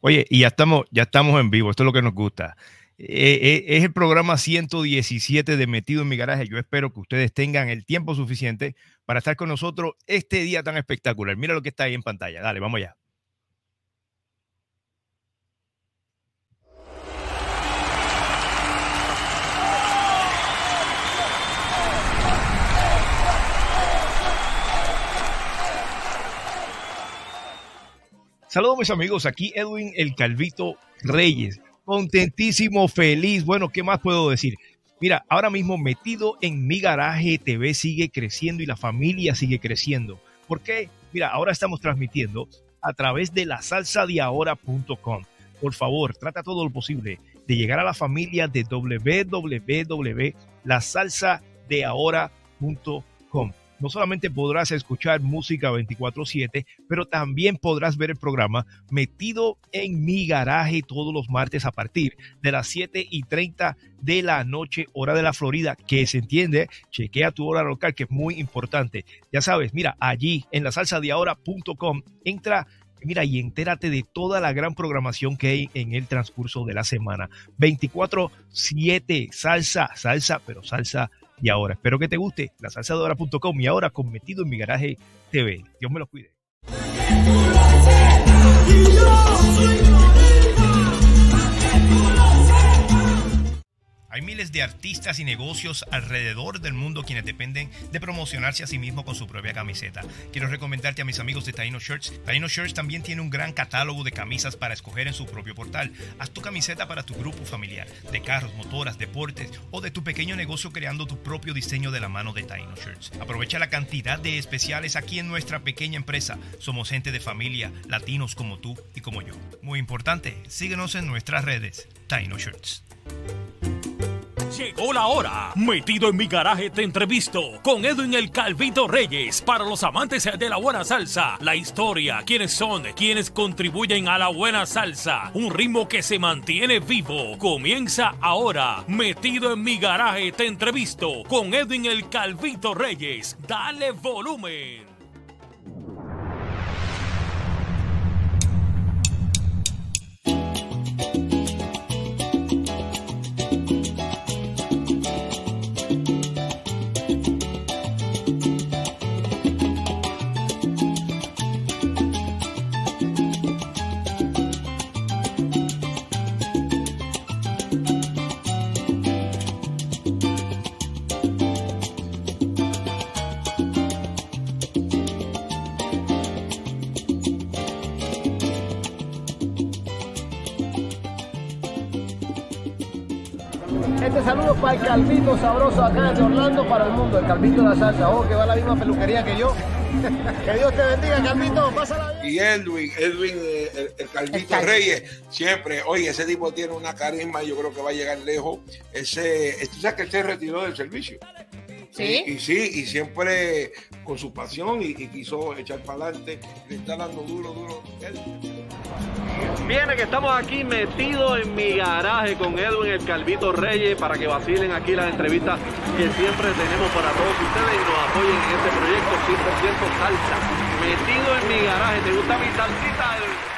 Oye, y ya estamos, ya estamos en vivo, esto es lo que nos gusta. Eh, eh, es el programa 117 de Metido en mi garaje. Yo espero que ustedes tengan el tiempo suficiente para estar con nosotros este día tan espectacular. Mira lo que está ahí en pantalla. Dale, vamos allá. Saludos mis amigos, aquí Edwin el Calvito Reyes, contentísimo, feliz, bueno, ¿qué más puedo decir? Mira, ahora mismo metido en mi garaje TV sigue creciendo y la familia sigue creciendo. ¿Por qué? Mira, ahora estamos transmitiendo a través de la salsa de ahora.com. Por favor, trata todo lo posible de llegar a la familia de www.lasalsadeahora.com no solamente podrás escuchar música 24/7, pero también podrás ver el programa metido en mi garaje todos los martes a partir de las 7 y 30 de la noche, hora de la Florida, que se entiende, chequea tu hora local, que es muy importante. Ya sabes, mira, allí en la salsa de ahora.com, entra Mira, y entérate de toda la gran programación que hay en el transcurso de la semana. 24-7, salsa, salsa, pero salsa y ahora. Espero que te guste la salsadora.com y ahora con Metido en mi garaje TV. Dios me lo cuide. Hay miles de artistas y negocios alrededor del mundo quienes dependen de promocionarse a sí mismos con su propia camiseta. Quiero recomendarte a mis amigos de Taino Shirts. Taino Shirts también tiene un gran catálogo de camisas para escoger en su propio portal. Haz tu camiseta para tu grupo familiar, de carros, motoras, deportes o de tu pequeño negocio creando tu propio diseño de la mano de Taino Shirts. Aprovecha la cantidad de especiales aquí en nuestra pequeña empresa. Somos gente de familia, latinos como tú y como yo. Muy importante, síguenos en nuestras redes. Taino Shirts. Llegó la hora. Metido en mi garaje te entrevisto con Edwin el Calvito Reyes. Para los amantes de la buena salsa, la historia, quiénes son, quienes contribuyen a la buena salsa. Un ritmo que se mantiene vivo. Comienza ahora. Metido en mi garaje te entrevisto con Edwin el Calvito Reyes. Dale volumen. Sabroso acá de Orlando para el mundo, el Calvito de la salsa. Oh, que va a la misma peluquería que yo. que Dios te bendiga, Calvito. Pásala bien. Y Edwin, Edwin, eh, el, el Calvito Reyes, siempre, oye, ese tipo tiene una carisma, yo creo que va a llegar lejos. Ese, tú sabes que él se retiró del servicio. Sí. Y, y sí, y siempre con su pasión y, y quiso echar para adelante, le está dando duro, duro. Él- Viene que estamos aquí metidos en mi garaje con Edwin el Calvito Reyes para que vacilen aquí las entrevistas que siempre tenemos para todos ustedes y nos apoyen en este proyecto 100% salsa. Metido en mi garaje, ¿te gusta mi salsita? Edwin?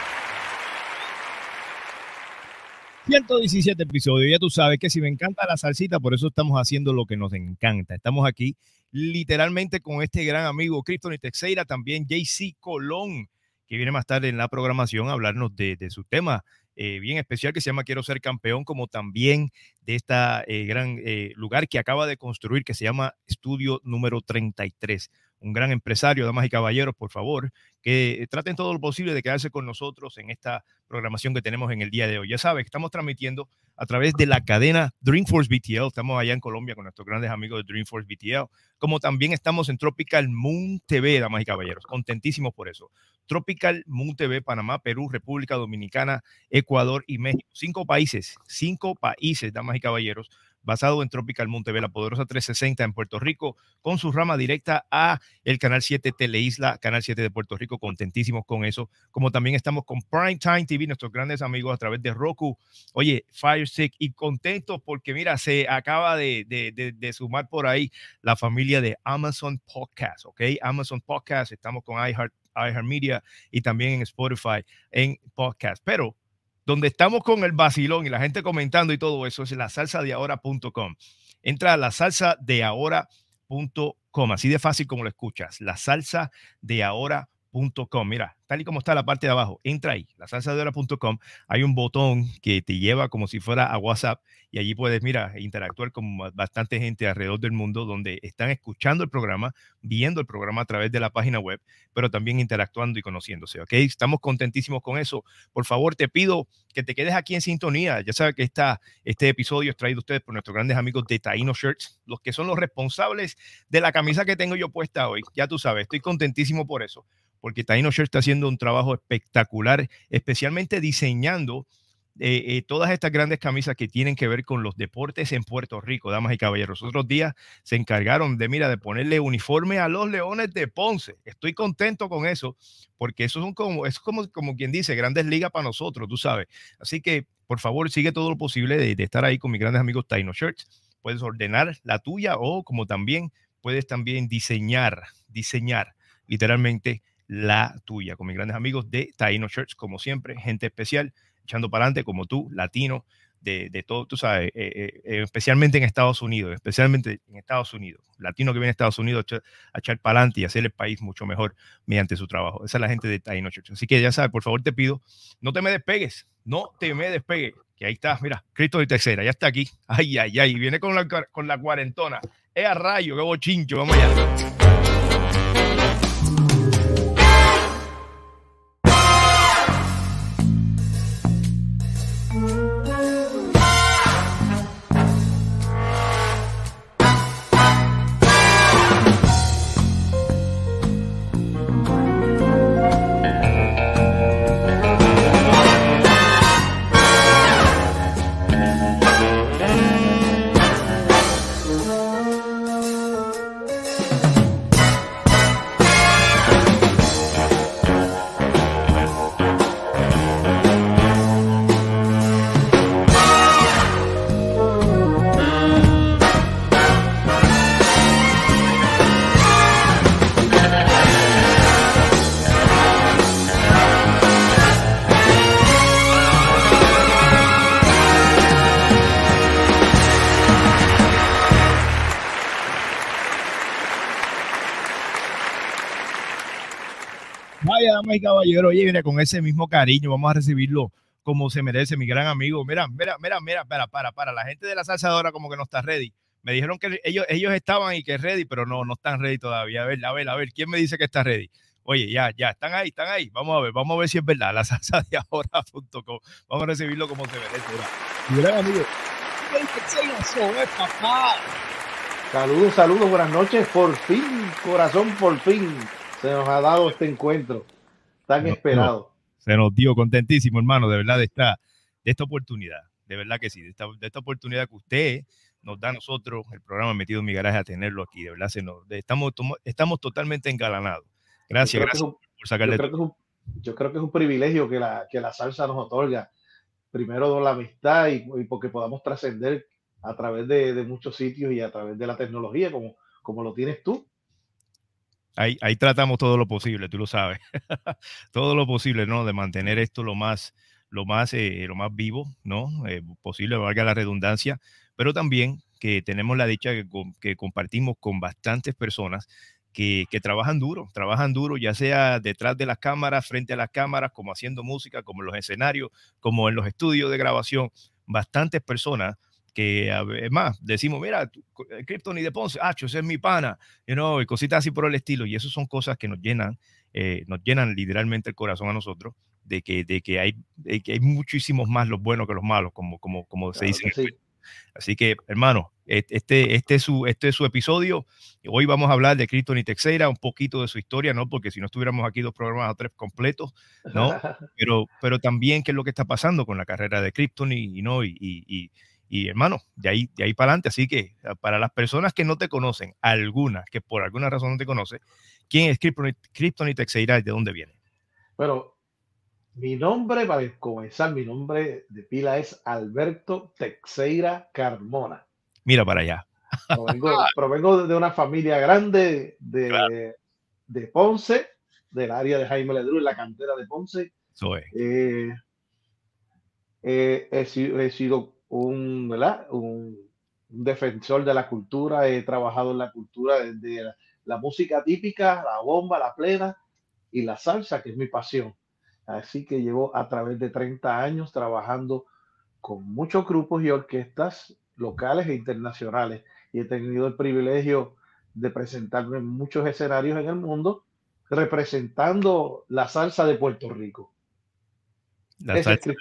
117 episodios. Ya tú sabes que si me encanta la salsita, por eso estamos haciendo lo que nos encanta. Estamos aquí literalmente con este gran amigo Cristian Teixeira, también JC Colón, que viene más tarde en la programación a hablarnos de, de su tema eh, bien especial que se llama Quiero ser campeón, como también de esta eh, gran eh, lugar que acaba de construir que se llama Estudio número 33. Un gran empresario, damas y caballeros, por favor, que traten todo lo posible de quedarse con nosotros en esta programación que tenemos en el día de hoy. Ya sabes, estamos transmitiendo a través de la cadena Dreamforce BTL. Estamos allá en Colombia con nuestros grandes amigos de Dreamforce BTL, como también estamos en Tropical Moon TV, damas y caballeros. Contentísimos por eso. Tropical Moon TV, Panamá, Perú, República Dominicana, Ecuador y México. Cinco países, cinco países, damas y caballeros, basado en Tropical Moon TV, la poderosa 360 en Puerto Rico, con su rama directa a el Canal 7 Teleisla, Canal 7 de Puerto Rico, contentísimos con eso, como también estamos con Prime Time TV, nuestros grandes amigos a través de Roku, oye, Fire Stick, y contentos porque mira, se acaba de, de, de, de sumar por ahí la familia de Amazon Podcast, ¿ok? Amazon Podcast, estamos con iHeart, iHeartMedia y también en Spotify en podcast, pero donde estamos con el vacilón y la gente comentando y todo eso es la salsa de ahora.com. Entra a la salsa de ahora.com, así de fácil como lo escuchas, la salsa de ahora.com. Mira, tal y como está la parte de abajo, entra ahí, la salsa de ahora.com. Hay un botón que te lleva como si fuera a WhatsApp y allí puedes, mira, interactuar con bastante gente alrededor del mundo donde están escuchando el programa, viendo el programa a través de la página web, pero también interactuando y conociéndose, ¿ok? Estamos contentísimos con eso. Por favor, te pido que te quedes aquí en sintonía. Ya sabes que esta, este episodio es traído a ustedes por nuestros grandes amigos de Taino Shirts, los que son los responsables de la camisa que tengo yo puesta hoy. Ya tú sabes, estoy contentísimo por eso, porque Taino Shirts está haciendo un trabajo espectacular, especialmente diseñando eh, eh, todas estas grandes camisas que tienen que ver con los deportes en Puerto Rico, damas y caballeros. Otros días se encargaron de, mira, de ponerle uniforme a los Leones de Ponce. Estoy contento con eso, porque eso es como, es como, como quien dice, grandes ligas para nosotros, tú sabes. Así que, por favor, sigue todo lo posible de, estar ahí con mis grandes amigos Taino Shirts. Puedes ordenar la tuya o como también puedes también diseñar, diseñar literalmente la tuya con mis grandes amigos de Taino Shirts, como siempre, gente especial echando para adelante como tú, latino, de, de todo, tú sabes, eh, eh, especialmente en Estados Unidos, especialmente en Estados Unidos, latino que viene a Estados Unidos a echar, para adelante y hacer el país mucho mejor mediante su trabajo. Esa es la gente de Taino Church. Así que ya sabes, por favor te pido, no te me despegues, no te me despegues, que ahí está, mira, Cristo de tercera, ya está aquí, ay, ay, ay, viene con la, con la cuarentona, es a rayo, qué bochincho, vamos allá. Y caballero, oye, viene con ese mismo cariño, vamos a recibirlo como se merece, mi gran amigo. Mira, mira, mira, mira, para, para, para. La gente de la salsa ahora como que no está ready. Me dijeron que ellos, ellos estaban y que ready, pero no, no están ready todavía. A ver, a ver, a ver, ¿quién me dice que está ready? Oye, ya, ya, están ahí, están ahí. Vamos a ver, vamos a ver si es verdad. La salsa de ahora.com. Vamos a recibirlo como se merece. Mi gran amigo. Saludos, saludos, buenas noches. Por fin, corazón, por fin se nos ha dado este encuentro tan esperado. se nos dio contentísimo, hermano, de verdad, de esta, de esta oportunidad. De verdad que sí, de esta, de esta oportunidad que usted nos da a nosotros, el programa Metido en mi Garaje, a tenerlo aquí. De verdad, se nos, estamos, estamos totalmente engalanados. Gracias, gracias por sacarle. Yo creo, que es un, yo creo que es un privilegio que la, que la salsa nos otorga. Primero, la amistad y, y porque podamos trascender a través de, de, muchos sitios y a través de la tecnología, como, como lo tienes tú. Ahí, tratamos todo lo posible, tú lo sabes. todo lo posible, ¿no? De mantener esto lo más, lo más, eh, lo más vivo, ¿no? Eh, posible, valga la redundancia, pero también que tenemos la dicha que, que compartimos con bastantes personas que, que, trabajan duro, trabajan duro, ya sea detrás de las cámaras, frente a las cámaras, como haciendo música, como en los escenarios, como en los estudios de grabación. Bastantes personas que además decimos, mira, Krypton y de Ponce, ah, ese es mi pana, you know, y cositas así por el estilo. Y eso son cosas que nos llenan, eh, nos llenan literalmente el corazón a nosotros, de que, de que, hay, que hay muchísimos más los buenos que los malos, como, como, como se dice. Así que, hermano, este, este, es su, este es su episodio. Hoy vamos a hablar de Krypton y Texeira, un poquito de su historia, ¿no? Porque si no estuviéramos aquí dos programas o tres completos, ¿no? Pero, pero también qué es lo que está pasando con la carrera de Krypton y, ¿no? y, y y hermano, de ahí, de ahí para adelante. Así que ah, para las personas que no te conocen, algunas que por alguna razón no te conocen, ¿quién es Kryptonite Texeira y de dónde viene? Bueno, mi nombre, para comenzar, mi nombre de pila es Alberto Texeira Carmona. Mira para allá. Provengo, de una familia grande de, de, Ponce, del área de Jaime Ledru, en la cantera de Ponce. Soy. Eh, he, he, sido un, ¿verdad? un, defensor de la cultura, he trabajado en la cultura desde la, la música típica, la bomba, la plena y la salsa, que es mi pasión. Así que llevo a través de 30 años trabajando con muchos grupos y orquestas locales e internacionales y he tenido el privilegio de presentarme en muchos escenarios en el mundo representando la salsa de Puerto Rico. La salsa,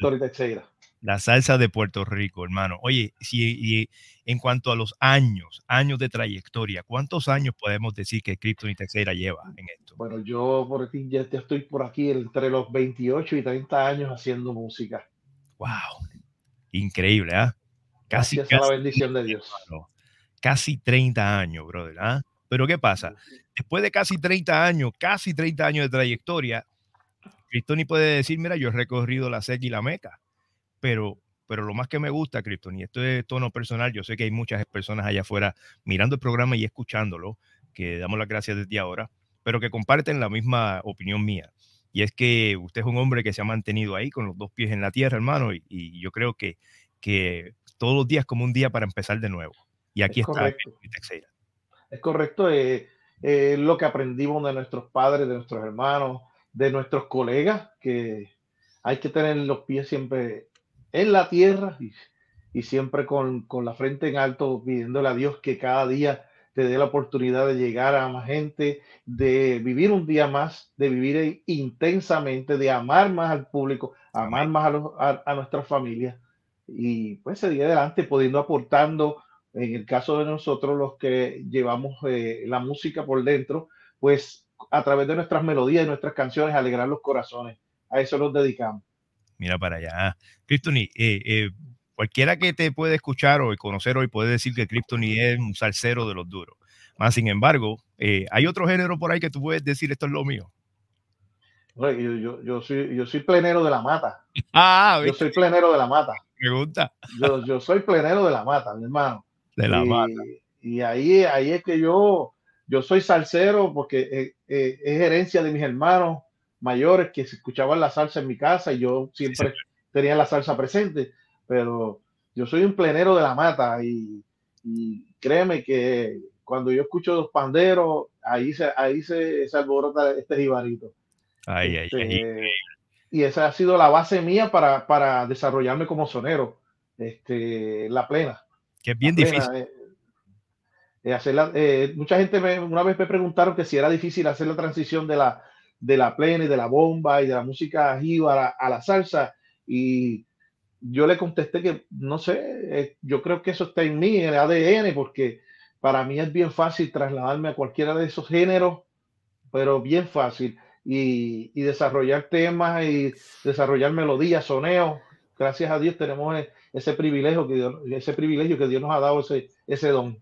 la salsa de Puerto Rico, hermano. Oye, si, y en cuanto a los años, años de trayectoria, ¿cuántos años podemos decir que Krypton y Teixeira lleva en esto? Bueno, yo por aquí ya estoy por aquí entre los 28 y 30 años haciendo música. Wow, increíble, ¿ah? Casi, Gracias a la bendición de Dios. Casi 30 años, brother, ¿ah? Pero ¿qué pasa? Después de casi 30 años, casi 30 años de trayectoria, Cristoni puede decir, mira, yo he recorrido la SEC y la Meca, pero, pero lo más que me gusta, Cristoni, y esto es tono personal, yo sé que hay muchas personas allá afuera mirando el programa y escuchándolo, que damos las gracias desde ahora, pero que comparten la misma opinión mía. Y es que usted es un hombre que se ha mantenido ahí con los dos pies en la tierra, hermano, y, yo creo que, que todos los días como un día para empezar de nuevo. Y aquí está. Correcto. Es correcto. Eh, eh, lo que aprendimos de nuestros padres, de nuestros hermanos, de nuestros colegas, que hay que tener los pies siempre en la tierra y, siempre con, la frente en alto, pidiéndole a Dios que cada día te dé la oportunidad de llegar a más gente, de vivir un día más, de vivir intensamente, de amar más al público, amar más a, a, nuestras familias y pues seguir adelante pudiendo aportando en el caso de nosotros los que llevamos eh, la música por dentro, pues a través de nuestras melodías y nuestras canciones alegrar los corazones. A eso nos dedicamos. Mira para allá. Criptoni, eh, eh, cualquiera que te puede escuchar o conocer hoy puede decir que Criptoni es un salsero de los duros. Más sin embargo, hay otro género por ahí que tú puedes decir esto es lo mío. Yo, yo, yo, soy, yo soy plenero de la mata. Ah, yo soy plenero de la mata. Me gusta. Yo, yo soy plenero de la mata, mi hermano de la y, Y ahí, ahí es que yo, yo soy salsero porque eh, eh, es herencia de mis hermanos mayores que se escuchaban la salsa en mi casa y yo siempre tenía la salsa presente, pero yo soy un plenero de la mata y, créeme que cuando yo escucho los panderos, ahí se, ahí se, se alborota este jibarito. Este, y esa ha sido la base mía para, para desarrollarme como sonero, este, la plena que es bien difícil. Eh, eh, eh, mucha gente me, una vez me preguntaron que si era difícil hacer la transición de la, de la plena y de la bomba y de la música a la salsa y yo le contesté que no sé, yo creo que eso está en mí, en el ADN, porque para mí es bien fácil trasladarme a cualquiera de esos géneros, pero bien fácil, y, desarrollar temas y desarrollar melodías, soneos. Gracias a Dios tenemos ese privilegio que Dios, ese privilegio que Dios nos ha dado, ese don.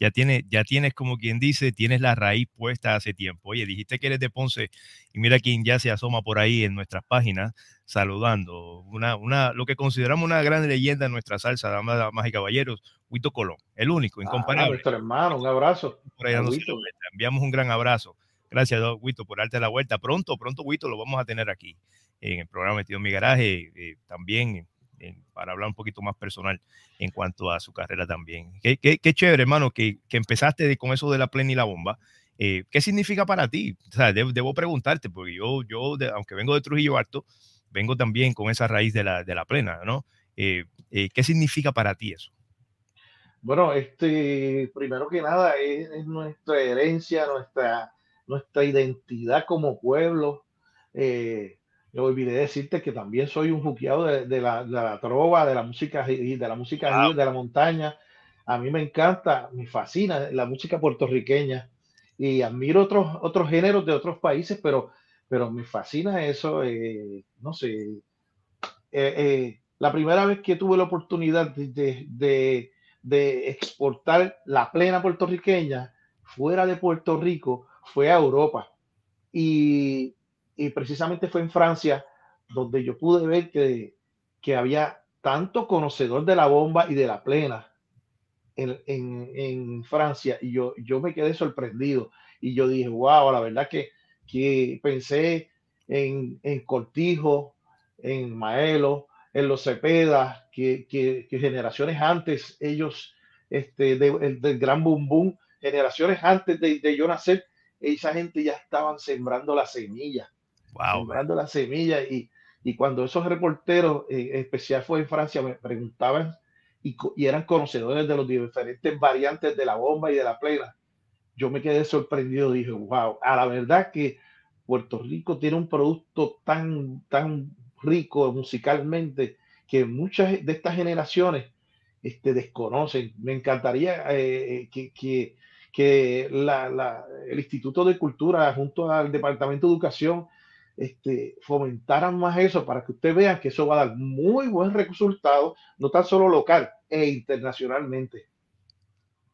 Ya tienes, ya tienes, como quien dice, tienes la raíz puesta hace tiempo. Oye, dijiste que eres de Ponce y mira quién ya se asoma por ahí en nuestras páginas saludando. Una, una, lo que consideramos una gran leyenda en nuestra salsa, damas, damas y caballeros, Huito Colón, el único, ah, incomparable. nuestro hermano, un abrazo. Por allá nos enviamos un gran abrazo. Gracias, Huito, por darte la vuelta. Pronto, pronto, Huito, lo vamos a tener aquí en el programa Metido en mi garaje. Eh, también para hablar un poquito más personal en cuanto a su carrera también. Qué, qué, chévere, hermano, que, que, empezaste con eso de la plena y la bomba. Eh, ¿Qué significa para ti? O sea, debo, preguntarte, porque yo, yo aunque vengo de Trujillo Alto, vengo también con esa raíz de la, de la plena, ¿no? Eh, eh, ¿Qué significa para ti eso? Bueno, este, primero que nada, es, es nuestra herencia, nuestra, nuestra identidad como pueblo. Yo olvidé decirte que también soy un juqueado de, la, de la, trova, de la música de la música de la montaña. A mí me encanta, me fascina la música puertorriqueña y admiro otros, otros géneros de otros países, pero, pero me fascina eso. Eh, no sé, eh, eh, la primera vez que tuve la oportunidad de, de, de, exportar la plena puertorriqueña fuera de Puerto Rico fue a Europa. Y y precisamente fue en Francia donde yo pude ver que, que había tanto conocedor de la bomba y de la plena en, en, Francia y yo, yo me quedé sorprendido y yo dije, wow, la verdad que, que pensé en, en Cortijo, en Maelo, en los Cepedas, que, que, generaciones antes, ellos, este, del gran boom boom, generaciones antes de, de yo nacer, esa gente ya estaban sembrando la semilla. Wow, sembrando la semilla. Y, y cuando esos reporteros, en eh, especial fue en Francia, me preguntaban y, y, eran conocedores de los diferentes variantes de la bomba y de la plena, yo me quedé sorprendido. Dije, wow, a la verdad que Puerto Rico tiene un producto tan, tan rico musicalmente que muchas de estas generaciones este, desconocen. Me encantaría eh, que, que, que la, el Instituto de Cultura junto al Departamento de Educación este, fomentaran más eso para que usted vea que eso va a dar muy buen resultado, no tan solo local e internacionalmente.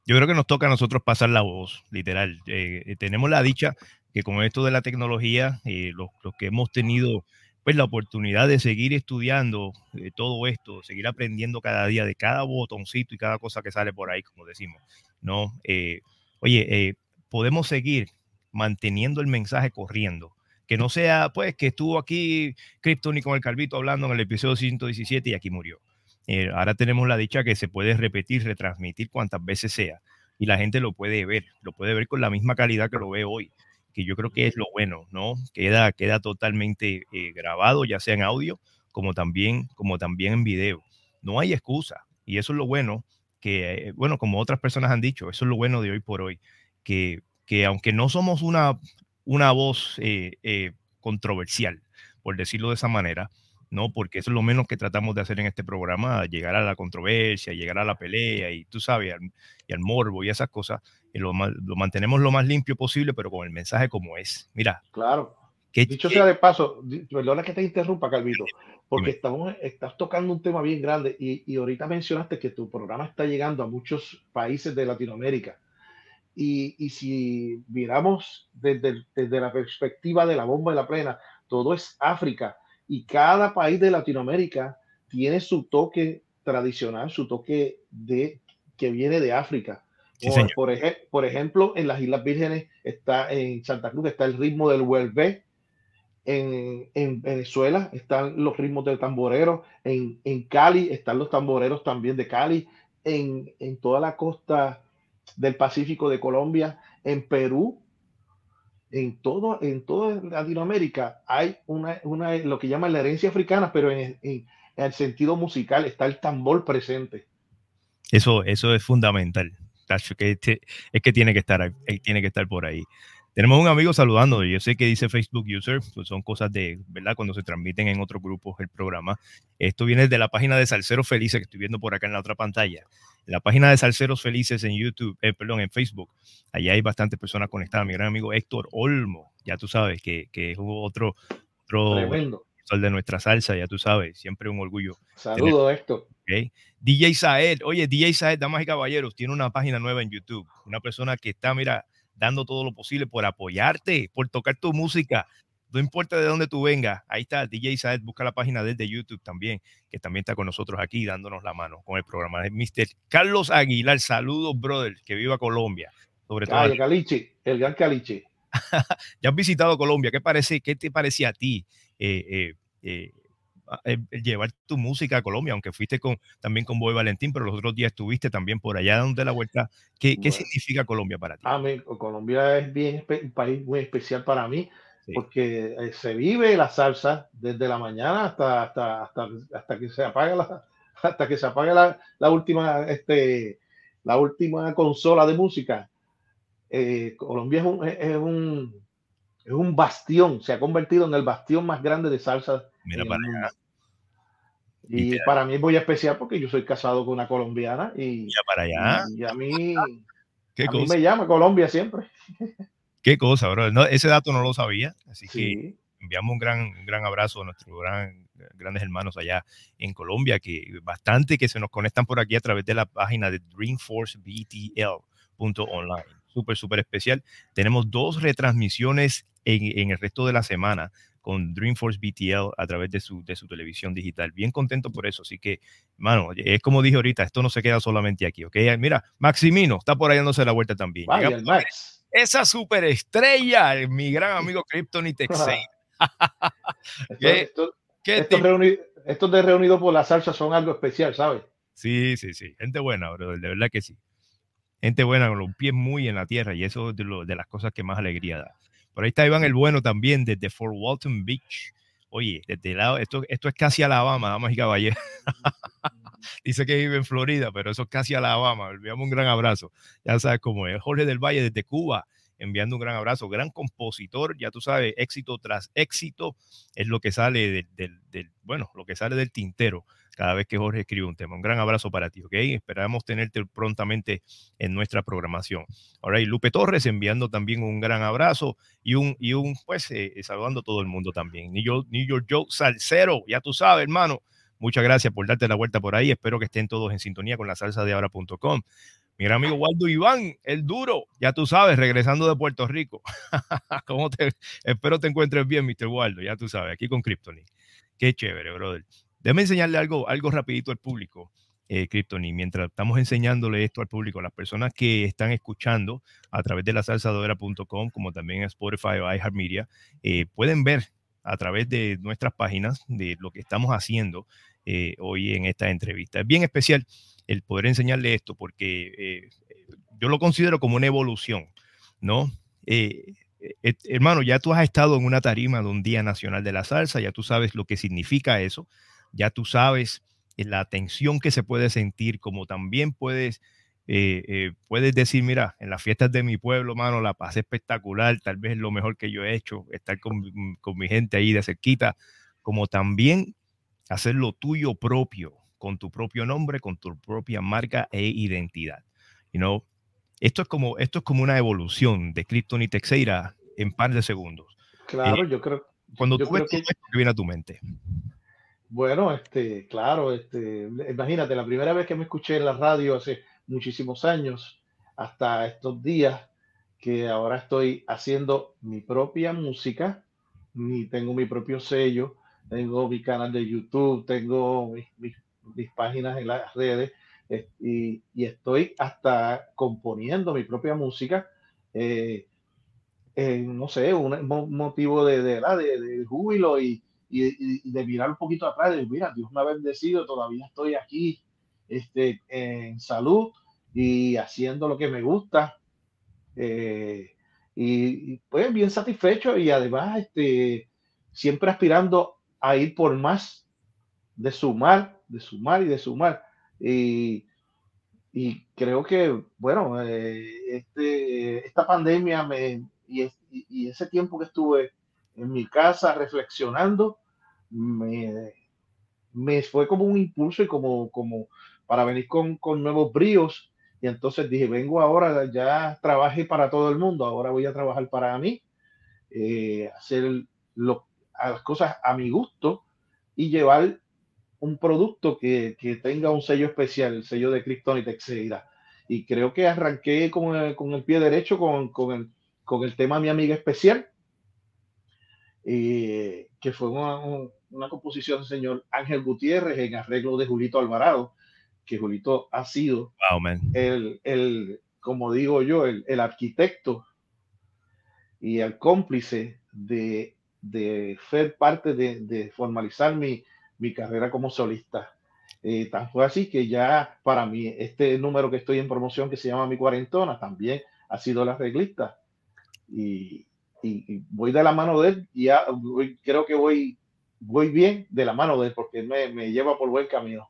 Yo creo que nos toca a nosotros pasar la voz, literal. Eh, tenemos la dicha que con esto de la tecnología, eh, los, que hemos tenido pues la oportunidad de seguir estudiando eh, todo esto, seguir aprendiendo cada día de cada botoncito y cada cosa que sale por ahí, como decimos, ¿no? Eh, oye, podemos seguir manteniendo el mensaje corriendo, que no sea, pues, que estuvo aquí Krypton y con el Calvito hablando en el episodio 117 y aquí murió. ahora tenemos la dicha que se puede repetir, retransmitir cuantas veces sea y la gente lo puede ver, lo puede ver con la misma calidad que lo ve hoy que yo creo que es lo bueno, ¿no? Queda, queda totalmente eh, grabado, ya sea en audio como también, como también en video. No hay excusa. Y eso es lo bueno, que, eh, bueno, como otras personas han dicho, eso es lo bueno de hoy por hoy, que, que aunque no somos una, una voz eh, controversial, por decirlo de esa manera, ¿no? Porque eso es lo menos que tratamos de hacer en este programa, llegar a la controversia, llegar a la pelea y tú sabes, y al morbo y esas cosas, y lo, lo, mantenemos lo más limpio posible, pero con el mensaje como es. Mira. Claro. Que, Dicho sea de paso, perdona que te interrumpa, Calvito, porque estamos, estás tocando un tema bien grande y, y, ahorita mencionaste que tu programa está llegando a muchos países de Latinoamérica. Y, y si miramos desde, desde la perspectiva de la bomba y la plena, todo es África y cada país de Latinoamérica tiene su toque tradicional, su toque de que viene de África. por, por, ejemplo, en las Islas Vírgenes está en Santa Cruz está el ritmo del huelve. En, en, Venezuela están los ritmos del tamborero. En, en, Cali están los tamboreros también de Cali. En, en toda la costa del Pacífico de Colombia. En Perú en todo en toda Latinoamérica hay una, una lo que llaman la herencia africana, pero en, el sentido musical está el tambor presente. Eso, eso es fundamental. Que este, es que tiene que estar, tiene que estar por ahí. Tenemos un amigo saludando, yo sé que dice Facebook User, pues son cosas de, ¿verdad? Cuando se transmiten en otros grupos el programa. Esto viene de la página de Salceros Felices que estoy viendo por acá en la otra pantalla. La página de Salceros Felices en YouTube, eh, perdón, en Facebook. Allá hay bastantes personas conectadas. Mi gran amigo Héctor Olmo, ya tú sabes que, que es otro, otro sol de nuestra salsa, ya tú sabes, siempre un orgullo. Saludos, Héctor. DJ Saed, oye, DJ Saed, damas y caballeros, tiene una página nueva en YouTube. Una persona que está, mira, dando todo lo posible por apoyarte, por tocar tu música. No importa de dónde tú vengas, ahí está DJ Saed, busca la página de YouTube también, que también está con nosotros aquí dándonos la mano con el programa. Mr. Carlos Aguilar, saludos, brother, que viva Colombia. Sobre todo. el Caliche, el gran Caliche. ya has visitado Colombia, ¿qué, parece, qué te parecía a ti eh, eh, eh, llevar tu música a Colombia, aunque fuiste con, también con Boy Valentín, pero los otros días estuviste también por allá donde la vuelta. ¿Qué, ¿qué significa Colombia para ti? A mí, Colombia es bien un país muy especial para mí, porque eh, se vive la salsa desde la mañana hasta, hasta, hasta, hasta que se apaga la, hasta que se apague la, la, última, este, la última consola de música. Eh, Colombia es un, es, un, es un bastión, se ha convertido en el bastión más grande de salsa. Mira para allá. Y para mí es muy especial porque yo soy casado con una colombiana y, para allá. y a mí, me llama Colombia siempre. Qué cosa, bro. No, ese dato no lo sabía, así que enviamos un gran, gran abrazo a nuestros gran, grandes hermanos allá en Colombia, que bastante que se nos conectan por aquí a través de la página de dreamforcebtl.online. Súper, súper especial. Tenemos dos retransmisiones en, en el resto de la semana con Dreamforce BTL a través de su, de su televisión digital. Bien contento por eso. Así que, mano, es como dije ahorita, esto no se queda solamente aquí, ¿ok? Mira, Maximino está por ahí dándose la vuelta también. Max. Esa superestrella, mi gran amigo Kryptonite esto, estos de Reunidos por la Salsa son algo especial, ¿sabes? Sí, sí, sí. Gente buena, bro, de verdad que sí. Gente buena con los pies muy en la tierra y eso es de, de las cosas que más alegría da. Por ahí está Iván el Bueno también desde Fort Walton Beach. Oye, desde el lado, esto, esto es casi Alabama, damas y caballeros. Dice que vive en Florida, pero eso es casi Alabama. Enviamos un gran abrazo. Ya sabes cómo es. Jorge del Valle desde Cuba, enviando un gran abrazo. Gran compositor, ya tú sabes, éxito tras éxito es lo que sale del, del bueno, lo que sale del tintero cada vez que Jorge escribe un tema. Un gran abrazo para ti, ¿ok? Esperamos tenerte prontamente en nuestra programación. Ahora, y Lupe Torres enviando también un gran abrazo y un, y un pues, eh, saludando a todo el mundo también. New York, New York Joe Salcero, ya tú sabes, hermano. Muchas gracias por darte la vuelta por ahí. Espero que estén todos en sintonía con la salsa de ahora.com. Mi gran amigo Waldo Iván, el duro, ya tú sabes, regresando de Puerto Rico. ¿Cómo te, espero te encuentres bien, Mr. Waldo, ya tú sabes, aquí con Kryptonite. Qué chévere, brother. Déjame enseñarle algo, algo rapidito al público, eh, Kryptoni, mientras estamos enseñándole esto al público, las personas que están escuchando a través de la salsadora.com, como también en Spotify o iHeartMedia, eh, pueden ver a través de nuestras páginas de lo que estamos haciendo eh, hoy en esta entrevista. Es bien especial el poder enseñarle esto porque eh, yo lo considero como una evolución, ¿no? Eh, hermano, ya tú has estado en una tarima de un Día Nacional de la Salsa, ya tú sabes lo que significa eso, ya tú sabes la tensión que se puede sentir, como también puedes, puedes decir, mira, en las fiestas de mi pueblo, mano, la paz espectacular, tal vez lo mejor que yo he hecho, estar con, con mi gente ahí de cerquita, como también hacer lo tuyo propio, con tu propio nombre, con tu propia marca e identidad. You know, esto es como, esto es como una evolución de Krypton y Texeira en par de segundos. Claro, eh, yo creo. Cuando yo tú ves creo que, todo esto, ¿qué viene a tu mente? bueno, este, claro, este, imagínate, la primera vez que me escuché en la radio hace muchísimos años, hasta estos días, que ahora estoy haciendo mi propia música, ni tengo mi propio sello, tengo mi canal de YouTube, tengo mis, mis, mis páginas en las redes, eh, y, y, estoy hasta componiendo mi propia música. Eh, no sé, un motivo de, de, de, de júbilo y, y, y, de mirar un poquito atrás, de mira, Dios me ha bendecido, todavía estoy aquí este, en salud y haciendo lo que me gusta. Eh, y, y, pues bien satisfecho y además este, siempre aspirando a ir por más, de sumar, de sumar y de sumar. Y, y creo que, bueno, eh, este, esta pandemia me, y, y, ese tiempo que estuve en mi casa reflexionando, me, me fue como un impulso y como, como para venir con, con nuevos bríos. Y entonces dije, vengo ahora, ya trabajé para todo el mundo, ahora voy a trabajar para mí, eh, hacer lo, a las cosas a mi gusto y llevar un producto que, que, tenga un sello especial, el sello de Krypton y Texeira. Y creo que arranqué con el, con el pie derecho con, con, el, con, el, tema Mi Amiga Especial, eh, que fue una, una, composición del señor Ángel Gutiérrez en arreglo de Julito Alvarado, que Julito ha sido wow, el, el, como digo yo, el, el arquitecto y el cómplice de, de ser parte de, formalizar mi, carrera como solista. Eh, tan fue así que ya para mí este número que estoy en promoción que se llama Mi Cuarentona también ha sido la reglista y, voy de la mano de él y ya creo que voy, voy bien de la mano de él porque me lleva por buen camino.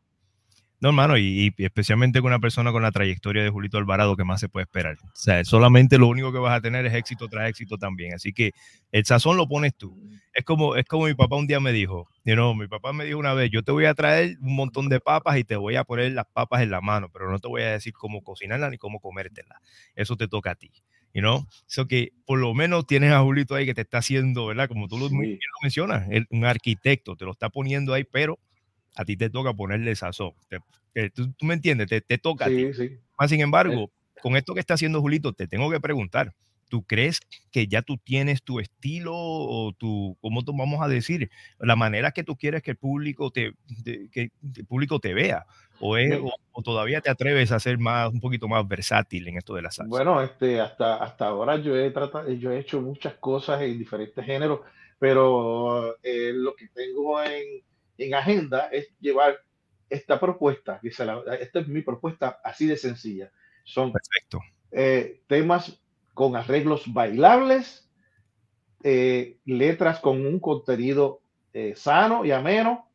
No, hermano, y, y, especialmente con una persona con la trayectoria de Julito Alvarado, que más se puede esperar? O sea, solamente lo único que vas a tener es éxito tras éxito también. Así que el sazón lo pones tú. Es como, es como mi papá un día me dijo, you know, mi papá me dijo una vez, yo te voy a traer un montón de papas y te voy a poner las papas en la mano, pero no te voy a decir cómo cocinarlas ni cómo comértelas. Eso te toca a ti. You know? Eso que por lo menos tienes a Julito ahí que te está haciendo, ¿verdad? Como tú lo, sí. lo mencionas, un arquitecto te lo está poniendo ahí, pero a ti te toca ponerle sazón. Te, tú, tú, me entiendes, te, te toca. Sí, a ti. Sí. Más sin embargo, con esto que está haciendo Julito, te tengo que preguntar, ¿tú crees que ya tú tienes tu estilo o tu, cómo te vamos a decir, la manera que tú quieres que el público te, que el público te vea? O, es, o, o, todavía te atreves a ser más, un poquito más versátil en esto de la salsa? Bueno, este, hasta, hasta ahora yo he, tratado, yo he hecho muchas cosas en diferentes géneros, pero eh, lo que tengo en, en agenda es llevar esta propuesta, que esta es mi propuesta así de sencilla. Son Perfecto. Eh, temas con arreglos bailables, eh, letras con un contenido eh, sano y ameno,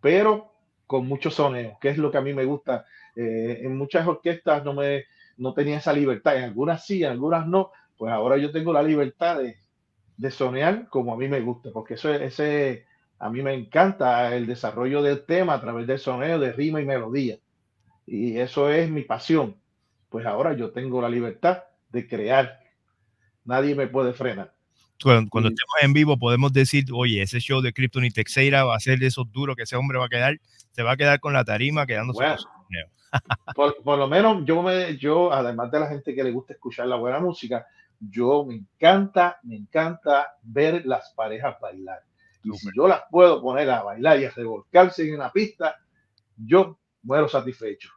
pero con mucho soneo, que es lo que a mí me gusta. en muchas orquestas no me no tenía esa libertad, en algunas sí, en algunas no, pues ahora yo tengo la libertad de, de sonear como a mí me gusta, porque eso ese a mí me encanta el desarrollo del tema a través del soneo, de rima y melodía. Y eso es mi pasión. Pues ahora yo tengo la libertad de crear. Nadie me puede frenar. Cuando, estemos en vivo podemos decir, oye, ese show de Krypton y Texeira va a ser de esos duros que ese hombre va a quedar, se va a quedar con la tarima quedándose por, por, lo menos yo me, yo, además de la gente que le gusta escuchar la buena música, yo me encanta, me encanta ver las parejas bailar. Y si yo las puedo poner a bailar y a revolcarse en una pista, yo muero satisfecho.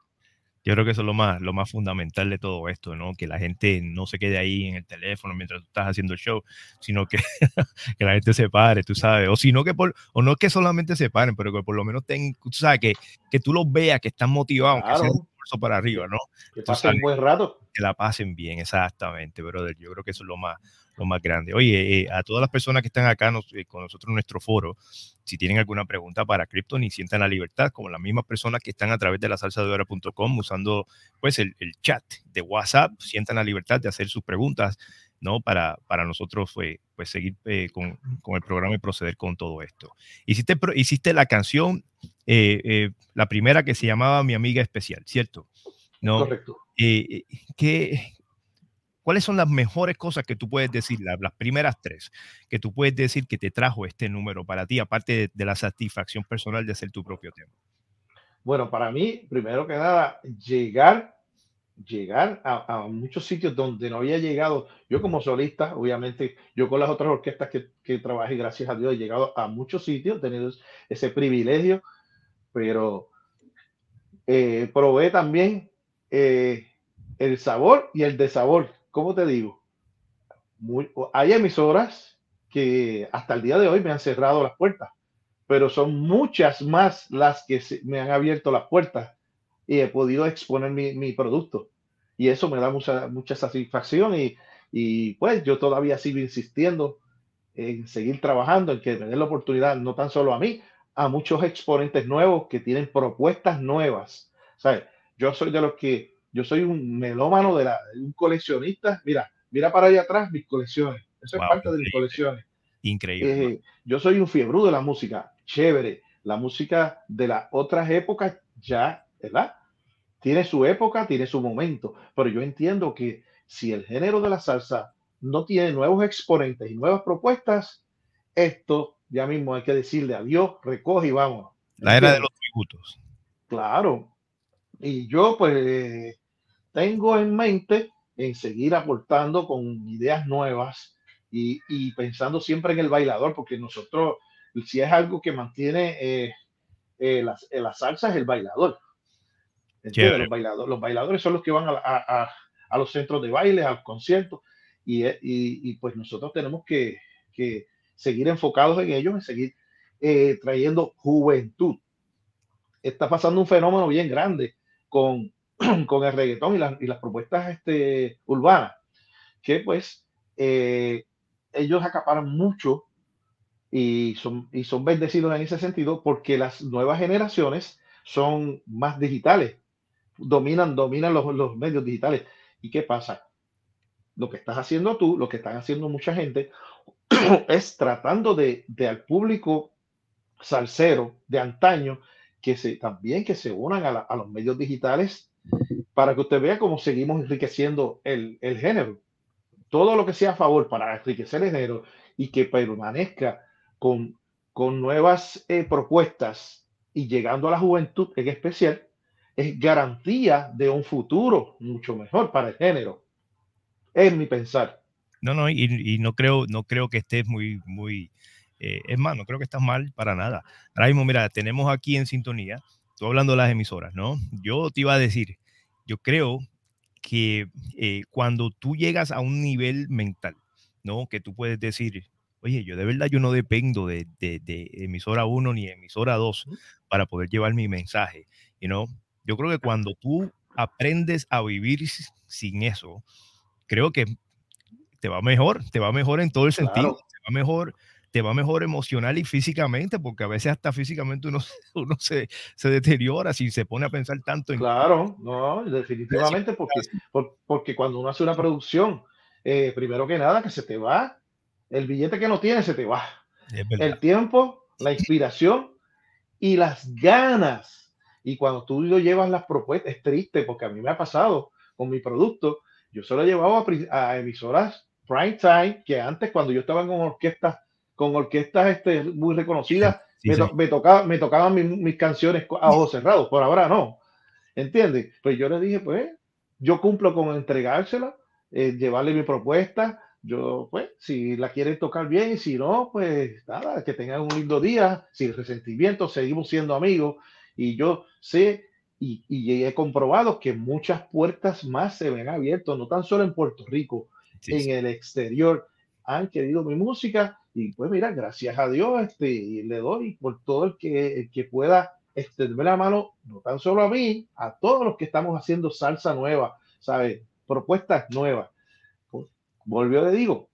Yo creo que eso es lo más, lo más fundamental de todo esto, ¿no? Que la gente no se quede ahí en el teléfono mientras tú estás haciendo el show, sino que, que la gente se pare, tú sabes. O sino que por, o no que solamente se paren, pero que por lo menos ten, tú sabes, que, que tú los veas, que están motivados, que para arriba, ¿no? Que pasen un buen rato. Que la pasen bien, exactamente, brother. Yo creo que eso es lo más, lo más grande. Oye, eh, a todas las personas que están acá eh, con nosotros en nuestro foro, si tienen alguna pregunta para Krypton y sientan la libertad, como las mismas personas que están a través de la salsa de hora.com usando pues el, el, chat de WhatsApp, sientan la libertad de hacer sus preguntas, ¿no? Para, para nosotros pues, pues seguir eh, con, con, el programa y proceder con todo esto. Hiciste, hiciste la canción eh, eh, la primera que se llamaba Mi Amiga Especial, ¿cierto? ¿No? Correcto. Eh, ¿qué, ¿Cuáles son las mejores cosas que tú puedes decir, las, primeras tres, que tú puedes decir que te trajo este número para ti, aparte de, la satisfacción personal de hacer tu propio tema? Bueno, para mí, primero que nada, llegar, llegar a, muchos sitios donde no había llegado. Yo como solista, obviamente, yo con las otras orquestas que, que trabajé, gracias a Dios, he llegado a muchos sitios, he tenido ese privilegio pero eh, probé también eh, el sabor y el desabor. ¿Cómo te digo? hay emisoras que hasta el día de hoy me han cerrado las puertas, pero son muchas más las que me han abierto las puertas y he podido exponer mi, producto. Y eso me da mucha, mucha satisfacción y, y pues yo todavía sigo insistiendo en seguir trabajando, en que me den la oportunidad, no tan solo a mí, a muchos exponentes nuevos que tienen propuestas nuevas. ¿Sabes? Yo soy de los que, yo soy un melómano de, la, un coleccionista. Mira, mira para allá atrás mis colecciones. Eso es parte de mis colecciones. Increíble. Eh, yo soy un fiebre de la música. Chévere. La música de las otras épocas ya, ¿verdad? Tiene su época, tiene su momento. Pero yo entiendo que si el género de la salsa no tiene nuevos exponentes y nuevas propuestas, esto ya mismo hay que decirle adiós, recoge y vamos. La era de los tributos. Claro. Y yo pues tengo en mente en seguir aportando con ideas nuevas y, pensando siempre en el bailador, porque nosotros, si es algo que mantiene eh, eh, eh, la, salsa, es el bailador. Los, bailadores, los bailadores son los que van a, los centros de baile, a los conciertos, y, pues nosotros tenemos que, que seguir enfocados en ellos, en seguir eh, trayendo juventud. Está pasando un fenómeno bien grande con, con el reggaetón y, y las propuestas este, urbanas, que pues eh, ellos acaparan mucho y son, y son bendecidos en ese sentido porque las nuevas generaciones son más digitales, dominan, dominan los, los medios digitales. ¿Y qué pasa? Lo que estás haciendo tú, lo que están haciendo mucha gente, es tratando de, al público salsero de antaño que se, también que se unan a, los medios digitales para que usted vea cómo seguimos enriqueciendo el, género. Todo lo que sea a favor para enriquecer el género y que permanezca con, con nuevas eh, propuestas y llegando a la juventud en especial, es garantía de un futuro mucho mejor para el género. Es mi pensar. No, no, y, no creo, no creo que estés muy, muy, eh, es más, no creo que estás mal para nada. Ahora mismo, mira, tenemos aquí en sintonía, tú hablando de las emisoras, ¿no? Yo te iba a decir, yo creo que eh, cuando tú llegas a un nivel mental, ¿no? Que tú puedes decir, oye, yo de verdad yo no dependo de, de, emisora 1 ni emisora 2 para poder llevar mi mensaje. You know? Yo creo que cuando tú aprendes a vivir sin eso, creo que te va mejor, te va mejor en todo el sentido, te va mejor, te va mejor emocional y físicamente, porque a veces hasta físicamente uno, uno se, se deteriora si se pone a pensar tanto en... Claro, no, definitivamente, porque, porque cuando uno hace una producción, eh, primero que nada, que se te va, el billete que no tienes se te va. El tiempo, la inspiración y las ganas. Y cuando tú lo llevas las propuestas, es triste porque a mí me ha pasado con mi producto. Yo solo he llevado a, emisoras prime time, que antes cuando yo estaba con orquestas, con orquestas este, muy reconocidas, me, me, tocaba, me tocaban mis, canciones a ojos cerrados. Por ahora no. ¿Entiendes? Pues yo le dije, pues, yo cumplo con entregársela eh, llevarle mi propuesta. Yo, pues, si la quieren tocar bien y si no, pues nada, que tengan un lindo día, sin resentimiento, seguimos siendo amigos. Y yo sé y, y he comprobado que muchas puertas más se ven abiertas, no tan solo en Puerto Rico, en el exterior han querido mi música y pues mira, gracias a Dios este, le doy por todo el que, el que pueda extenderme la mano, no tan solo a mí, a todos los que estamos haciendo salsa nueva, ¿sabes? propuestas nuevas. Pues, volvió le digo,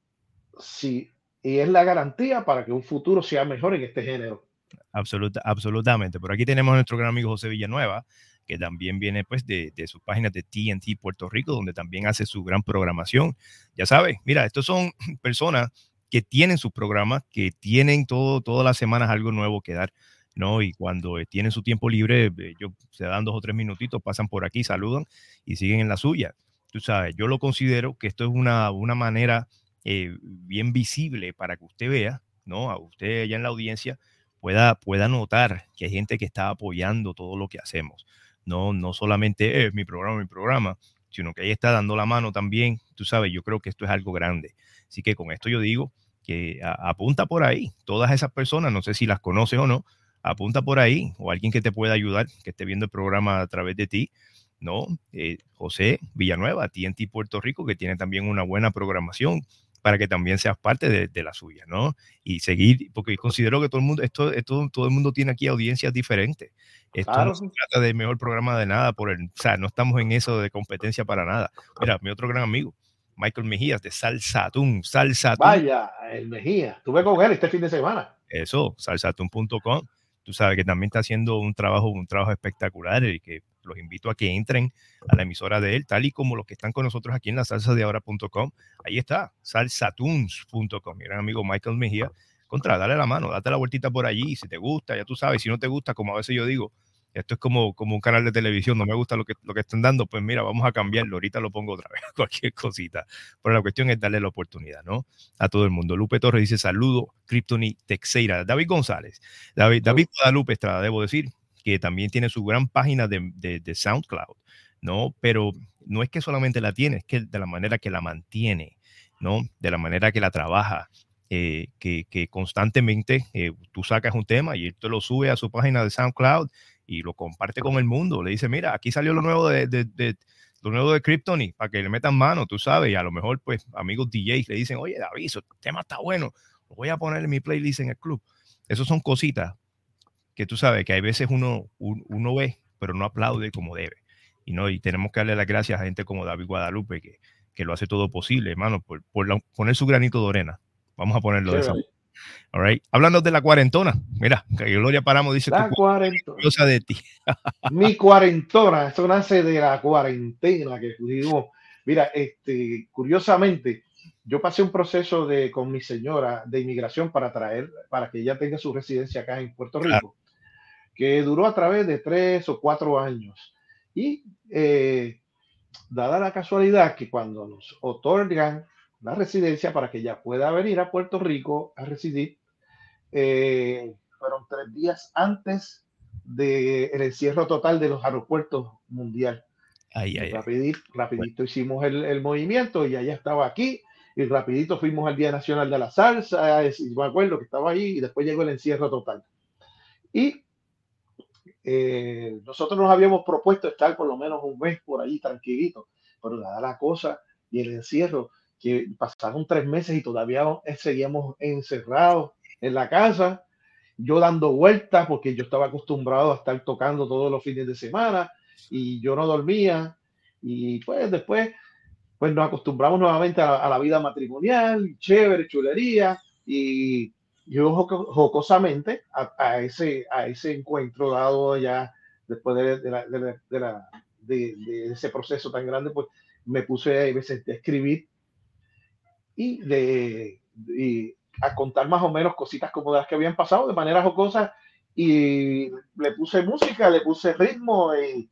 sí, y es la garantía para que un futuro sea mejor en este género. Absoluta, absolutamente. Por aquí tenemos a nuestro gran amigo José Villanueva, que también viene pues de, de su página de TNT Puerto Rico, donde también hace su gran programación. Ya sabes, mira, estos son personas que tienen sus programas, que tienen todo, todas las semanas algo nuevo que dar. ¿no? Y cuando tienen su tiempo libre, ellos se dan dos o tres minutitos, pasan por aquí, saludan y siguen en la suya tú sabes, yo lo considero que esto es una, una manera eh, bien visible para que usted vea, ¿no? A usted allá en la audiencia pueda, pueda notar que hay gente que está apoyando todo lo que hacemos. No, no solamente es mi programa, mi programa, sino que ahí está dando la mano también. Tú sabes, yo creo que esto es algo grande. Así que con esto yo digo que apunta por ahí. Todas esas personas, no sé si las conoces o no, apunta por ahí o alguien que te pueda ayudar, que esté viendo el programa a través de ti ¿no? Eh, José Villanueva, TNT Puerto Rico, que tiene también una buena programación para que también seas parte de, la suya, ¿no? Y seguir, porque considero que todo el mundo, esto, esto, todo el mundo tiene aquí audiencias diferentes. Esto no se trata de mejor programa de nada, por el, o sea, no estamos en eso de competencia para nada. Mira, mi otro gran amigo, Michael Mejías de Salsatún, Salsatún. Vaya, el Mejía, estuve con él este fin de semana. Eso, salsatún.com. Tú sabes que también está haciendo un trabajo, un trabajo espectacular y que los invito a que entren a la emisora de él, tal y como los que están con nosotros aquí en la salsa de ahora.com. Ahí está, salsatunes.com. Mi gran amigo Michael Mejía. Contra, dale la mano, date la vueltita por allí. Si te gusta, ya tú sabes. Si no te gusta, como a veces yo digo, esto es como, como un canal de televisión, no me gusta lo que, lo que están dando, pues mira, vamos a cambiarlo, ahorita lo pongo otra vez, cualquier cosita. Pero la cuestión es darle la oportunidad, ¿no? A todo el mundo. Lupe Torres dice, saludo, Kryptoni Texeira. David González, David, David Guadalupe Estrada, debo decir, que también tiene su gran página de, de, SoundCloud, ¿no? Pero no es que solamente la tiene, es que de la manera que la mantiene, ¿no? De la manera que la trabaja, eh, que, que, constantemente eh, tú sacas un tema y él te lo sube a su página de SoundCloud y lo comparte con el mundo. Le dice, mira, aquí salió lo nuevo de, de, de lo nuevo de Kryptoni, para que le metan mano, tú sabes, y a lo mejor, pues, amigos DJs le dicen, oye, David, el tema está bueno, lo voy a poner en mi playlist en el club. Esas son cositas que tú sabes que hay veces uno, uno ve, pero no aplaude como debe. Y, no, y tenemos que darle las gracias a gente como David Guadalupe, que, que lo hace todo posible, hermano, por, por poner su granito de arena. Vamos a ponerlo de esa All right. Hablando de la cuarentona, mira, que Gloria Paramo dice la cuarentona. de ti. Mi cuarentona, eso nace de la cuarentena que digo. Mira, este, curiosamente, yo pasé un proceso de con mi señora de inmigración para traer, para que ella tenga su residencia acá en Puerto Rico que duró a través de tres o cuatro años. Y eh, dada la casualidad que cuando nos otorgan la residencia para que ella pueda venir a Puerto Rico a residir, eh, fueron tres días antes del encierro total de los aeropuertos mundial. rapidito, rapidito hicimos el, el, movimiento y ella estaba aquí y rapidito fuimos al Día Nacional de la Salsa, y me acuerdo que estaba ahí y después llegó el encierro total. Y eh, nosotros nos habíamos propuesto estar por lo menos un mes por ahí tranquilito, pero dada la cosa y el encierro, que pasaron tres meses y todavía seguíamos encerrados en la casa, yo dando vueltas porque yo estaba acostumbrado a estar tocando todos los fines de semana y yo no dormía. Y pues después pues nos acostumbramos nuevamente a, la vida matrimonial, chévere, chulería y yo jocosamente a, ese, a ese encuentro dado ya después de, de, ese proceso tan grande, pues me puse a, veces a escribir y, de, a contar más o menos cositas como las que habían pasado de manera jocosa y le puse música, le puse ritmo y,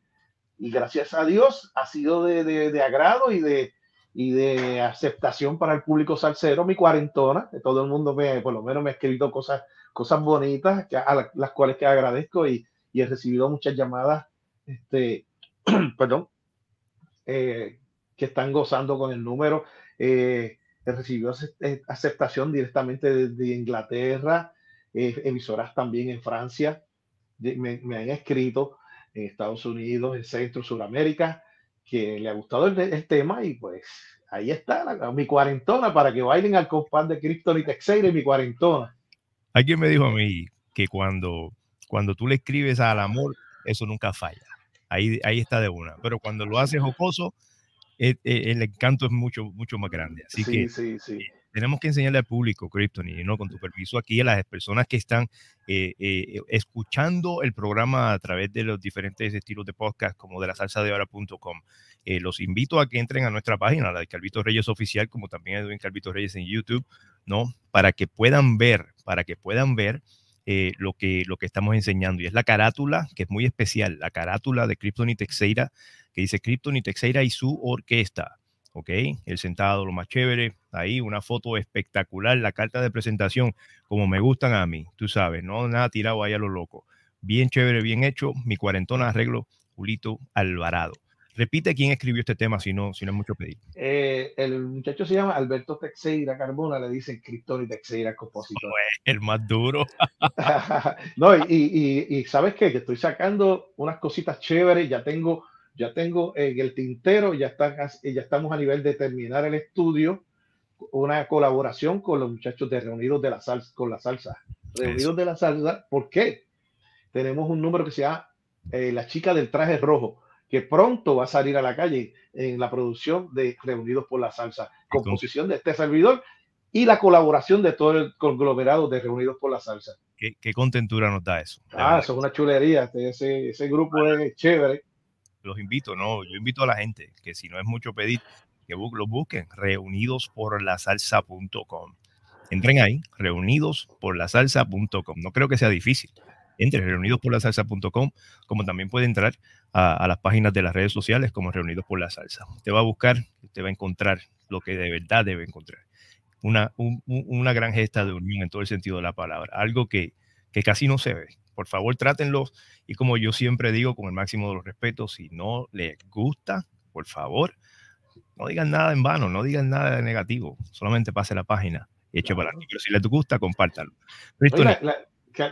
y gracias a Dios ha sido de, de, agrado y de, y de aceptación para el público salsero, mi cuarentona, todo el mundo me, por lo menos me ha escrito cosas, cosas bonitas, que, a las cuales que agradezco y, y, he recibido muchas llamadas, este, perdón, eh, que están gozando con el número. Eh, he recibido eh, aceptación directamente desde Inglaterra, emisoras también en Francia, me, han escrito en Estados Unidos, en Centro, Sudamérica, que le ha gustado el, tema y pues ahí está mi cuarentona para que bailen al compás de Krypton y Texeira y mi cuarentona. Alguien me dijo a mí que cuando, cuando tú le escribes al amor, eso nunca falla. Ahí, ahí está de una. Pero cuando lo haces jocoso, eh, eh, el encanto es mucho, mucho más grande. Así que sí, sí. Eh, tenemos que enseñarle al público, Krypton, y no con tu permiso aquí a las personas que están eh, eh, escuchando el programa a través de los diferentes estilos de podcast como de la salsa de ahora.com. Eh, los invito a que entren a nuestra página, la de Calvito Reyes Oficial, como también Edwin Calvito Reyes en YouTube, ¿no? Para que puedan ver, para que puedan ver lo, que, lo que estamos enseñando. Y es la carátula, que es muy especial, la carátula de Krypton y Texeira, que dice Krypton y Texeira y su orquesta. ¿ok? El sentado, lo más chévere, ahí una foto espectacular, la carta de presentación, como me gustan a mí, tú sabes, no nada tirado ahí a lo loco. Bien chévere, bien hecho, mi cuarentona arreglo, Julito Alvarado. Repite quién escribió este tema, si no, si no es mucho pedir. Eh, el muchacho se llama Alberto Texeira Carbona, le dicen Cristóbal y Texeira compositor. el más duro. no, y, y, y, sabes qué, que estoy sacando unas cositas chéveres, ya tengo ya tengo en el tintero, ya, está, ya estamos a nivel de terminar el estudio, una colaboración con los muchachos de Reunidos de la Salsa, con la salsa. Reunidos de la Salsa, ¿por qué? Tenemos un número que se llama eh, La chica del traje rojo, que pronto va a salir a la calle en la producción de Reunidos por la Salsa, composición de este servidor y la colaboración de todo el conglomerado de Reunidos por la Salsa. Qué, contentura nos da eso. Ah, eso es una chulería. Ese, ese grupo es chévere los invito, no, yo invito a la gente que si no es mucho pedir, que lo busquen, reunidos por la salsa.com. Entren ahí, reunidos por la salsa.com. No creo que sea difícil. Entre reunidos por la salsa.com, como también puede entrar a, las páginas de las redes sociales como Reunidos por la Salsa. Usted va a buscar, usted va a encontrar lo que de verdad debe encontrar. Una, una gran gesta de unión en todo el sentido de la palabra. Algo que, que casi no se ve por favor, trátenlos. Y como yo siempre digo, con el máximo de los respetos, si no les gusta, por favor, no digan nada en vano, no digan nada de negativo. Solamente pase la página y eche para adelante. Pero si les gusta, compártanlo.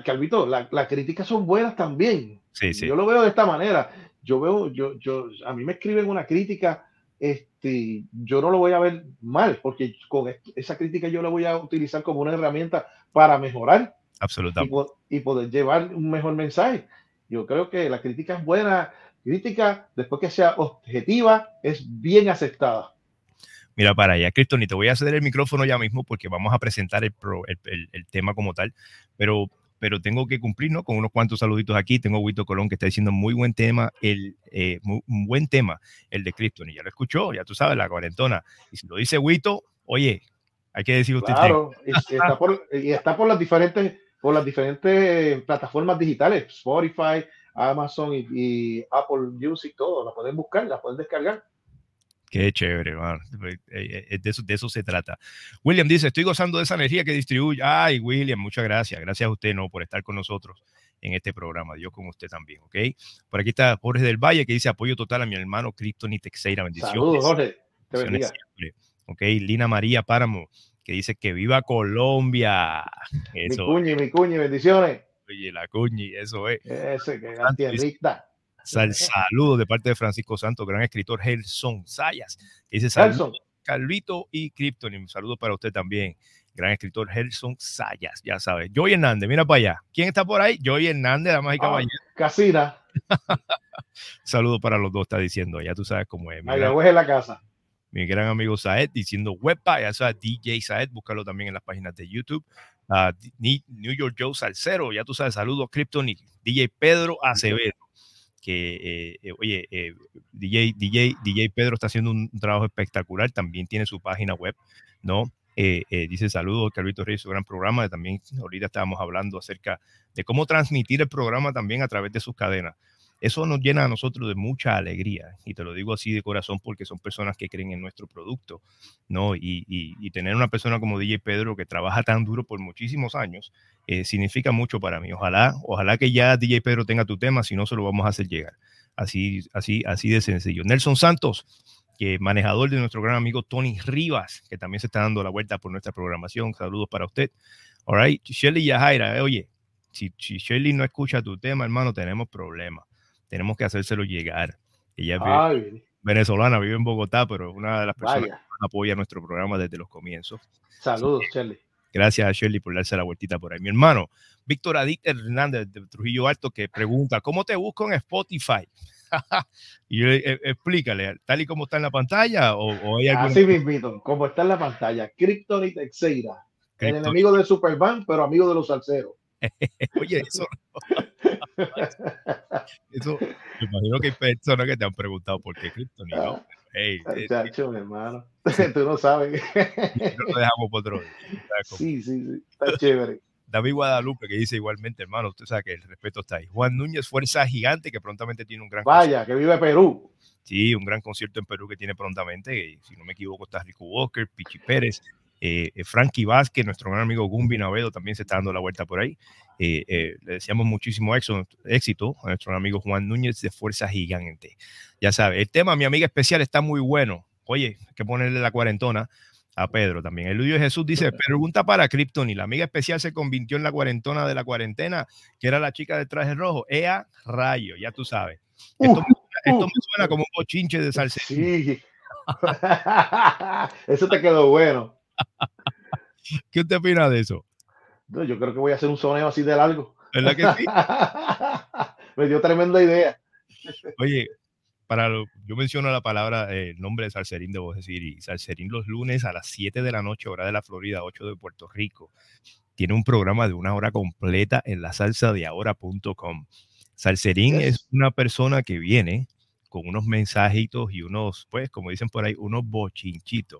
Calvito, las críticas son buenas también. Sí, sí. Yo lo veo de esta manera. Yo veo, yo, yo, a mí me escriben una crítica, este, yo no lo voy a ver mal, porque con esa crítica yo la voy a utilizar como una herramienta para mejorar Absolutamente. Y, poder llevar un mejor mensaje. Yo creo que la crítica es buena. Crítica, después que sea objetiva, es bien aceptada. Mira para allá, Cristo, ni te voy a ceder el micrófono ya mismo porque vamos a presentar el, el, tema como tal, pero, pero tengo que cumplir ¿no? con unos cuantos saluditos aquí. Tengo a Huito Colón que está diciendo muy buen tema, el, eh, un buen tema, el de Cristo, y ya lo escuchó, ya tú sabes, la cuarentona. Y si lo dice Huito, oye, hay que decir usted. Claro, y está, por, y está por las diferentes por las diferentes plataformas digitales, Spotify, Amazon y, Apple Music, todo, la pueden buscar, la pueden descargar. Qué chévere, man. Eh, eh, eh, de, eso, de eso se trata. William dice, estoy gozando de esa energía que distribuye. Ay, William, muchas gracias. Gracias a usted, ¿no? Por estar con nosotros en este programa. Dios con usted también, ¿ok? Por aquí está Jorge del Valle que dice apoyo total a mi hermano Krypton y Texeira. Bendiciones. Saludos, Jorge. Te bendiga. Ok, Lina María Páramo que dice que viva Colombia. mi cuñi, mi cuñi, bendiciones. Oye, la cuñi, eso es. Ese que tierrita. Sal, saludos de parte de Francisco Santos, gran escritor Gelson Sayas. dice saludos. Calvito y Krypton. Saludos para usted también. Gran escritor Gerson Sayas, ya sabes. Joey Hernández, mira para allá. ¿Quién está por ahí? Joey Hernández, damas y Ah, caballeros. Casina. Saludos para los dos, está diciendo. Ya tú sabes cómo es. Gran, la la casa. Mi gran amigo Saed diciendo Webpa, ya sabes, DJ Saed, búscalo también en las páginas de YouTube. Ni- New York Joe Salcero, ya tú sabes, saludos Krypton y DJ Pedro Acevedo. Que, eh, eh, oye, eh, DJ, DJ, DJ Pedro está haciendo un, un trabajo espectacular, también tiene su página web, ¿no? Eh, eh, dice saludos, Carlito Reyes, su gran programa. También ahorita estábamos hablando acerca de cómo transmitir el programa también a través de sus cadenas. Eso nos llena a nosotros de mucha alegría y te lo digo así de corazón porque son personas que creen en nuestro producto, ¿no? Y, y- tener una persona como DJ Pedro que trabaja tan duro por muchísimos años eh, significa mucho para mí. Ojalá, ojalá que ya DJ Pedro tenga tu tema, si no se lo vamos a hacer llegar. Así, así, así de sencillo. Nelson Santos, que manejador de nuestro gran amigo Tony Rivas, que también se está dando la vuelta por nuestra programación. Saludos para usted. All right, Shelly Yajaira, eh, oye, si, si no escucha tu tema, hermano, tenemos problemas. Tenemos que hacérselo llegar. Ella Ay, venezolana, vive en Bogotá, pero es una de las personas vaya. que apoya nuestro programa desde los comienzos. Saludos, Shirley. Gracias a Shirley por darse la vueltita por ahí. Mi hermano, Víctor Adit Hernández de Trujillo Alto, que pregunta, ¿cómo te busco en Spotify? y yo, eh, explícale, tal y como está en la pantalla o, o hay alguna... Así mismito, como está en la pantalla, Krypton y. El enemigo de Superman, pero amigo de los salseros. Oye, eso, eso, me imagino que hay personas que te han preguntado por qué Krypton y no. Hey, eh, Chacho, mi hermano. Tú no sabes. no lo dejamos por otro. Sí, sí, sí. Está chévere. David Guadalupe que dice igualmente, hermano, usted sabe que el respeto está ahí. Juan Núñez, Fuerza Gigante, que prontamente tiene un gran Vaya, que vive Perú. Sí, un gran concierto en Perú que tiene prontamente. si no me equivoco, está Rico Walker, Pichi Pérez, eh, eh, Frankie Vázquez, nuestro gran amigo Gumbi Navedo también se está dando la vuelta por ahí. Eh, eh, le deseamos muchísimo éxito, éxito a nuestro amigo Juan Núñez de Fuerza Gigante. Ya sabe, el tema, mi amiga especial, está muy bueno. Oye, hay que ponerle la cuarentona a Pedro también. El de Jesús dice, pregunta para Krypton y la amiga especial se convirtió en la cuarentona de la cuarentena, que era la chica del traje rojo. Ea, rayo, ya tú sabes. Esto, Uh, me- esto uh. me suena como un bochinche de salsa. Sí. Eso te quedó bueno. ¿Qué usted opina de eso? No, yo creo que voy a hacer un soneo así de largo. ¿Verdad que sí? Me dio tremenda idea. Oye, para lo- yo menciono la palabra, eh, el nombre de Salserín, debo decir, y Salserín los lunes a las 7 de la noche, hora de la Florida, 8 de Puerto Rico. Tiene un programa de una hora completa en la salsa de ahora.com. Salserín Yes. es una persona que viene con unos mensajitos y unos, pues, como dicen por ahí, unos bochinchitos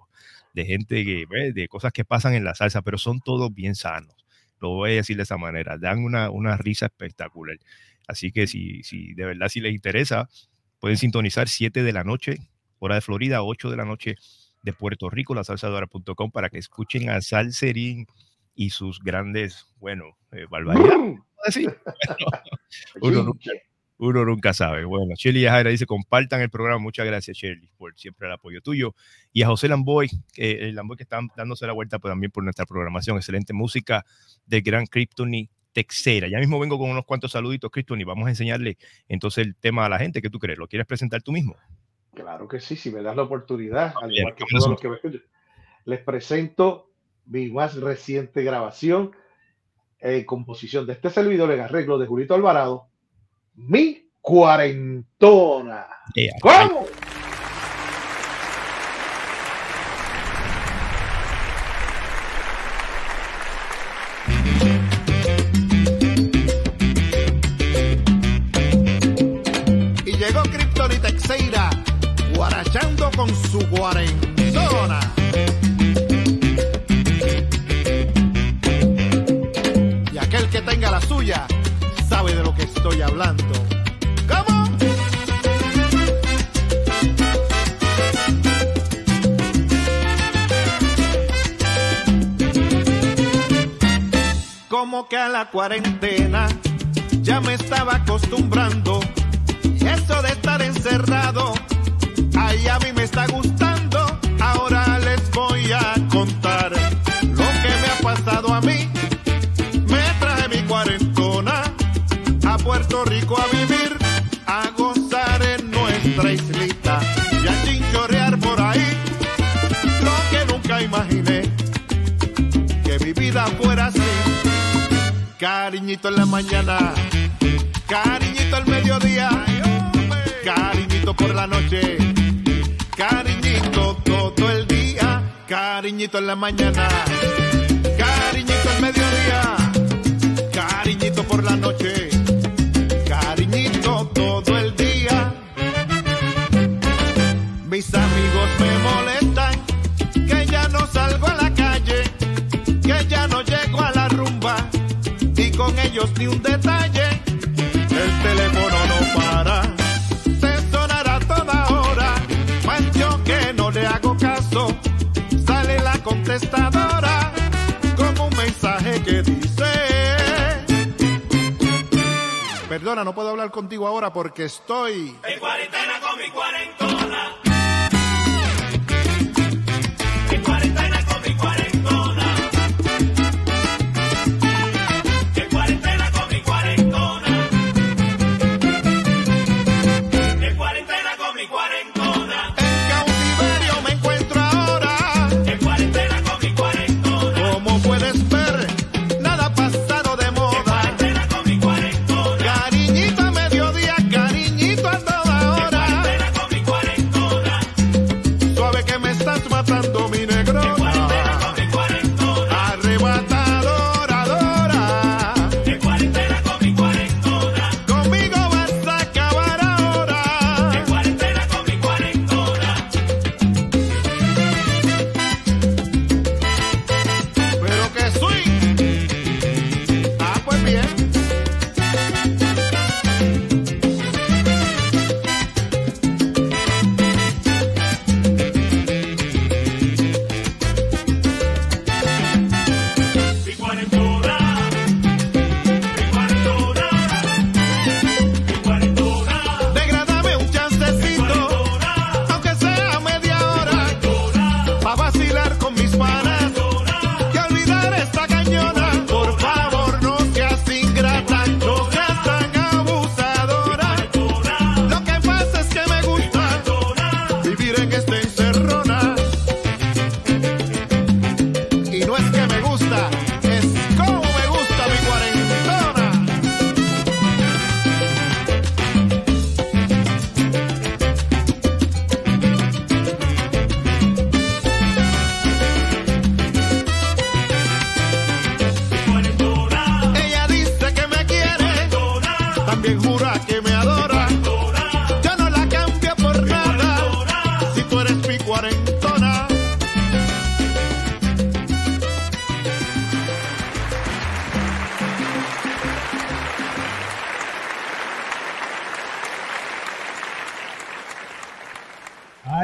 de gente que, ve, de cosas que pasan en la salsa, pero son todos bien sanos. Lo voy a decir de esa manera. Dan una, una risa espectacular. Así que si, si de verdad si les interesa, pueden sintonizar 7 de la noche, hora de Florida, 8 de la noche de Puerto Rico, la salsadora.com, para que escuchen a Salserín y sus grandes, bueno, eh, barbaridades. ¿puedo decir? Uno nunca. Uno nunca sabe. Bueno, Shelly Yajaira dice, compartan el programa. Muchas gracias, Shelly, por siempre el apoyo tuyo. Y a José Lamboy, que el Lamboy que está dándose la vuelta pues, también por nuestra programación. Excelente música de Gran Kryptoni Texera. Ya mismo vengo con unos cuantos saluditos, Kryptoni. Vamos a enseñarle entonces el tema a la gente. ¿Qué tú crees? ¿Lo quieres presentar tú mismo? Claro que sí, si me das la oportunidad, al Bien, igual que todos los que me escuchan. Les presento mi más reciente grabación, eh, composición de este servidor en arreglo de Julito Alvarado, Mi Cuarentona. Eh, ¿Cómo? Cuarentena la mañana, porque estoy... En cuarentena con mi cuarentona.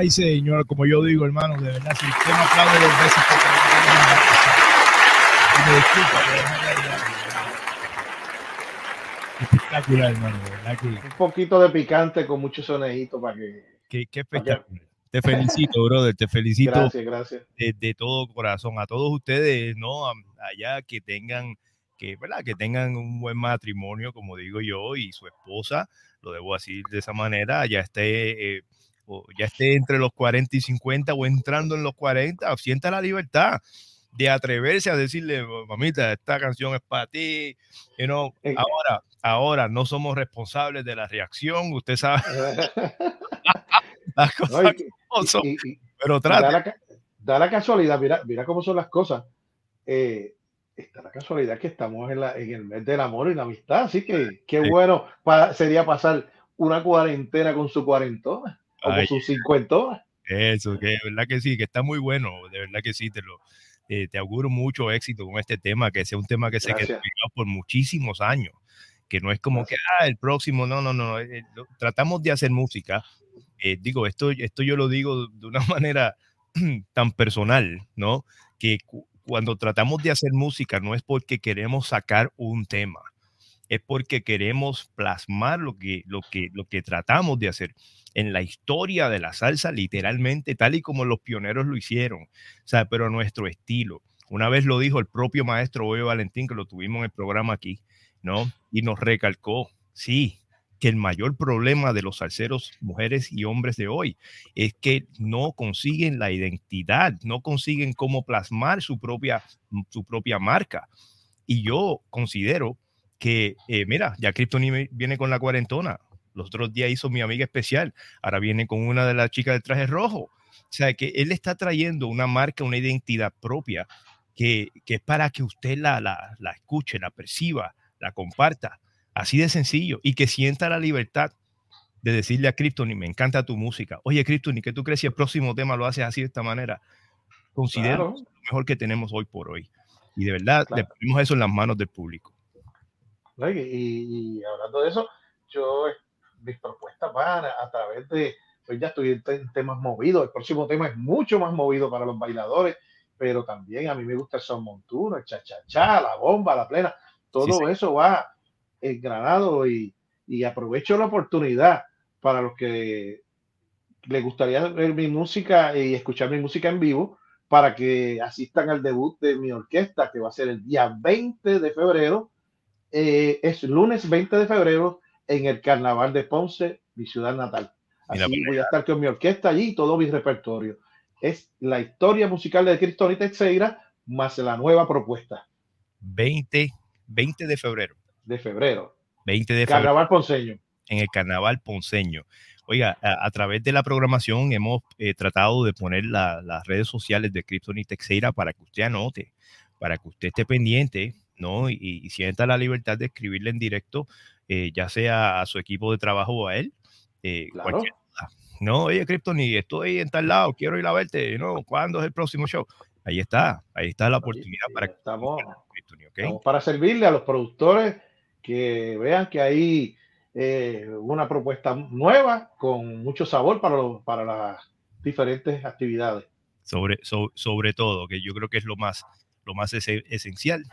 Ay, señor, como yo digo, hermano, de verdad, si usted me aplaude dos veces me disculpa, espectacular, hermano, de verdad que, Un poquito de picante con mucho sonejito para que. que, que espectacular. Te felicito, brother, te felicito Gracias, gracias. de, de todo corazón a todos ustedes, ¿no? Allá que tengan, que, ¿verdad? Que tengan un buen matrimonio, como digo yo, y su esposa, lo debo decir de esa manera, ya esté, eh, o ya esté entre los 40 y 50 o entrando en los 40, sienta la libertad de atreverse a decirle, mamita, esta canción es para ti, you know, Eh. ahora, ahora no somos responsables de la reacción, usted sabe las cosas No, y- como son, y- y- pero da, trate. la, da la casualidad, mira, mira cómo son las cosas. Eh, está la casualidad que estamos en, la, en el mes del amor y la amistad, así que qué Sí. bueno sería pasar una cuarentena con su cuarentona, como Ay, su cincuentona. Eso, que de verdad que sí, que está muy bueno, de verdad que sí, te lo eh, te auguro mucho éxito con este tema, que sea un tema que se quede Gracias. por muchísimos años, que no es como que, ah, el próximo, no, no, no, eh, lo- tratamos de hacer música, eh, digo, esto, esto yo lo digo de una manera tan personal, ¿no? Que cu- cuando tratamos de hacer música no es porque queremos sacar un tema, es porque queremos plasmar lo que, lo que, lo que tratamos de hacer en la historia de la salsa, literalmente, tal y como los pioneros lo hicieron, o pero nuestro estilo. Una vez lo dijo el propio maestro Boyo Valentín, que lo tuvimos en el programa aquí, ¿no? Y nos recalcó, sí, que el mayor problema de los salseros, mujeres y hombres de hoy, es que no consiguen la identidad, no consiguen cómo plasmar su propia, su propia marca. Y yo considero que, eh, mira, ya Krypton viene con la cuarentona. Los otros días hizo mi amiga especial, ahora viene con una de las chicas del traje rojo. O sea, que él está trayendo una marca, una identidad propia, que, que es para que usted la, la, la escuche, la perciba, la comparta Así de sencillo. Y que sienta la libertad de decirle a Krypton, me encanta tu música. Oye, Krypton, ¿y qué tú crees si el próximo tema lo haces así de esta manera? Considero lo mejor que tenemos hoy por hoy. Y de verdad, le ponemos eso en las manos del público. Y, hablando de eso, yo, mis propuestas van a, través de, pues ya estoy en, temas movidos. El próximo tema es mucho más movido para los bailadores, pero también a mí me gusta el son montuno, el cha-cha-cha, la bomba, la plena. Todo eso va Granado y, y aprovecho la oportunidad para los que les gustaría ver mi música y escuchar mi música en vivo para que asistan al debut de mi orquesta que va a ser el día 20 de febrero. Eh, es lunes 20 de febrero en el Carnaval de Ponce, mi ciudad natal. Así voy a estar con mi orquesta allí y todo mi repertorio. Es la historia musical de Cristóbal Teixeira más la nueva propuesta. 20, 20 de febrero de febrero. 20 de febrero. Carnaval Ponceño. En el Carnaval Ponceño. Oiga, a, través de la programación hemos eh, tratado de poner las redes sociales de Krypton y Texeira para que usted anote, para que usted esté pendiente, ¿no? Y, sienta la libertad de escribirle en directo, eh, ya sea a su equipo de trabajo o a él. Eh, claro. No, oye, Krypton, y estoy en tal lado, quiero ir a verte, ¿no? ¿Cuándo es el próximo show? Ahí está, ahí está la oportunidad para que estamos, estamos para servirle a los productores que vean que hay eh, una propuesta nueva con mucho sabor para, para las diferentes actividades. Sobre, sobre todo, que yo creo que es lo más, lo más esencial,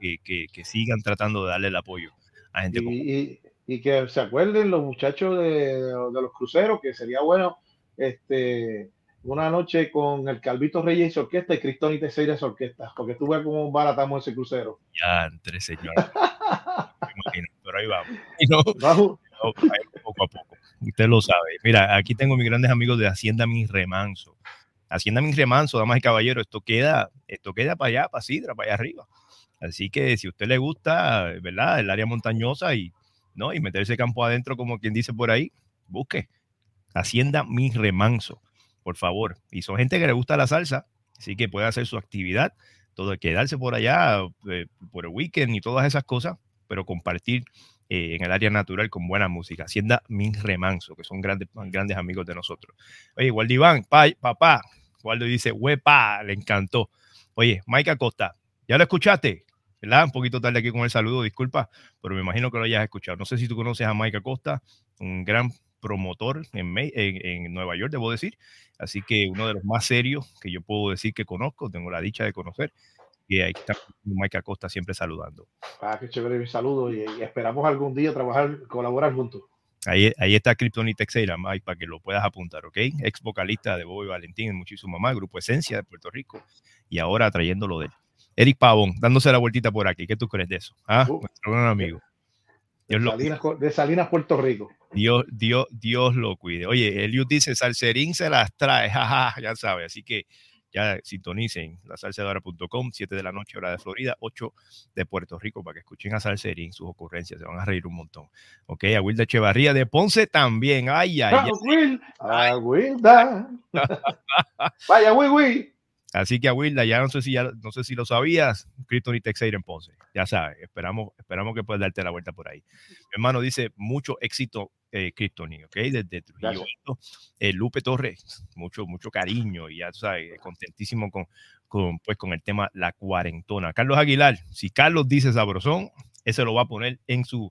que, que, sigan tratando de darle el apoyo a gente. Y, y, que se acuerden los muchachos de, de, los cruceros, que sería bueno este, una noche con el Calvito Reyes y orquesta y Cristón y Teixeira orquesta, porque tú ves cómo baratamos ese crucero. Ya, entre señores. pero ahí vamos. Y no, poco a poco. Usted lo sabe. Mira, aquí tengo mis grandes amigos de Hacienda Mi Remanso. Hacienda Mi Remanso, damas y caballeros, esto queda, esto queda para allá, para Sidra, para allá arriba. Así que si a usted le gusta, ¿verdad? El área montañosa y, ¿no? y meterse campo adentro, como quien dice por ahí, busque. Hacienda Mi Remanso, por favor. Y son gente que le gusta la salsa, así que puede hacer su actividad, todo quedarse por allá eh, por el weekend y todas esas cosas, pero compartir eh, en el área natural con buena música. Hacienda Min Remanso, que son grandes, grandes amigos de nosotros. Oye, Waldiván, papá, Waldo dice, huepa, le encantó. Oye, Mike Acosta, ¿ya lo escuchaste? ¿verdad? Un poquito tarde aquí con el saludo, disculpa, pero me imagino que lo hayas escuchado. No sé si tú conoces a Mike Acosta, un gran promotor en, en, en, Nueva York, debo decir. Así que uno de los más serios que yo puedo decir que conozco, tengo la dicha de conocer y ahí está Mike Acosta siempre saludando. Ah, qué chévere, mi saludo y, esperamos algún día trabajar, colaborar juntos. Ahí, ahí está Kryptonite Texeira, Mike, para que lo puedas apuntar, ¿ok? Ex vocalista de Bobby Valentín, muchísimo más, Grupo Esencia de Puerto Rico, y ahora trayéndolo de él. Eric Pavón, dándose la vueltita por aquí, ¿qué tú crees de eso? Ah, uh, nuestro gran amigo. Dios de, Salinas, de, Salinas, Puerto Rico. Dios, Dios, Dios lo cuide. Oye, Eliud dice, Salserín se las trae, jaja, ya sabe, así que ya sintonicen la salsadora.com, 7 de la noche, hora de Florida, 8 de Puerto Rico, para que escuchen a Salserín sus ocurrencias, se van a reír un montón. Ok, a Wilda Echevarría de Ponce también. Ay, ay, ay. A Wilda. Vaya, Will, Will. Así que a Wilda, ya no sé si ya, no sé si lo sabías, Krypton y Texeira en Ponce. Ya sabes, esperamos, esperamos que puedas darte la vuelta por ahí. Mi hermano dice, mucho éxito eh, ¿ok? Desde Trujillo. Eh, Lupe Torres, mucho, mucho cariño y ya sabes, contentísimo con, con, pues, con el tema La Cuarentona. Carlos Aguilar, si Carlos dice sabrosón, ese lo va a poner en su,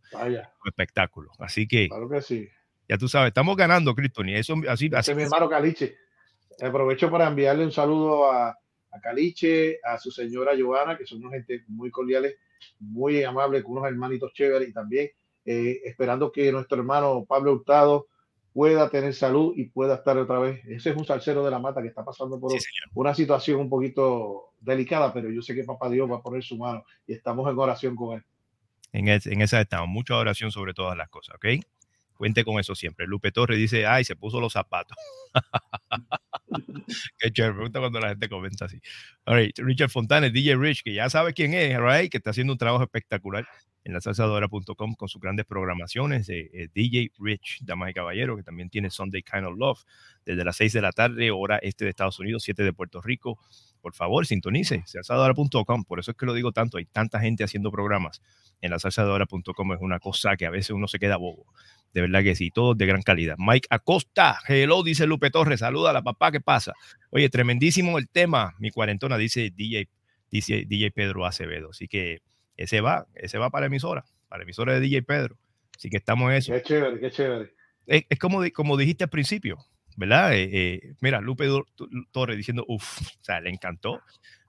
espectáculo. Así que, claro que sí. ya tú sabes, estamos ganando, y eso así, así. mi hermano Caliche. Aprovecho para enviarle un saludo a, a Caliche, a su señora Giovanna, que son una gente muy cordiales, muy amables, con unos hermanitos chéveres y también eh, esperando que nuestro hermano Pablo Hurtado pueda tener salud y pueda estar otra vez. Ese es un salsero de la mata que está pasando por una situación un poquito delicada, pero yo sé que Papá Dios va a poner su mano y estamos en oración con él. En, en esa estamos, mucha oración sobre todas las cosas, ¿ok? Cuente con eso siempre. Lupe Torres dice, ay, se puso los zapatos. Qué chévere, me cuando la gente comenta así. All right, Richard Fontanes, DJ Rich, que ya sabe quién es, right? que está haciendo un trabajo espectacular en la salsadora.com con sus grandes programaciones. Eh, DJ Rich, damas y caballeros, que también tiene Sunday Kind of Love desde las 6 de la tarde, hora este de Estados Unidos, 7 de Puerto Rico. Por favor, sintonice, salsadora.com. Por eso es que lo digo tanto, hay tanta gente haciendo programas en la salsadora.com. Es una cosa que a veces uno se queda bobo. De verdad que sí, todos de gran calidad. Mike Acosta, hello, dice Lupe Torres, saluda a la papá, ¿qué pasa? Oye, tremendísimo el tema, mi cuarentona, dice DJ, dice DJ Pedro Acevedo. Así que ese va, ese va para la emisora, para la emisora de DJ Pedro. Así que estamos en eso. Qué chévere, qué chévere. Es, es como, como dijiste al principio, ¿verdad? Eh, eh, mira, Lupe Torres diciendo, uff, o sea, le encantó,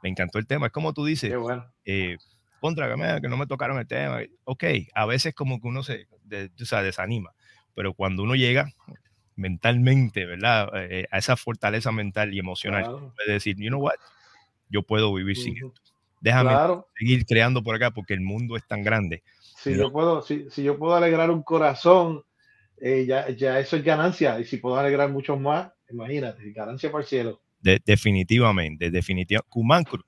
le encantó el tema. Es como tú dices, Qué bueno. eh, contra que, no me tocaron el tema. Ok, a veces como que uno se de- o sea, desanima, pero cuando uno llega mentalmente, ¿verdad? Eh, a esa fortaleza mental y emocional, Claro. puede decir, you know what, yo puedo vivir sin esto. Déjame Claro. seguir creando por acá porque el mundo es tan grande. Si yo puedo, si, si yo puedo alegrar un corazón, eh, ya, ya eso es ganancia. Y si puedo alegrar muchos más, imagínate, ganancia para el cielo. De- definitivamente, definitivamente. Kuman Cruz.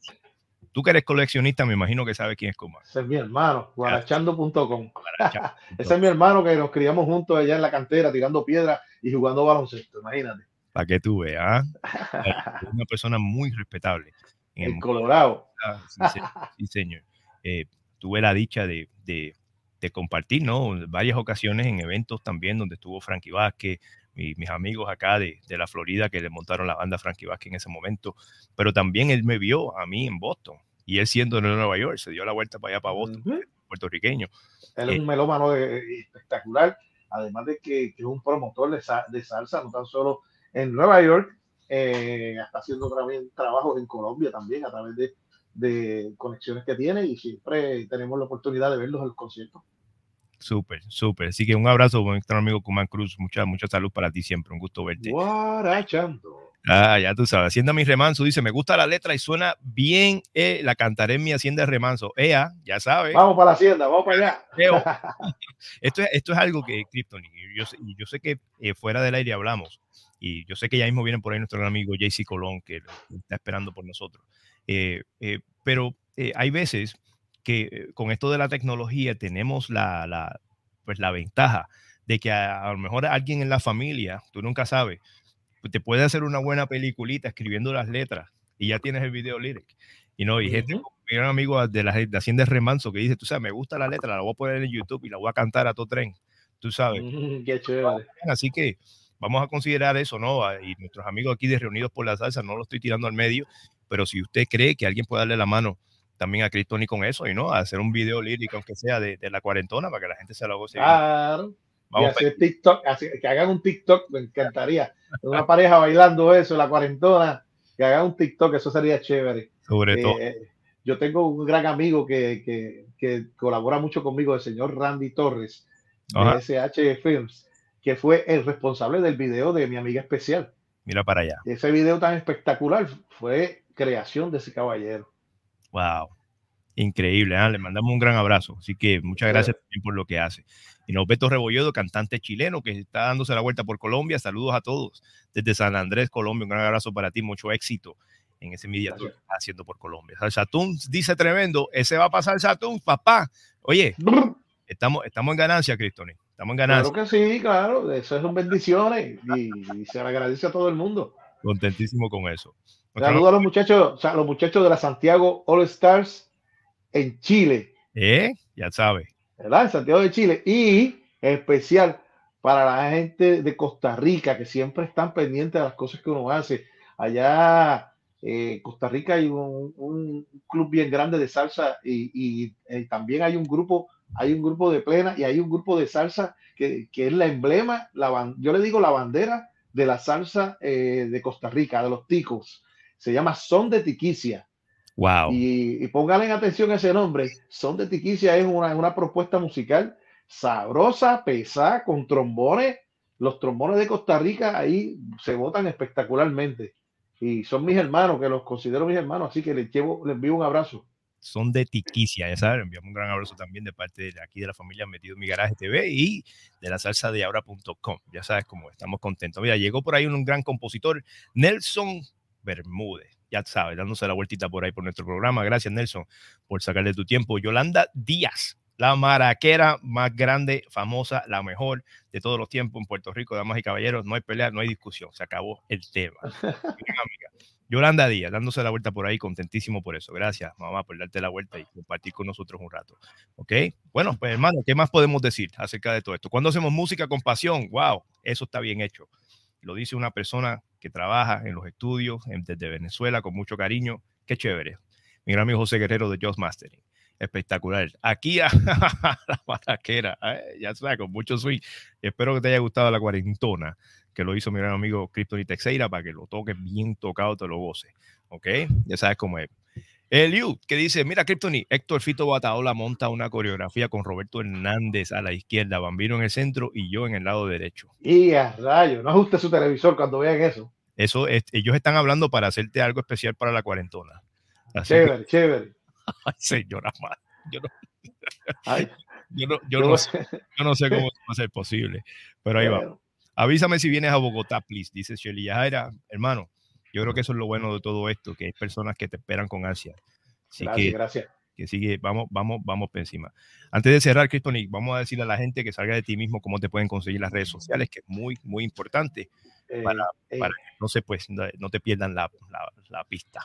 Tú que eres coleccionista, me imagino que sabes quién es Kuman. Ese es mi hermano, guarachando.com. Guaracha. Ese es mi hermano que nos criamos juntos allá en la cantera, tirando piedras y jugando baloncesto, imagínate. Para que tú veas. ¿ah? Es una persona muy respetable. en el Colorado. Ah, sí, se- sí, señor. Eh, tuve la dicha de, de- de compartir, ¿no? Varias ocasiones en eventos también donde estuvo Frankie Vázquez, mi- mis amigos acá de, de la Florida que le montaron la banda Frankie Vázquez en ese momento, pero también él me vio a mí en Boston y él siendo de Nueva York se dio la vuelta para allá, para Boston, puertorriqueño. Él es Eh. un melómano de- espectacular, además de que, que es un promotor de, sa- de salsa, no tan solo en Nueva York, eh, está haciendo también trabajos en Colombia también a través de, de conexiones que tiene y siempre tenemos la oportunidad de verlos en los conciertos. Súper, súper. Así que un abrazo, buen amigo Kuman Cruz. Mucha, mucha salud para ti siempre. Un gusto verte. Guarachando. Ah, ya tú sabes. Hacienda mi remanso dice: Me gusta la letra y suena bien. eh, la cantaré en mi hacienda remanso. Ea, ya sabes. Vamos para la hacienda, vamos para allá. Esto, es, esto es algo que, Krypton, y yo, yo sé que eh, fuera del aire hablamos, y yo sé que ya mismo viene por ahí nuestro gran amigo JC Colón, que está esperando por nosotros. Eh, eh, pero hay veces que con esto de la tecnología tenemos la, la, pues la ventaja de que a, a lo mejor alguien en la familia, tú nunca sabes, te puede hacer una buena peliculita escribiendo las letras y ya tienes el video lyric. Y no, y gente Ujú. como mi gran amigo de la de Hacienda de Remanso que dice, tú sabes, me gusta la letra, la voy a poner en YouTube y la voy a cantar a todo tren, tú sabes. Qué chévere. Así que vamos a considerar eso, ¿no? Ah, Y nuestros amigos aquí de Reunidos por la Salsa, no lo estoy tirando al medio, pero si usted cree que alguien puede darle la mano también a Cristoni con eso y no, a hacer un video lírico, aunque sea de, de la cuarentona, para que la gente se lo goce. Claro. Y Vamos a hacer TikTok, que hagan un TikTok, me encantaría. Una pareja bailando eso, la cuarentona, que hagan un TikTok, eso sería chévere. sobre todo. Eh, yo tengo un gran amigo que, que- que colabora mucho conmigo, el señor Randy Torres, Ajá. de SH Films, que fue el responsable del video de mi amiga especial. Mira para allá. Ese video tan espectacular fue creación de ese caballero. Wow. Increíble, ¿ah? le mandamos un gran abrazo. Así que muchas gracias también por lo que hace. Y Norberto Rebolledo, cantante chileno que está dándose la vuelta por Colombia. Saludos a todos desde San Andrés, Colombia. Un gran abrazo para ti, mucho éxito en ese media que estás haciendo por Colombia. Tunes dice tremendo, ese va a pasar Tunes, papá. Oye, estamos, estamos en ganancia, Cristoni. Estamos en ganancia. Claro que sí, claro, eso son bendiciones y, y se le agradece a todo el mundo. Contentísimo con eso. Saludos a los muchachos, o sea, a los muchachos de la Santiago All Stars en Chile, ¿Eh? Ya sabes. ¿Verdad? En Santiago de Chile. Y en especial para la gente de Costa Rica, que siempre están pendientes de las cosas que uno hace. Allá eh, Costa Rica hay un, club bien grande de salsa y, eh, también hay un grupo, hay un grupo de plena y hay un grupo de salsa que, que es la emblema, la, yo le digo la bandera de la salsa eh, de Costa Rica, de los ticos. Se llama Son de Tiquicia. Wow. Y, y pónganle atención a ese nombre. Son de Tiquicia es una, una propuesta musical sabrosa, pesada, con trombones. Los trombones de Costa Rica ahí se votan espectacularmente. Y son mis hermanos, que los considero mis hermanos, así que les llevo, les envío un abrazo. son de tiquicia, ya saben, enviamos un gran abrazo también de parte de aquí de la familia Metido en mi Garaje TV y de la salsa de ahora.com, ya sabes cómo estamos contentos. Mira, llegó por ahí un gran compositor, Nelson Bermúdez, ya sabes, dándose la vueltita por ahí por nuestro programa. Gracias, Nelson, por sacarle tu tiempo. Yolanda Díaz, la maraquera más grande, famosa, la mejor de todos los tiempos en Puerto Rico, damas y caballeros. No hay pelea, no hay discusión, se acabó el tema. Yolanda Díaz, dándose la vuelta por ahí, contentísimo por eso. Gracias, mamá, por darte la vuelta y compartir con nosotros un rato. ¿Ok? Bueno, pues hermano, ¿qué más podemos decir acerca de todo esto? Cuando hacemos música con pasión, wow, eso está bien hecho. Lo dice una persona que trabaja en los estudios en- desde Venezuela con mucho cariño. Qué chévere. Mi gran amigo José Guerrero de Just Mastering. Espectacular. Aquí a la maraquera, eh, ya sabes, con mucho swing. Espero que te haya gustado la cuarentona que lo hizo mi gran amigo Krypton Texeira para que lo toques bien tocado, te lo goces. ¿Ok? Ya sabes cómo es. Eliu, que dice, mira Kryptoni, Héctor Fito Bataola monta una coreografía con Roberto Hernández a la izquierda, Bambino en el centro y yo en el lado derecho. Y a rayo, no ajuste su televisor cuando vean eso. Eso es, ellos están hablando para hacerte algo especial para la cuarentona. Así que, Chévere, chévere. ay, señora, madre, yo no, Ay, yo no, yo no sé, yo no sé cómo va a ser posible, pero ahí va. Avísame si vienes a Bogotá, please, dice Shelly Yajaira. Hermano, yo creo que eso es lo bueno de todo esto, que hay personas que te esperan con ansia. Así Gracias, que, gracias. que sigue, vamos, vamos, vamos por encima. Antes de cerrar, Cristonic, vamos a decirle a la gente que salga de ti mismo cómo te pueden conseguir las redes sociales, que es muy, muy importante. Eh, para- eh, para- No sé, pues, no, te pierdan la, la- la pista.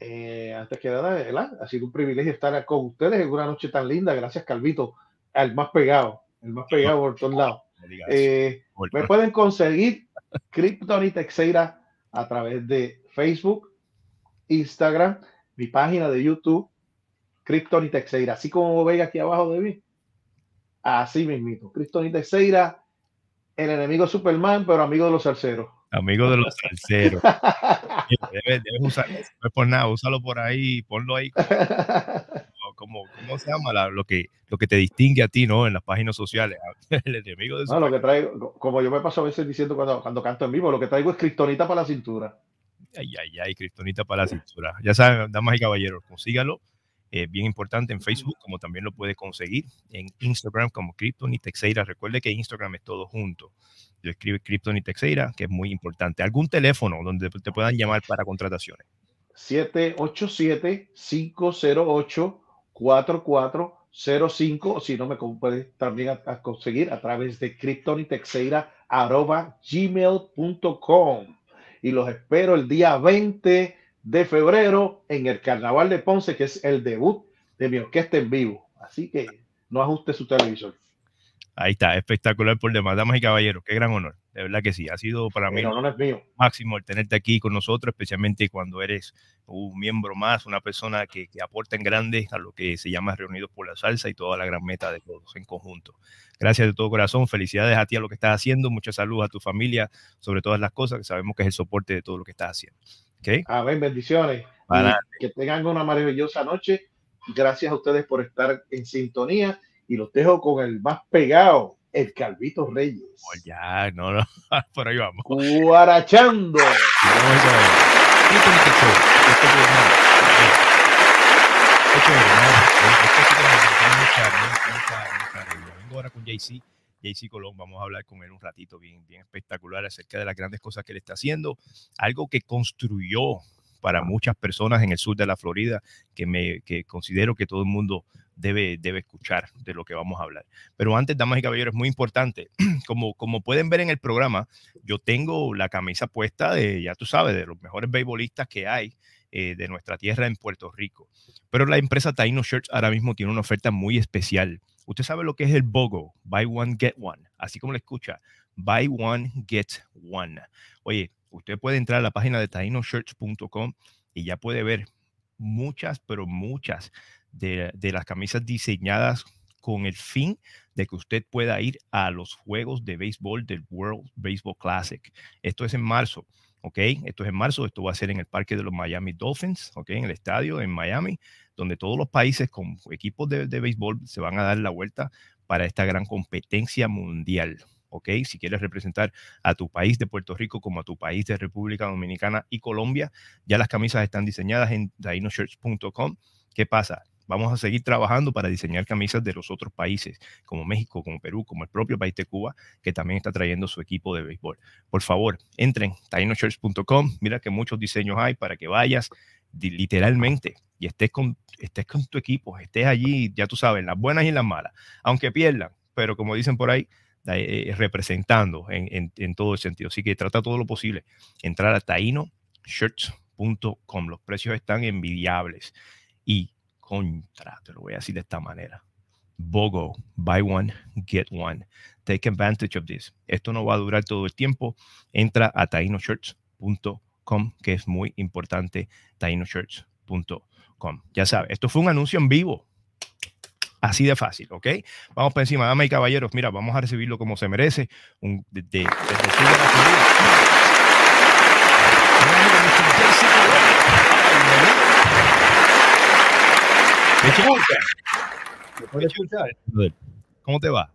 eh, antes que nada, ¿verdad? ha sido un privilegio estar con ustedes en una noche tan linda. Gracias, Calvito, al más pegado, el más pegado por todos lados. Eh, me pueden conseguir Krypton y Texeira a través de Facebook, Instagram, mi página de YouTube, Krypton y Texeira. Así como ven aquí abajo de mí. Así mismito. Krypton y Texeira, el enemigo Superman, pero amigo de los salseros. Amigo de los salseros. Debes, debes usar no es por nada, úsalo por ahí, ponlo ahí como, ¿Cómo, cómo se llama lo, que, lo que te distingue a ti, ¿no? En las páginas sociales. El enemigo de. No, lo que traigo, como yo me paso a veces diciendo cuando, cuando canto en vivo, lo que traigo es cristonita para la cintura. Ay, ay, ay, cristonita para la cintura. Ya saben, damas y caballeros, consígalo. Eh, bien importante en Facebook, como también lo puede conseguir en Instagram como Krypton y Texeira. Recuerde que Instagram es todo junto. Yo escribe Krypton y Texeira, que es muy importante. ¿Algún teléfono donde te puedan llamar para contrataciones? 787 508 4405, si no me puedes también conseguir a través de kryptonitexeira.gmail.com. Y los espero el día 20 de febrero en el Carnaval de Ponce, que es el debut de mi orquesta en vivo. Así que no ajuste su televisor. Ahí está, espectacular por demás. Damas y caballeros, qué gran honor. De verdad que sí, ha sido para mí no mío. máximo el tenerte aquí con nosotros, especialmente cuando eres un miembro más, una persona que, que aporta en grande a lo que se llama Reunidos por la Salsa y toda la gran meta de todos en conjunto. Gracias de todo corazón, felicidades a ti a lo que estás haciendo, mucha salud a tu familia, sobre todas las cosas, que sabemos que es el soporte de todo lo que estás haciendo. ¿Ok? Amén, bendiciones. Para- Y que tengan una maravillosa noche. Gracias a ustedes por estar en sintonía y los dejo con el más pegado, el Calvito Reyes. Pues ya, no, no, por ahí vamos. Guarachando. Vengo ahora con JC. JC Colón, vamos a hablar con él un ratito bien, bien espectacular acerca de las grandes cosas que él está haciendo, algo que construyó para muchas personas en el sur de la Florida, que me que considero que todo el mundo debe, debe escuchar de lo que vamos a hablar. Pero antes, damas y caballeros, es muy importante, como, pueden ver en el programa, yo tengo la camisa puesta de, ya tú sabes, de los mejores beisbolistas que hay eh, de nuestra tierra en Puerto Rico. Pero la empresa Taino Shirts ahora mismo tiene una oferta muy especial. Usted sabe lo que es el BOGO, Buy One, Get One, así como le escucha, Buy One, Get One. Oye, usted puede entrar a la página de tainoshirts.com y ya puede ver muchas, pero muchas de, las camisas diseñadas con el fin de que usted pueda ir a los juegos de béisbol del World Baseball Classic. Esto es en marzo, ¿ok? Esto es en marzo, esto va a ser en el parque de los Miami Dolphins, ¿ok? En el estadio en Miami, donde todos los países con equipos de, de béisbol se van a dar la vuelta para esta gran competencia mundial. ¿ok? Si quieres representar a tu país de Puerto Rico como a tu país de República Dominicana y Colombia, ya las camisas están diseñadas en dainoshirts.com ¿Qué pasa? Vamos a seguir trabajando para diseñar camisas de los otros países, como México, como Perú, como el propio país de Cuba, que también está trayendo su equipo de béisbol. Por favor, entren tainoshirts.com. Mira que muchos diseños hay para que vayas literalmente y estés con, estés con tu equipo, estés allí, ya tú sabes, las buenas y las malas, aunque pierdan, pero como dicen por ahí, eh, representando en, en, todo el sentido. Así que trata todo lo posible. Entrar a tainoshirts.com. Los precios están envidiables. Y contra, te lo voy a decir de esta manera. BOGO, buy one, get one. Take advantage of this. Esto no va a durar todo el tiempo. Entra a tainoshirts.com, que es muy importante, tainoshirts.com. Ya sabes, esto fue un anuncio en vivo. Así de fácil, ¿ok? Vamos para encima, damas y caballeros. Mira, vamos a recibirlo como se merece. Un, de, de, de, escuchar? ¿Cómo te va?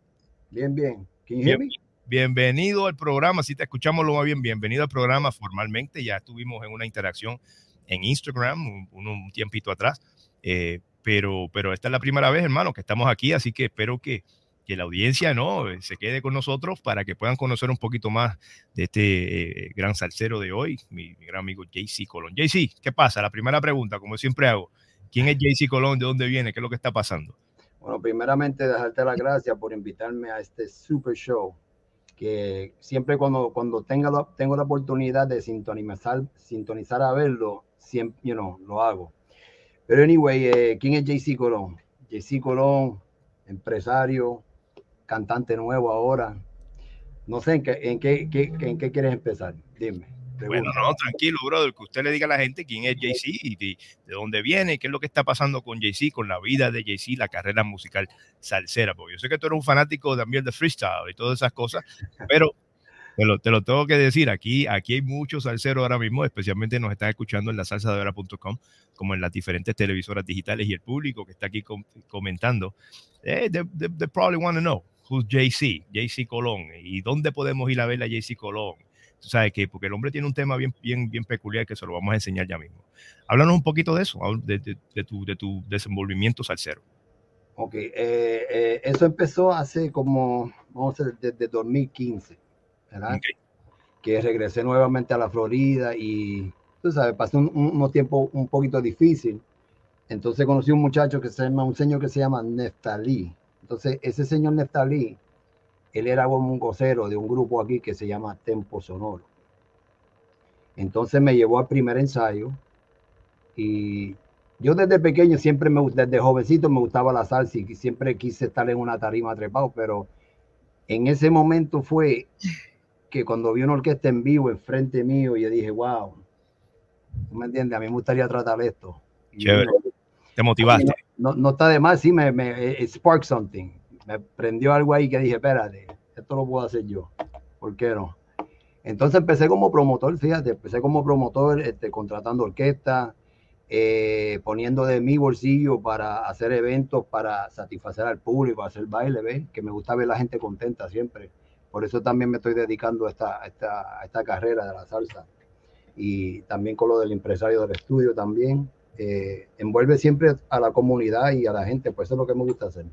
Bien, bien. bien bienvenido al programa. Si te escuchamos lo más bien, bienvenido al programa formalmente. Ya estuvimos en una interacción en Instagram un, un tiempito atrás. Eh, pero, pero esta es la primera vez, hermano, que estamos aquí, así que espero que, que la audiencia no se quede con nosotros para que puedan conocer un poquito más de este eh, gran salsero de hoy, mi, mi gran amigo JC Colón. JC, ¿qué pasa? La primera pregunta, como siempre hago, ¿quién es JC Colón? ¿De dónde viene? ¿Qué es lo que está pasando? Bueno, primeramente dejarte las gracias por invitarme a este super show que siempre cuando, cuando tenga tengo la oportunidad de sintonizar, sintonizar a verlo, siempre, you know, lo hago. Pero anyway, eh, ¿quién es JC Colón? JC Colón, empresario, cantante nuevo ahora. No sé en qué, en qué, en qué quieres empezar. Dime. Bueno, no, tranquilo, brother, que usted le diga a la gente quién es Jay-Z y de, de, dónde viene, qué es lo que está pasando con Jay-Z, con la vida de Jay-Z, la carrera musical salsera. Porque yo sé que tú eres un fanático también de freestyle y todas esas cosas, pero te lo, te lo, tengo que decir, aquí, aquí hay muchos salseros ahora mismo, especialmente nos están escuchando en la salsadora.com, como en las diferentes televisoras digitales y el público que está aquí com comentando. Eh, they, they, they, probably want to know who's JC, JC Colón, y dónde podemos ir a ver a JC Colón. Sabes que, porque el hombre tiene un tema bien, bien, bien peculiar que se lo vamos a enseñar ya mismo. Háblanos un poquito de eso, de, de, de tu, de tu desenvolvimiento salsero. Ok, eh, eh, eso empezó hace como, vamos a decir, desde 2015 ¿verdad? Okay. Que regresé nuevamente a la Florida y, tú sabes, pasé un, un, un, tiempo un poquito difícil. Entonces conocí un muchacho que se llama, un señor que se llama Neftalí. Entonces, ese señor Neftalí, él era como un vocero de un grupo aquí que se llama Tempo Sonoro. Entonces me llevó al primer ensayo y yo desde pequeño siempre me desde jovencito me gustaba la salsa y siempre quise estar en una tarima trepado, pero en ese momento fue que cuando vi una orquesta en vivo enfrente mío, yo dije, wow, ¿tú me entiendes? A mí me gustaría tratar esto. Chévere. Te motivaste. No, no, está de más, sí, me, me it sparked something. Me prendió algo ahí que dije, espérate, esto lo puedo hacer yo. ¿Por qué no? Entonces empecé como promotor, fíjate, empecé como promotor, este, contratando orquestas, eh, poniendo de mi bolsillo para hacer eventos, para satisfacer al público, hacer baile, ¿ves? Que me gusta ver la gente contenta siempre. Por eso también me estoy dedicando a esta, a esta, carrera de la salsa. Y también con lo del empresario del estudio también. Eh, envuelve siempre a la comunidad y a la gente, pues eso es lo que me gusta hacer.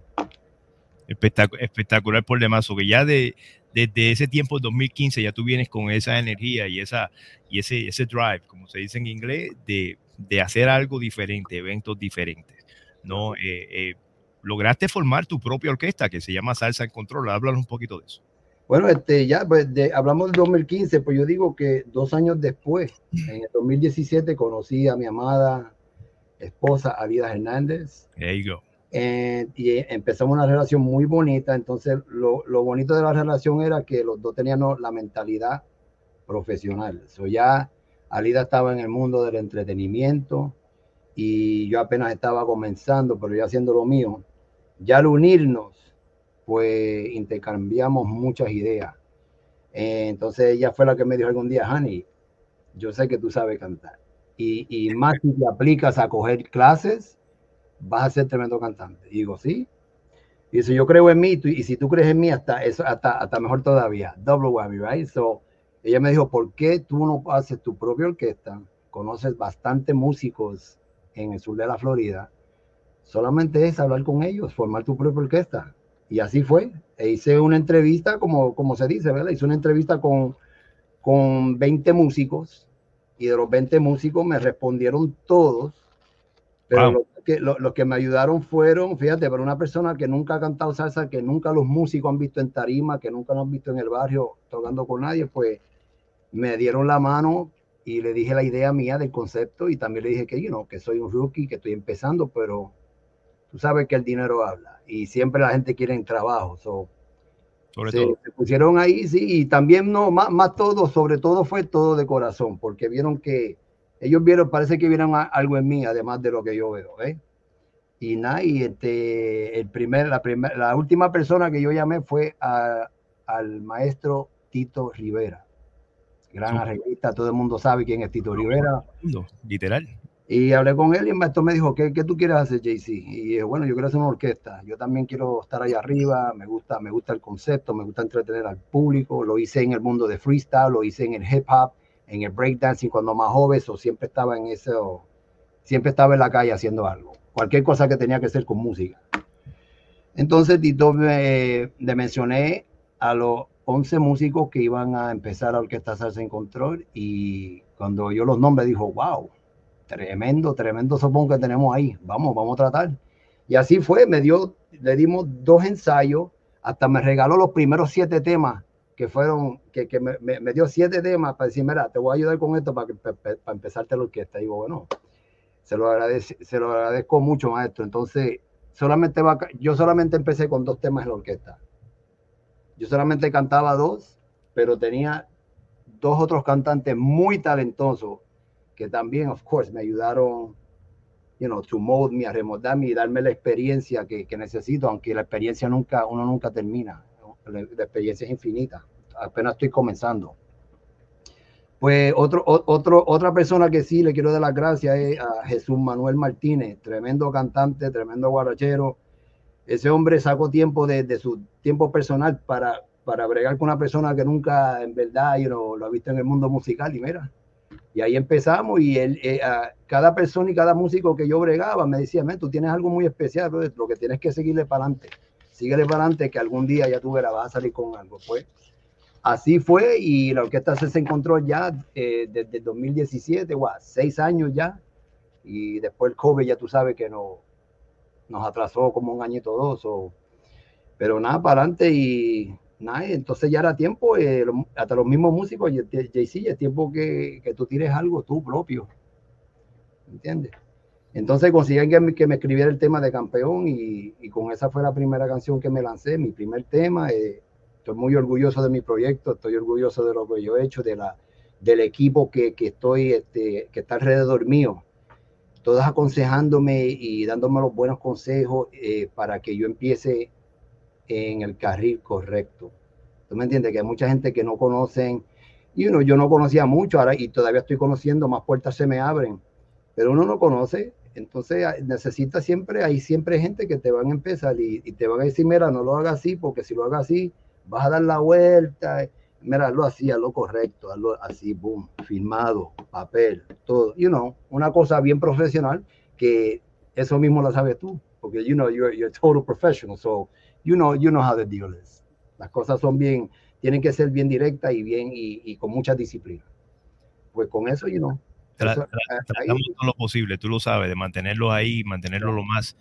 Espectac espectacular por demás, que ya de, desde ese tiempo, 2015, ya tú vienes con esa energía y, esa, y ese, ese drive, como se dice en inglés, de, de hacer algo diferente, eventos diferentes. ¿no? Eh, eh, lograste formar tu propia orquesta que se llama Salsa en Control. Háblanos un poquito de eso. Bueno, este, ya pues, de, hablamos del 2015, pues yo digo que dos años después, en el 2017, conocí a mi amada esposa, Alida Hernández. There you go. Eh, y empezamos una relación muy bonita. Entonces, lo, lo, bonito de la relación era que los dos teníamos la mentalidad profesional. So, ya Alida estaba en el mundo del entretenimiento y yo apenas estaba comenzando, pero ya haciendo lo mío. Ya al unirnos, pues intercambiamos muchas ideas. Eh, entonces ella fue la que me dijo algún día, Hani, yo sé que tú sabes cantar. Y, y más si te aplicas a coger clases, vas a ser tremendo cantante. Y digo, sí. Y dice, yo creo en mí, tú, y si tú crees en mí, hasta, eso, hasta, hasta mejor todavía. Double whammy, right? So, ella me dijo, ¿por qué tú no haces tu propia orquesta? Conoces bastante músicos en el sur de la Florida. solamente es hablar con ellos, formar tu propia orquesta. Y así fue. E hice una entrevista, como, como se dice, ¿verdad? Hice una entrevista con, con 20 músicos y de los 20 músicos me respondieron todos. Pero lo que, lo, que me ayudaron fueron, fíjate, para una persona que nunca ha cantado salsa, que nunca los músicos han visto en tarima, que nunca lo han visto en el barrio tocando con nadie, pues me dieron la mano y le dije la idea mía del concepto y también le dije que, you que soy un rookie, que estoy empezando, pero tú sabes que el dinero habla y siempre la gente quiere en trabajo. sobre se, todo. se pusieron ahí, sí, y también no, más, más todo, sobre todo fue todo de corazón, porque vieron que ellos vieron, parece que vieron algo en mí, además de lo que yo veo, ¿eh? Y nada, y este, el primer, la, primer, la última persona que yo llamé fue al maestro Tito Rivera gran arreglista, todo el mundo sabe quién es Tito Rivera. Literal. Y hablé con él y el maestro me dijo, ¿qué, qué tú quieres hacer, JC? Y dije, bueno, yo quiero hacer una orquesta. Yo también quiero estar allá arriba, me gusta, me gusta el concepto, me gusta entretener al público. Lo hice en el mundo de freestyle, lo hice en el hip hop, en el breakdancing cuando más joven, o siempre estaba en eso, siempre estaba en la calle haciendo algo. Cualquier cosa que tenía que hacer con música. Entonces, Tito me, le mencioné a los 11 músicos que iban a empezar a orquesta salsa en control y cuando yo los nombres dijo, wow, tremendo, tremendo sopón que tenemos ahí, vamos, vamos a tratar. Y así fue, me dio, le dimos dos ensayos, hasta me regaló los primeros siete temas que fueron, que, que me, me, dio siete temas para decir, mira, te voy a ayudar con esto para, para, para empezarte la orquesta. Y digo, bueno, se lo, agradezco, se lo agradezco mucho, maestro. Entonces, solamente va, yo solamente empecé con dos temas en la orquesta yo solamente cantaba dos, pero tenía dos otros cantantes muy talentosos que también, of course, me ayudaron, you know, to mold me, a remoldarme y darme la experiencia que, que, necesito, aunque la experiencia nunca, uno nunca termina. La, experiencia infinita. Apenas estoy comenzando. Pues otro, otro, otra persona que sí le quiero dar las gracias es a Jesús Manuel Martínez, tremendo cantante, tremendo guarachero ese hombre sacó tiempo de, su tiempo personal para, para bregar con una persona que nunca en verdad you know, lo ha visto en el mundo musical y mira, y ahí empezamos y él, eh, cada persona y cada músico que yo bregaba me decía, tú tienes algo muy especial, lo que tienes que seguirle para adelante, síguele para adelante que algún día ya tú verás, vas a salir con algo. Pues así fue y la orquesta se encontró ya eh, desde 2017, wow, seis años ya, y después el COVID ya tú sabes que no, nos atrasó como un añito o dos, o, pero nada, para adelante y nada, entonces ya era tiempo, eh, hasta los mismos músicos, JC, es tiempo que, que, tú tires algo tú propio, ¿entiendes? Entonces consiguen que me, escribiera el tema de campeón y, con esa fue la primera canción que me lancé, mi primer tema. Eh, estoy muy orgulloso de mi proyecto, estoy orgulloso de lo que yo he hecho, de la, del equipo que, que estoy, este, que está alrededor mío todas aconsejándome y dándome los buenos consejos eh, para que yo empiece en el carril correcto. ¿Tú me entiendes? Que hay mucha gente que no conocen, y uno, yo no conocía mucho ahora y todavía estoy conociendo, más puertas se me abren, pero uno no conoce, entonces ah, necesita siempre, hay siempre gente que te van a empezar y, y te van a decir, mira, no lo hagas así, porque si lo hagas así, vas a dar la vuelta mira, hazlo así, hazlo correcto, hazlo así, boom, filmado, papel, todo, you know, una cosa bien profesional que eso mismo lo sabes tú, porque you know, you're, you're a total professional, so you know, you know how the deal is. Las cosas son bien, tienen que ser bien directas y bien, y, y con mucha disciplina. Pues con eso, you know. Tra, tra, eh, tratamos todo lo posible, tú lo sabes, de mantenerlo ahí, mantenerlo lo más,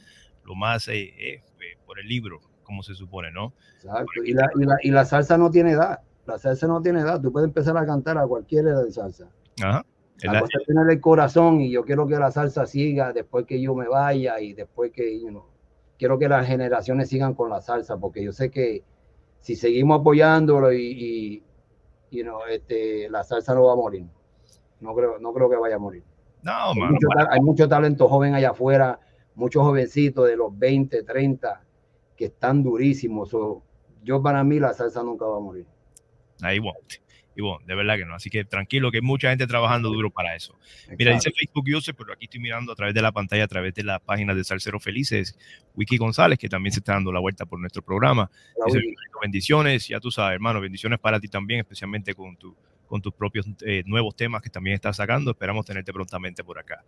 lo más eh, eh, por el libro, como se supone, ¿no? Exacto. Y la, y, la, y la salsa no tiene edad la salsa no tiene edad, tú puedes empezar a cantar a cualquier edad de salsa. Ajá. La cosa es tener el corazón y yo quiero que la salsa siga después que yo me vaya y después que, you know, quiero que las generaciones sigan con la salsa porque yo sé que si seguimos apoyándolo y, y you know, este, la salsa no va a morir. No creo, no creo que vaya a morir. No, hay, mucho, hay mucho talento joven allá afuera, muchos jovencitos de los 20, 30 que están durísimos. So, yo para mí la salsa nunca va a morir. Ahí won't. Y bueno, de verdad que no. Así que tranquilo, que hay mucha gente trabajando duro para eso. Exacto. Mira, dice Facebook User, pero aquí estoy mirando a través de la pantalla, a través de la página de Salcero Felices, Wiki González, que también se está dando la vuelta por nuestro programa. Dice, bendiciones, ya tú sabes, hermano, bendiciones para ti también, especialmente con tu, con tus propios eh, nuevos temas que también estás sacando. Esperamos tenerte prontamente por acá.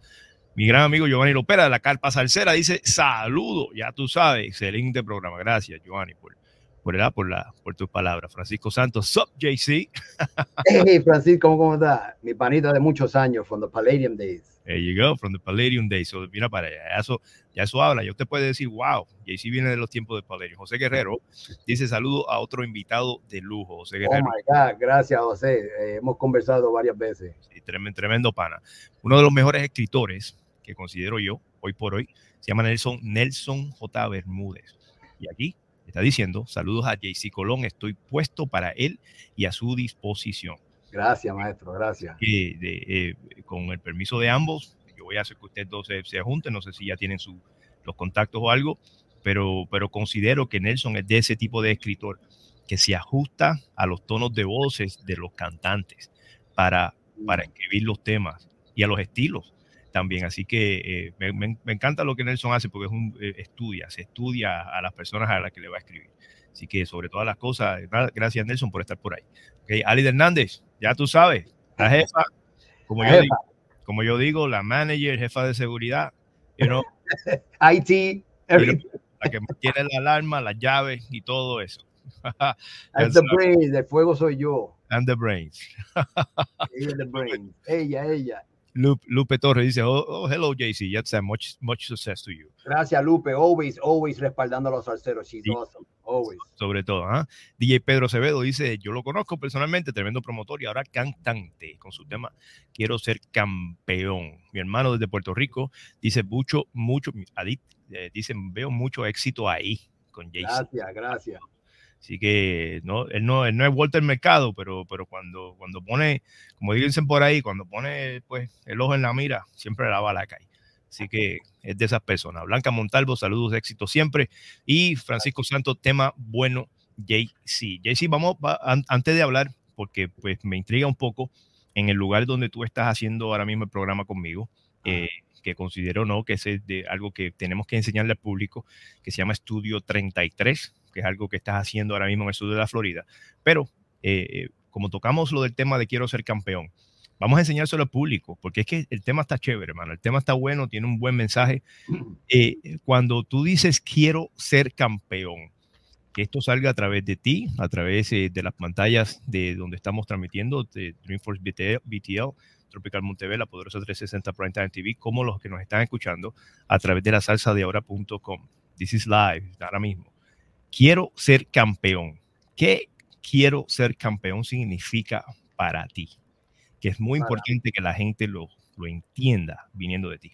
Mi gran amigo Giovanni Lopera de la Carpa Salcera dice, saludo, ya tú sabes, excelente programa. Gracias, Giovanni, por, por, la, por, la, por tus palabras. Francisco Santos, sup, JC. hey, Francisco, ¿cómo, ¿cómo está? Mi panita de muchos años, from the Palladium days. There you go, from the Palladium days. So, mira para allá, eso, ya eso habla. Yo te puede decir, wow, JC viene de los tiempos de Palladium. José Guerrero dice saludo a otro invitado de lujo, José Guerrero. Oh my God, gracias, José. Eh, hemos conversado varias veces. Sí, tremendo, tremendo pana. Uno de los mejores escritores que considero yo, hoy por hoy, se llama Nelson, Nelson J. Bermúdez. Y aquí está diciendo, saludos a JC Colón, estoy puesto para él y a su disposición. Gracias, maestro, gracias. De, eh, con el permiso de ambos, yo voy a hacer que ustedes dos se, se junten, no sé si ya tienen su, los contactos o algo, pero, pero considero que Nelson es de ese tipo de escritor que se ajusta a los tonos de voces de los cantantes para, para escribir los temas y a los estilos también. Así que eh, me, me, me, encanta lo que Nelson hace porque es un eh, estudia, se estudia a las personas a las que le va a escribir. Así que sobre todas las cosas, gracias Nelson por estar por ahí. Okay, Ali Hernández, ya tú sabes, la jefa, como, yo digo, como yo digo, la manager, jefa de seguridad, you know, IT, everything. la que tiene la alarma, las llaves y todo eso. And the brains, el fuego soy yo. And the brains. ella, the brains. ella, ella. Lupe, Lupe Torres dice, oh, oh hello JC, yes, much, much success to you. Gracias Lupe, always, always respaldando a los salseros, she's awesome, always. Sobre todo, ¿ah? DJ Pedro Acevedo dice, yo lo conozco personalmente, tremendo promotor y ahora cantante con su tema Quiero ser campeón. Mi hermano desde Puerto Rico dice mucho, mucho, Adit, eh, dice, veo mucho éxito ahí con JC. Gracias, gracias. Así que no, él no, él no es Walter Mercado, pero, pero cuando, cuando pone, como dicen por ahí, cuando pone pues, el ojo en la mira, siempre la bala cae. Así que es de esas personas. Blanca Montalvo, saludos, éxito siempre. Y Francisco Santos, tema bueno, JC. JC, vamos, va, an, antes de hablar, porque pues me intriga un poco en el lugar donde tú estás haciendo ahora mismo el programa conmigo, eh, que considero no, que es de algo que tenemos que enseñarle al público, que se llama Estudio 33 que es algo que estás haciendo ahora mismo en el sur de la Florida. Pero eh, como tocamos lo del tema de quiero ser campeón, vamos a enseñárselo al público, porque es que el tema está chévere, hermano. El tema está bueno, tiene un buen mensaje. Eh, cuando tú dices quiero ser campeón, que esto salga a través de ti, a través eh, de las pantallas de donde estamos transmitiendo, de Dreamforce BTL, BTL Tropical Montevela, la poderosa 360 Primetime TV, como los que nos están escuchando a través de la salsa de ahora.com. This is live, ahora mismo quiero ser campeón. ¿Qué quiero ser campeón significa para ti? Que es muy para importante que la gente lo, lo, entienda viniendo de ti.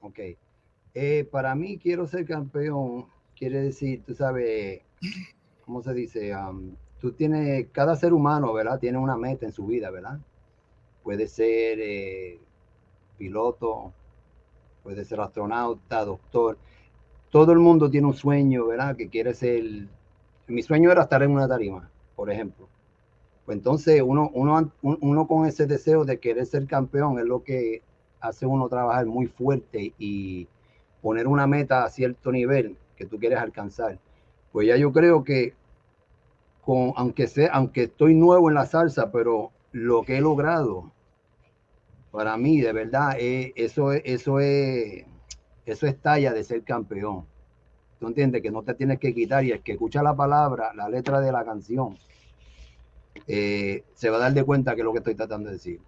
Ok. Eh, para mí, quiero ser campeón quiere decir, tú sabes, ¿cómo se dice? Um, tú tienes, cada ser humano, ¿verdad? Tiene una meta en su vida, ¿verdad? Puede ser eh, piloto, puede ser astronauta, doctor todo el mundo tiene un sueño, ¿verdad? Que quiere ser. Mi sueño era estar en una tarima, por ejemplo. Pues entonces uno, uno, uno con ese deseo de querer ser campeón es lo que hace uno trabajar muy fuerte y poner una meta a cierto nivel que tú quieres alcanzar. Pues ya yo creo que con, aunque sea, aunque estoy nuevo en la salsa, pero lo que he logrado, para mí, de verdad, eh, eso, eso es eso es talla de ser campeón. Tú entiendes que no te tienes que quitar y el que escucha la palabra, la letra de la canción, eh, se va a dar de cuenta que es lo que estoy tratando de decir.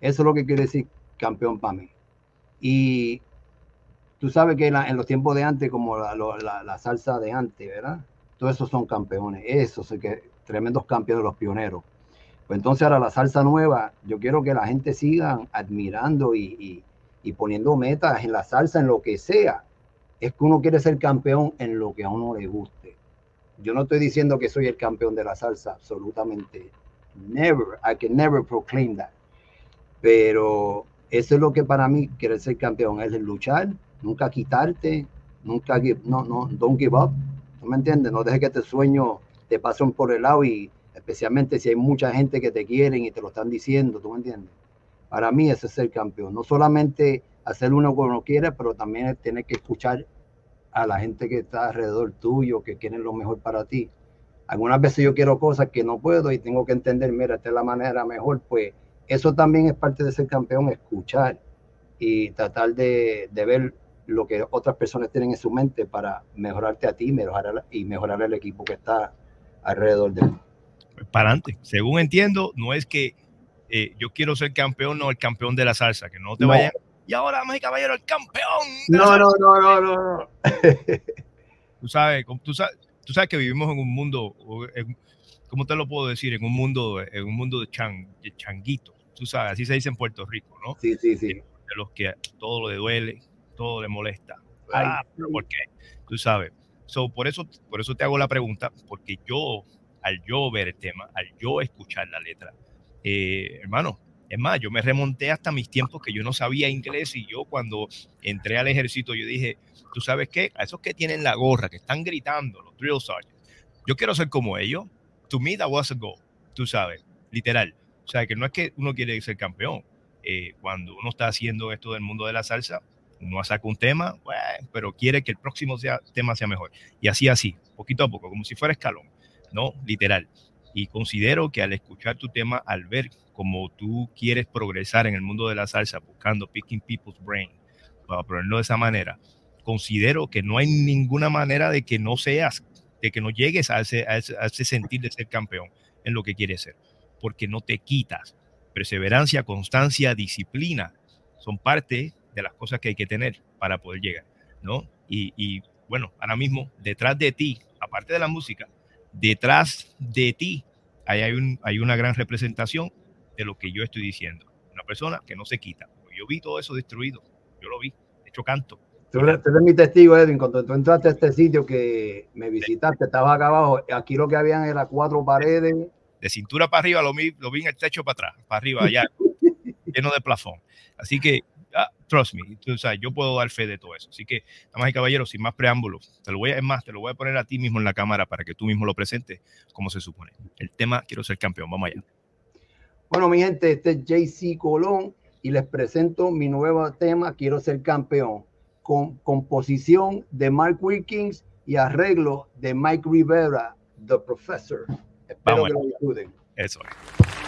Eso es lo que quiere decir campeón para mí. Y tú sabes que en los tiempos de antes, como la, la, la, salsa de antes, ¿verdad? Todos esos son campeones. Esos son que tremendos campeones, los pioneros. Pues entonces ahora la salsa nueva, yo quiero que la gente siga admirando y, y y poniendo metas en la salsa, en lo que sea, es que uno quiere ser campeón en lo que a uno le guste. Yo no estoy diciendo que soy el campeón de la salsa, absolutamente. Never, I can never proclaim that. Pero eso es lo que para mí quiere ser campeón, es luchar, nunca quitarte, nunca, no, no, don't give up. ¿Tú me entiendes? No dejes que este sueño te pasen por el lado y especialmente si hay mucha gente que te quieren y te lo están diciendo, ¿tú me entiendes? Para mí ese es ser campeón. No solamente hacer uno como uno pero también tener que escuchar a la gente que está alrededor tuyo, que quieren lo mejor para ti. Algunas veces yo quiero cosas que no puedo y tengo que entender, mira, esta es la manera mejor, pues eso también es parte de ser campeón, escuchar y tratar de, de ver lo que otras personas tienen en su mente para mejorarte a ti mejorar, y mejorar el equipo que está alrededor de él. Pues para adelante. Según entiendo, no es que eh, yo quiero ser campeón, no el campeón de la salsa, que no te No. vayan. Y ahora, y caballero, el campeón. No, salsa". no, no, no, no, no. Tú sabes, tú sabes, tú sabes que vivimos en un mundo, en- ¿cómo te lo puedo decir? En un mundo, en un mundo de, chan, de changuitos. Tú sabes, así se dice en Puerto Rico, ¿no? Sí, sí, sí. de los que todo le duele, todo le molesta. Ay. Ah, pero ¿por qué? Tú sabes. So, por, eso, por eso te hago la pregunta, porque yo, al yo ver el tema, al yo escuchar la letra, eh, hermano, es más, yo me remonté hasta mis tiempos que yo no sabía inglés y yo cuando entré al ejército, yo dije, ¿tú sabes qué? A esos que tienen la gorra, que están gritando, los drill sergeants, yo quiero ser como ellos. To me, that was a goal, tú sabes, literal. O sea, que no es que uno quiere ser campeón, eh, cuando uno está haciendo esto del mundo de la salsa, uno saca un tema, bueno, pero quiere que el próximo sea, tema sea mejor. Y así, así, poquito a poco, como si fuera escalón, ¿no? Literal. Y considero que al escuchar tu tema, al ver cómo tú quieres progresar en el mundo de la salsa, buscando picking people's brain, para ponerlo de esa manera, considero que no hay ninguna manera de que no seas, de que no llegues a ese, a ese, sentir de ser campeón en lo que quieres ser, porque no te quitas perseverancia, constancia, disciplina, son parte de las cosas que hay que tener para poder llegar, ¿no? Y, y, bueno, ahora mismo, detrás de ti, aparte de la música, detrás de ti, ahí hay, un, hay una gran representación de lo que yo estoy diciendo. Una persona que no se quita. Yo vi todo eso destruido, yo lo vi, de hecho canto. Tú eres, tú eres mi testigo, Edwin. Cuando tú entraste a este sitio que me visitaste, estabas acá abajo. Aquí lo que habían eran cuatro paredes. De cintura para arriba lo vi, lo vi en el techo para atrás, para arriba, allá, lleno de plafón. Así que, ah, trust me, tú sabes, yo puedo dar fe de todo eso. Así que, damas y caballeros, sin más preámbulos, te lo voy a, es más, te lo voy a poner a ti mismo en la cámara para que tú mismo lo presentes como se supone. El tema, quiero ser campeón, vamos allá. Bueno, mi gente, este es JC Colón y les presento mi nuevo tema, Quiero ser campeón, con composición de Mark Wilkins y arreglo de Mike Rivera, The Professor. Espero Vamos que lo disfruten. Eso es.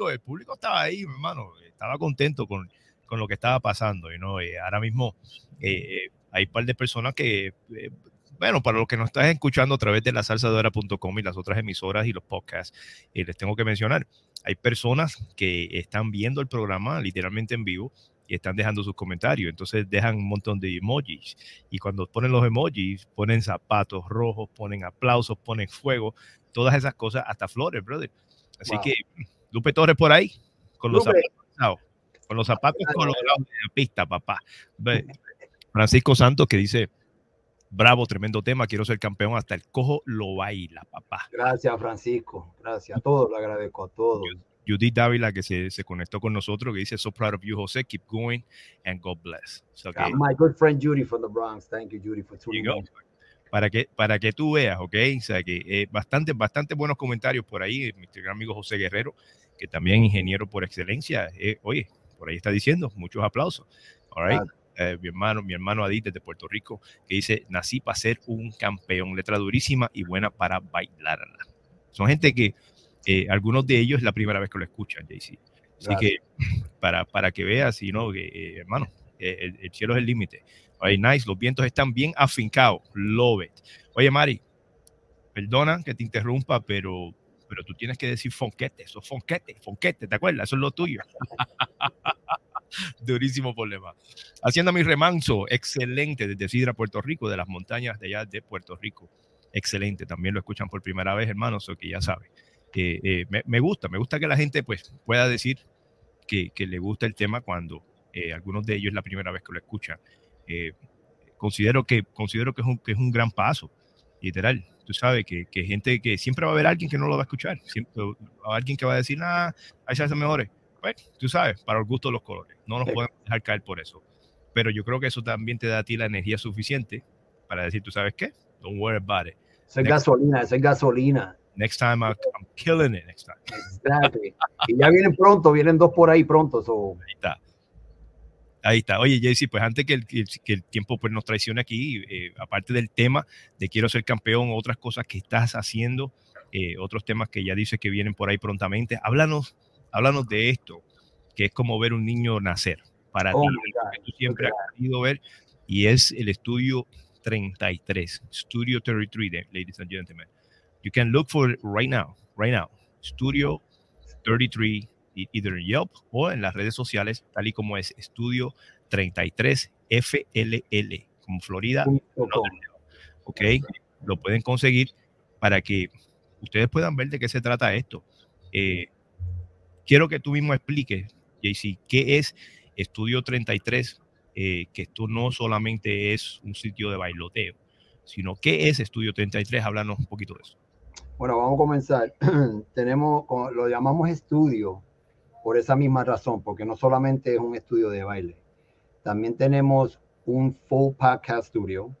Público, el público estaba ahí, hermano. Estaba contento con, con lo que estaba pasando. You know, eh, ahora mismo eh, eh, hay un par de personas que, eh, bueno, para los que nos están escuchando a través de la salsadora.com y las otras emisoras y los podcasts, eh, les tengo que mencionar, hay personas que están viendo el programa literalmente en vivo y están dejando sus comentarios. Entonces dejan un montón de emojis. Y cuando ponen los emojis, ponen zapatos rojos, ponen aplausos, ponen fuego, todas esas cosas, hasta flores, brother. Así Wow. que Lupe Torres por ahí, con los Lupe. zapatos, con los zapatos colorados en la pista, papá. Francisco Santos que dice, bravo, tremendo tema, quiero ser campeón, hasta el cojo lo baila, papá. Gracias, Francisco. Gracias a todos, le agradezco a todos. Judith Dávila que se, se conectó con nosotros, que dice, so proud of you, José, keep going and God bless. So my good friend Judy from the Bronx. Thank you, Judy, for tuning in. Para que, para que tú veas, ¿ok? O sea, que eh, bastante, bastante buenos comentarios por ahí. Mi gran amigo José Guerrero, que también ingeniero por excelencia. eh, oye, por ahí está diciendo, muchos aplausos. All right. Eh, mi hermano, mi hermano Adit desde Puerto Rico, que dice, nací para ser un campeón, letra durísima y buena para bailarla. Son gente que, eh, algunos de ellos es la primera vez que lo escuchan, JC. Así que, para, para que veas, y no, que, eh, hermano, el, el cielo es el límite. Oye, nice, los vientos están bien afincados. Love it. Oye, Mari, perdona que te interrumpa, pero, pero tú tienes que decir fonquete, eso es fonquete, fonquete, ¿te acuerdas? Eso es lo tuyo. Durísimo problema. Haciendo mi remanso, excelente desde Sidra, Puerto Rico, de las montañas de allá de Puerto Rico. Excelente, también lo escuchan por primera vez, hermanos, o que ya saben. Eh, eh, me, me gusta, me gusta que la gente pues pueda decir que, que le gusta el tema cuando eh, algunos de ellos es la primera vez que lo escuchan. Eh, considero que, considero que, es un, que es un gran paso, literal. Tú sabes que, que gente que siempre va a haber alguien que no lo va a escuchar, siempre va a haber alguien que va a decir, ah, hay salsas mejores. Pues, tú sabes, para el gusto de los colores. No nos Sí. podemos dejar caer por eso. Pero yo creo que eso también te da a ti la energía suficiente para decir, ¿tú sabes qué? Don't worry about it. Esa es gasolina, esa es gasolina. Next time I'm killing it next time. Exactly. y ya vienen pronto, vienen dos por ahí pronto. So. Ahí está. Ahí está. Oye, JC, pues antes que el, que el- tiempo pues, nos traicione aquí, eh, aparte del tema de quiero ser campeón, otras cosas que estás haciendo, eh, otros temas que ya dices que vienen por ahí prontamente, háblanos, háblanos de esto, que es como ver un niño nacer para Oh ti, que tú siempre has querido ver, y es el estudio 33, Studio 33, de- ladies and gentlemen. You can look for it right now, right now, Studio 33, e- either en Yelp o en las redes sociales, tal y como es Estudio 33 FLL, como Florida. Ok, lo pueden conseguir para que ustedes puedan ver de qué se trata esto. Eh, quiero que tú mismo expliques, JC, qué es Estudio 33, eh, que esto no solamente es un sitio de bailoteo, sino qué es Estudio 33. Háblanos un poquito de eso. Bueno, vamos a comenzar. Tenemos, lo llamamos estudio por esa misma razón, porque no solamente es un estudio de baile, también tenemos un full podcast studio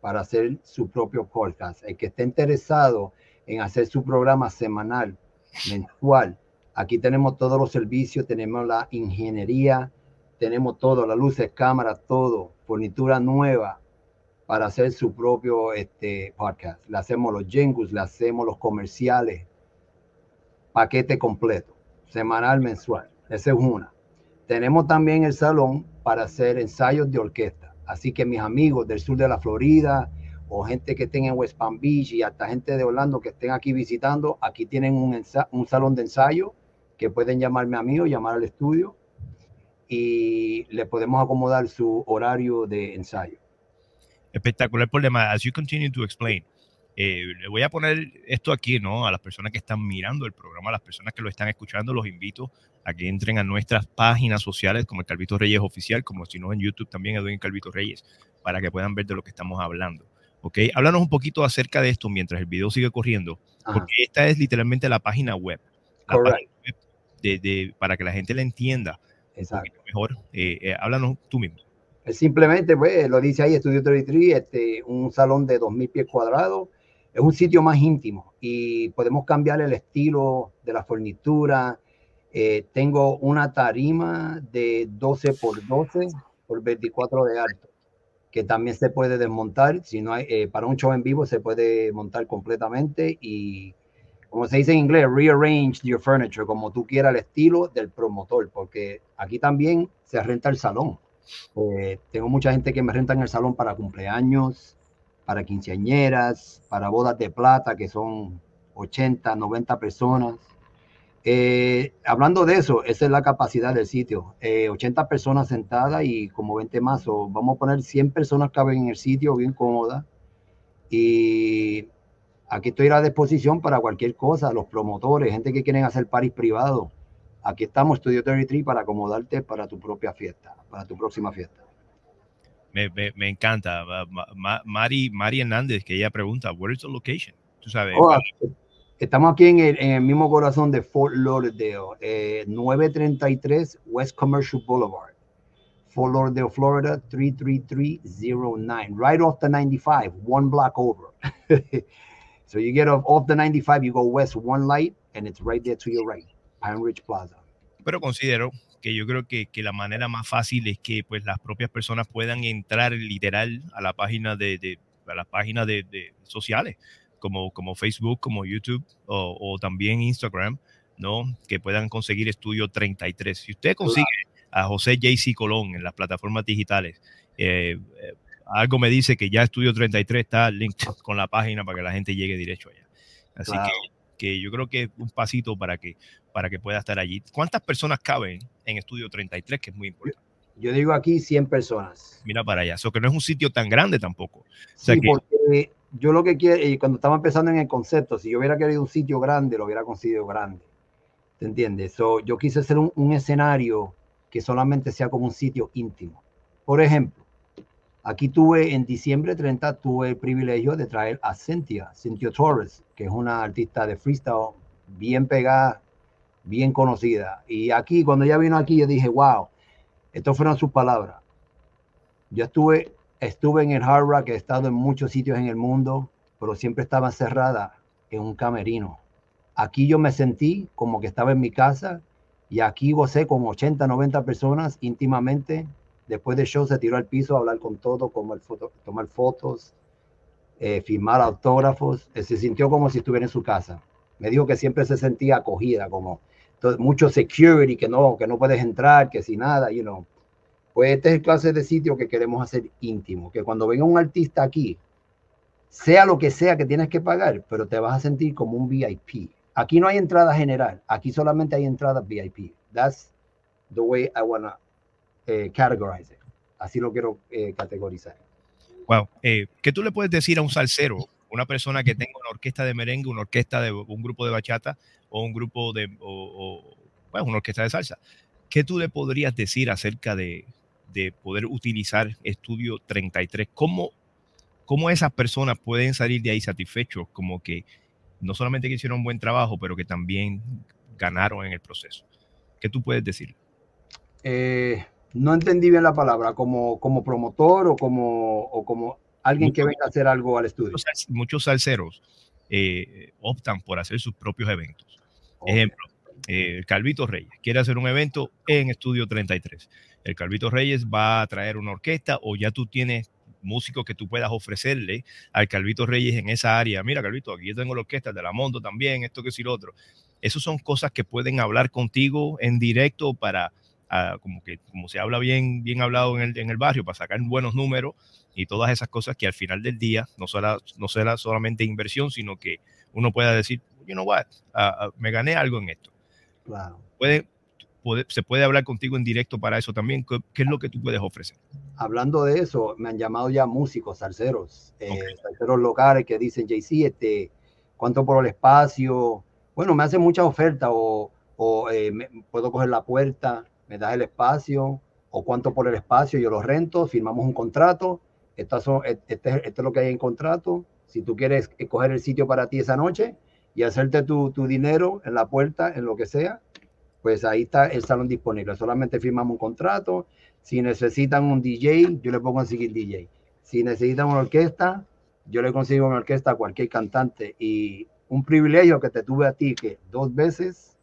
para hacer su propio podcast. El que esté interesado en hacer su programa semanal, mensual, aquí tenemos todos los servicios, tenemos la ingeniería, tenemos todo, las luces, cámaras, todo, fornitura nueva, para hacer su propio este, podcast. Le hacemos los jingles, le hacemos los comerciales, paquete completo, semanal, mensual. Esa es una. Tenemos también el salón para hacer ensayos de orquesta. Así que mis amigos del sur de la Florida o gente que estén en West Palm Beach y hasta gente de Orlando que estén aquí visitando, aquí tienen un, un salón de ensayo que pueden llamarme a mí o llamar al estudio y le podemos acomodar su horario de ensayo. espectacular problema. As you continue to explain, eh, le voy a poner esto aquí, ¿no? A las personas que están mirando el programa, a las personas que lo están escuchando, los invito a que entren a nuestras páginas sociales como el Calvito Reyes Oficial, como si no en YouTube también Edwin Calvito Reyes, para que puedan ver de lo que estamos hablando. ¿Ok? Háblanos un poquito acerca de esto mientras el video sigue corriendo, Ajá. porque esta es literalmente la página web. La página web de, de- para que la gente la entienda Exacto. mejor. Eh, eh, háblanos tú mismo. Simplemente, pues, lo dice ahí, Estudio 33, este, un salón de 2.000 pies cuadrados. Es un sitio más íntimo y podemos cambiar el estilo de la fornitura. Eh, tengo una tarima de 12 por 12 por 24 de alto, que también se puede desmontar. Si no hay, eh, para un show en vivo se puede montar completamente y, como se dice en inglés, rearrange your furniture como tú quieras el estilo del promotor, porque aquí también se renta el salón. Eh, tengo mucha gente que me renta en el salón para cumpleaños, para quinceañeras, para bodas de plata, que son 80, 90 personas. Eh, hablando de eso, esa es la capacidad del sitio. 80 eh, personas sentadas y como 20 más. O vamos a poner 100 personas caben en el sitio, bien cómoda. Y aquí estoy a disposición para cualquier cosa. Los promotores, gente que quieren hacer paris privados. Aquí estamos, Studio 33, para acomodarte para tu propia fiesta, para tu próxima fiesta. Me, me, encanta. Mari, Mari Hernández, que ella pregunta, where is the location? Tú sabes. Oh, Estamos aquí en el, en el, mismo corazón de Fort Lauderdale, eh, 933 West Commercial Boulevard, Fort Lauderdale, Florida 33309, right off the 95, one block over. so you get off, off the 95, you go west one light, and it's right there to your right, Pine Ridge Plaza. Pero considero que yo creo que, que, la manera más fácil es que pues las propias personas puedan entrar literal a la página de, de a la página de, de sociales como, como Facebook, como YouTube o, también Instagram, ¿no? Que puedan conseguir Estudio 33. Si usted consigue a José JC Colón en las plataformas digitales, eh, eh, algo me dice que ya Estudio 33 está linked con la página para que la gente llegue derecho allá. Así que, que, yo creo que es un pasito para que, para que pueda estar allí. ¿Cuántas personas caben en Estudio 33? Que es muy importante. Yo digo aquí 100 personas. Mira para allá. Eso que no es un sitio tan grande tampoco. sí, porque yo lo que quiero, y cuando estaba empezando en el concepto, si yo hubiera querido un sitio grande, lo hubiera conseguido grande. ¿Te entiendes? So, yo quise hacer un, un, escenario que solamente sea como un sitio íntimo. Por ejemplo, aquí tuve en diciembre 30, tuve el privilegio de traer a Cynthia, Cynthia Torres, que es una artista de freestyle bien pegada, bien conocida. Y aquí, cuando ella vino aquí, yo dije, wow, estas fueron sus palabras. Yo estuve Estuve en el Hard Rock, he estado en muchos sitios en el mundo, pero siempre estaba cerrada en un camerino. Aquí yo me sentí como que estaba en mi casa y aquí gocé con 80, 90 personas íntimamente. Después del show se tiró al piso a hablar con todo, como foto, tomar fotos, eh, firmar autógrafos. Eh, se sintió como si estuviera en su casa. Me dijo que siempre se sentía acogida, como mucho security, que no, que no puedes entrar, que si nada, you know. Pues este es el clase de sitio que queremos hacer íntimo, que cuando venga un artista aquí, sea lo que sea que tienes que pagar, pero te vas a sentir como un VIP. Aquí no hay entrada general, aquí solamente hay entrada VIP. That's the way I want to eh, categorize it. Así lo quiero eh, categorizar. Wow. Eh, ¿Qué tú le puedes decir a un salsero, una persona que tenga una orquesta de merengue, una orquesta de un grupo de bachata o un grupo de, o, bueno, una orquesta de salsa? ¿Qué tú le podrías decir acerca de, de poder utilizar Estudio 33. ¿Cómo, ¿Cómo esas personas pueden salir de ahí satisfechos? Como que no solamente que hicieron un buen trabajo, pero que también ganaron en el proceso. ¿Qué tú puedes decir? Eh, no entendí bien la palabra, como, como promotor o como, o como alguien que venga a hacer algo al estudio. Muchos, salseros eh, optan por hacer sus propios eventos. Ejemplo, eh, Calvito Reyes quiere hacer un evento en Estudio 33 el Calvito Reyes va a traer una orquesta o ya tú tienes músicos que tú puedas ofrecerle al Calvito Reyes en esa área. Mira, Calvito, aquí yo tengo la orquesta de la Mondo también, esto que sí lo otro. Esas son cosas que pueden hablar contigo en directo para, ah, como que, como se habla bien, bien hablado en el, en el barrio, para sacar buenos números y todas esas cosas que al final del día no será, no será solamente inversión, sino que uno pueda decir, you know what, ah, ah, me gané algo en esto. Claro. Puede, se puede hablar contigo en directo para eso también. ¿Qué, es lo que tú puedes ofrecer? Hablando de eso, me han llamado ya músicos, salseros, eh, salseros locales que dicen, JC, este, ¿cuánto por el espacio? Bueno, me hacen muchas ofertas o, o eh, puedo coger la puerta, me das el espacio o cuánto por el espacio, yo lo rento, firmamos un contrato, estas son, e, este, esto es lo que hay en contrato, si tú quieres coger el sitio para ti esa noche y hacerte tu, tu dinero en la puerta, en lo que sea, pues ahí está el salón disponible. Solamente firmamos un contrato. Si necesitan un DJ, yo le puedo conseguir DJ. Si necesitan una orquesta, yo le consigo una orquesta a cualquier cantante. Y un privilegio que te tuve a ti, que dos veces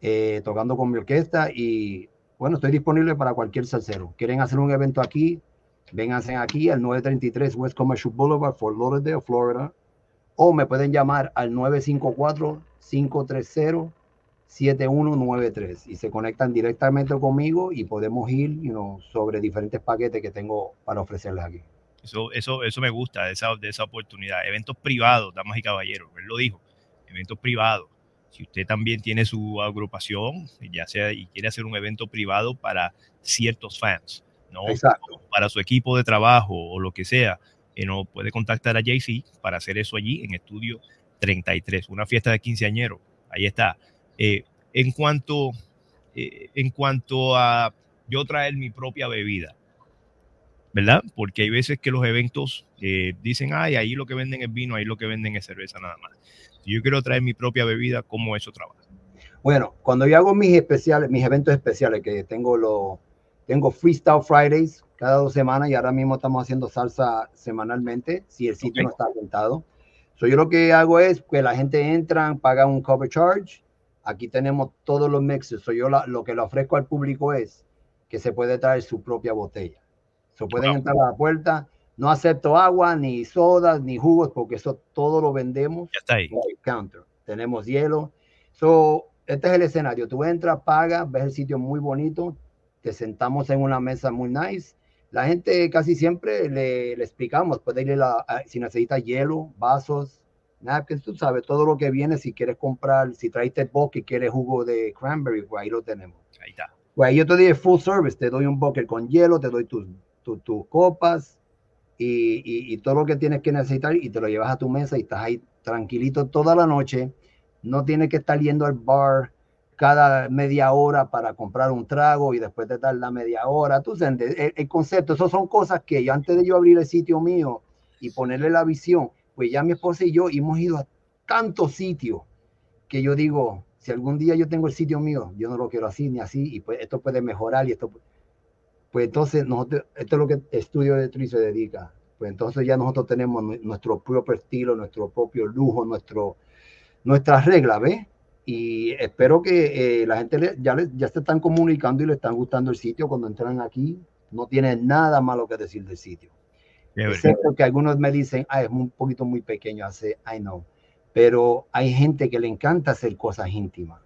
eh, tocando con mi orquesta y bueno, estoy disponible para cualquier salsero. ¿Quieren hacer un evento aquí? Vénganse aquí al 933 West Commercial Boulevard, Fort Lauderdale, Florida. O me pueden llamar al 954-530-7193 y se conectan directamente conmigo y podemos ir sobre diferentes paquetes que tengo para ofrecerles aquí. Eso, eso, eso me gusta esa, de esa oportunidad. Eventos privados, damas y caballeros, él lo dijo, eventos privados. Si usted también tiene su agrupación, ya sea y quiere hacer un evento privado para ciertos fans, ¿no? Exacto. Para su equipo de trabajo o lo que sea, eh, no puede contactar a JC para hacer eso allí en Estudio 33, una fiesta de quinceañero. Ahí está. Eh, en cuanto, eh, en cuanto a yo traer mi propia bebida, ¿verdad? Porque hay veces que los eventos eh, dicen, ay, ahí lo que venden es vino, ahí lo que venden es cerveza nada más. Si yo quiero traer mi propia bebida, ¿cómo eso trabaja? Bueno, cuando yo hago mis especiales, mis eventos especiales, que tengo los, tengo Freestyle Fridays cada dos semanas y ahora mismo estamos haciendo salsa semanalmente, si el sitio no está rentado. So, yo lo que hago es que la gente entra, paga un cover charge. Aquí tenemos todos los mixes. So, yo la- lo que le ofrezco al público es que se puede traer su propia botella. So, pueden Wow. entrar a la puerta. No acepto agua, ni sodas, ni jugos, porque eso todo lo vendemos Ya está ahí. counter. Tenemos hielo. So, este es el escenario. Tú entras, pagas, ves el sitio muy bonito, te sentamos en una mesa muy nice. La gente casi siempre le, le explicamos, puede irle la, si necesita hielo, vasos, napkins, tú sabes, todo lo que viene, si quieres comprar, si traiste bosque y quieres jugo de cranberry, pues ahí lo tenemos. Ahí está. Pues ahí yo te doy full service, te doy un bucket con hielo, te doy tus, tus, tus copas y, todo lo que tienes que necesitar y te lo llevas a tu mesa y estás ahí tranquilito toda la noche. No tienes que estar yendo al bar cada media hora para comprar un trago y después de dar la media hora. Tú sabes, el, el concepto, esas son cosas que yo antes de yo abrir el sitio mío y ponerle la visión, pues ya mi esposa y yo hemos ido a tantos sitios que yo digo, si algún día yo tengo el sitio mío, yo no lo quiero así ni así, y pues esto puede mejorar y esto, pues entonces nosotros, esto es lo que Estudio de Tri se dedica. Pues entonces ya nosotros tenemos nu- nuestro propio estilo, nuestro propio lujo, nuestro, nuestras reglas, ¿ves? Y espero que eh, la gente le- ya, le- ya se están comunicando y le están gustando el sitio cuando entran aquí. No tiene nada malo que decir del sitio. Excepto que algunos me dicen, ah, es un poquito muy pequeño, hace, I know. Pero hay gente que le encanta hacer cosas íntimas.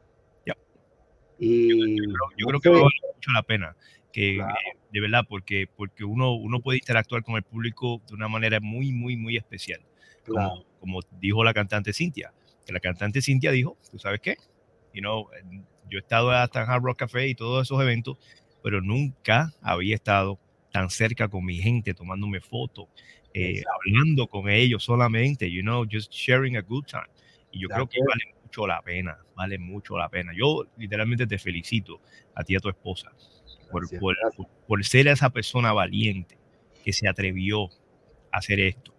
Y Yo, creo que vale mucho la pena. Que, Claro. eh, de verdad, porque, porque uno, uno puede interactuar con el público de una manera muy, muy, muy especial. Como, claro, como dijo la cantante Cintia. Que la cantante Cintia dijo, ¿tú sabes qué? You know, yo he estado hasta en Hard Rock Café y todos esos eventos, pero nunca había estado tan cerca con mi gente, tomándome fotos, eh, hablando con ellos solamente, you know, just sharing a good time. Y yo creo que vale mucho la pena, vale mucho la pena. Yo literalmente te felicito a ti y a tu esposa por, por- por ser esa persona valiente que se atrevió a hacer esto,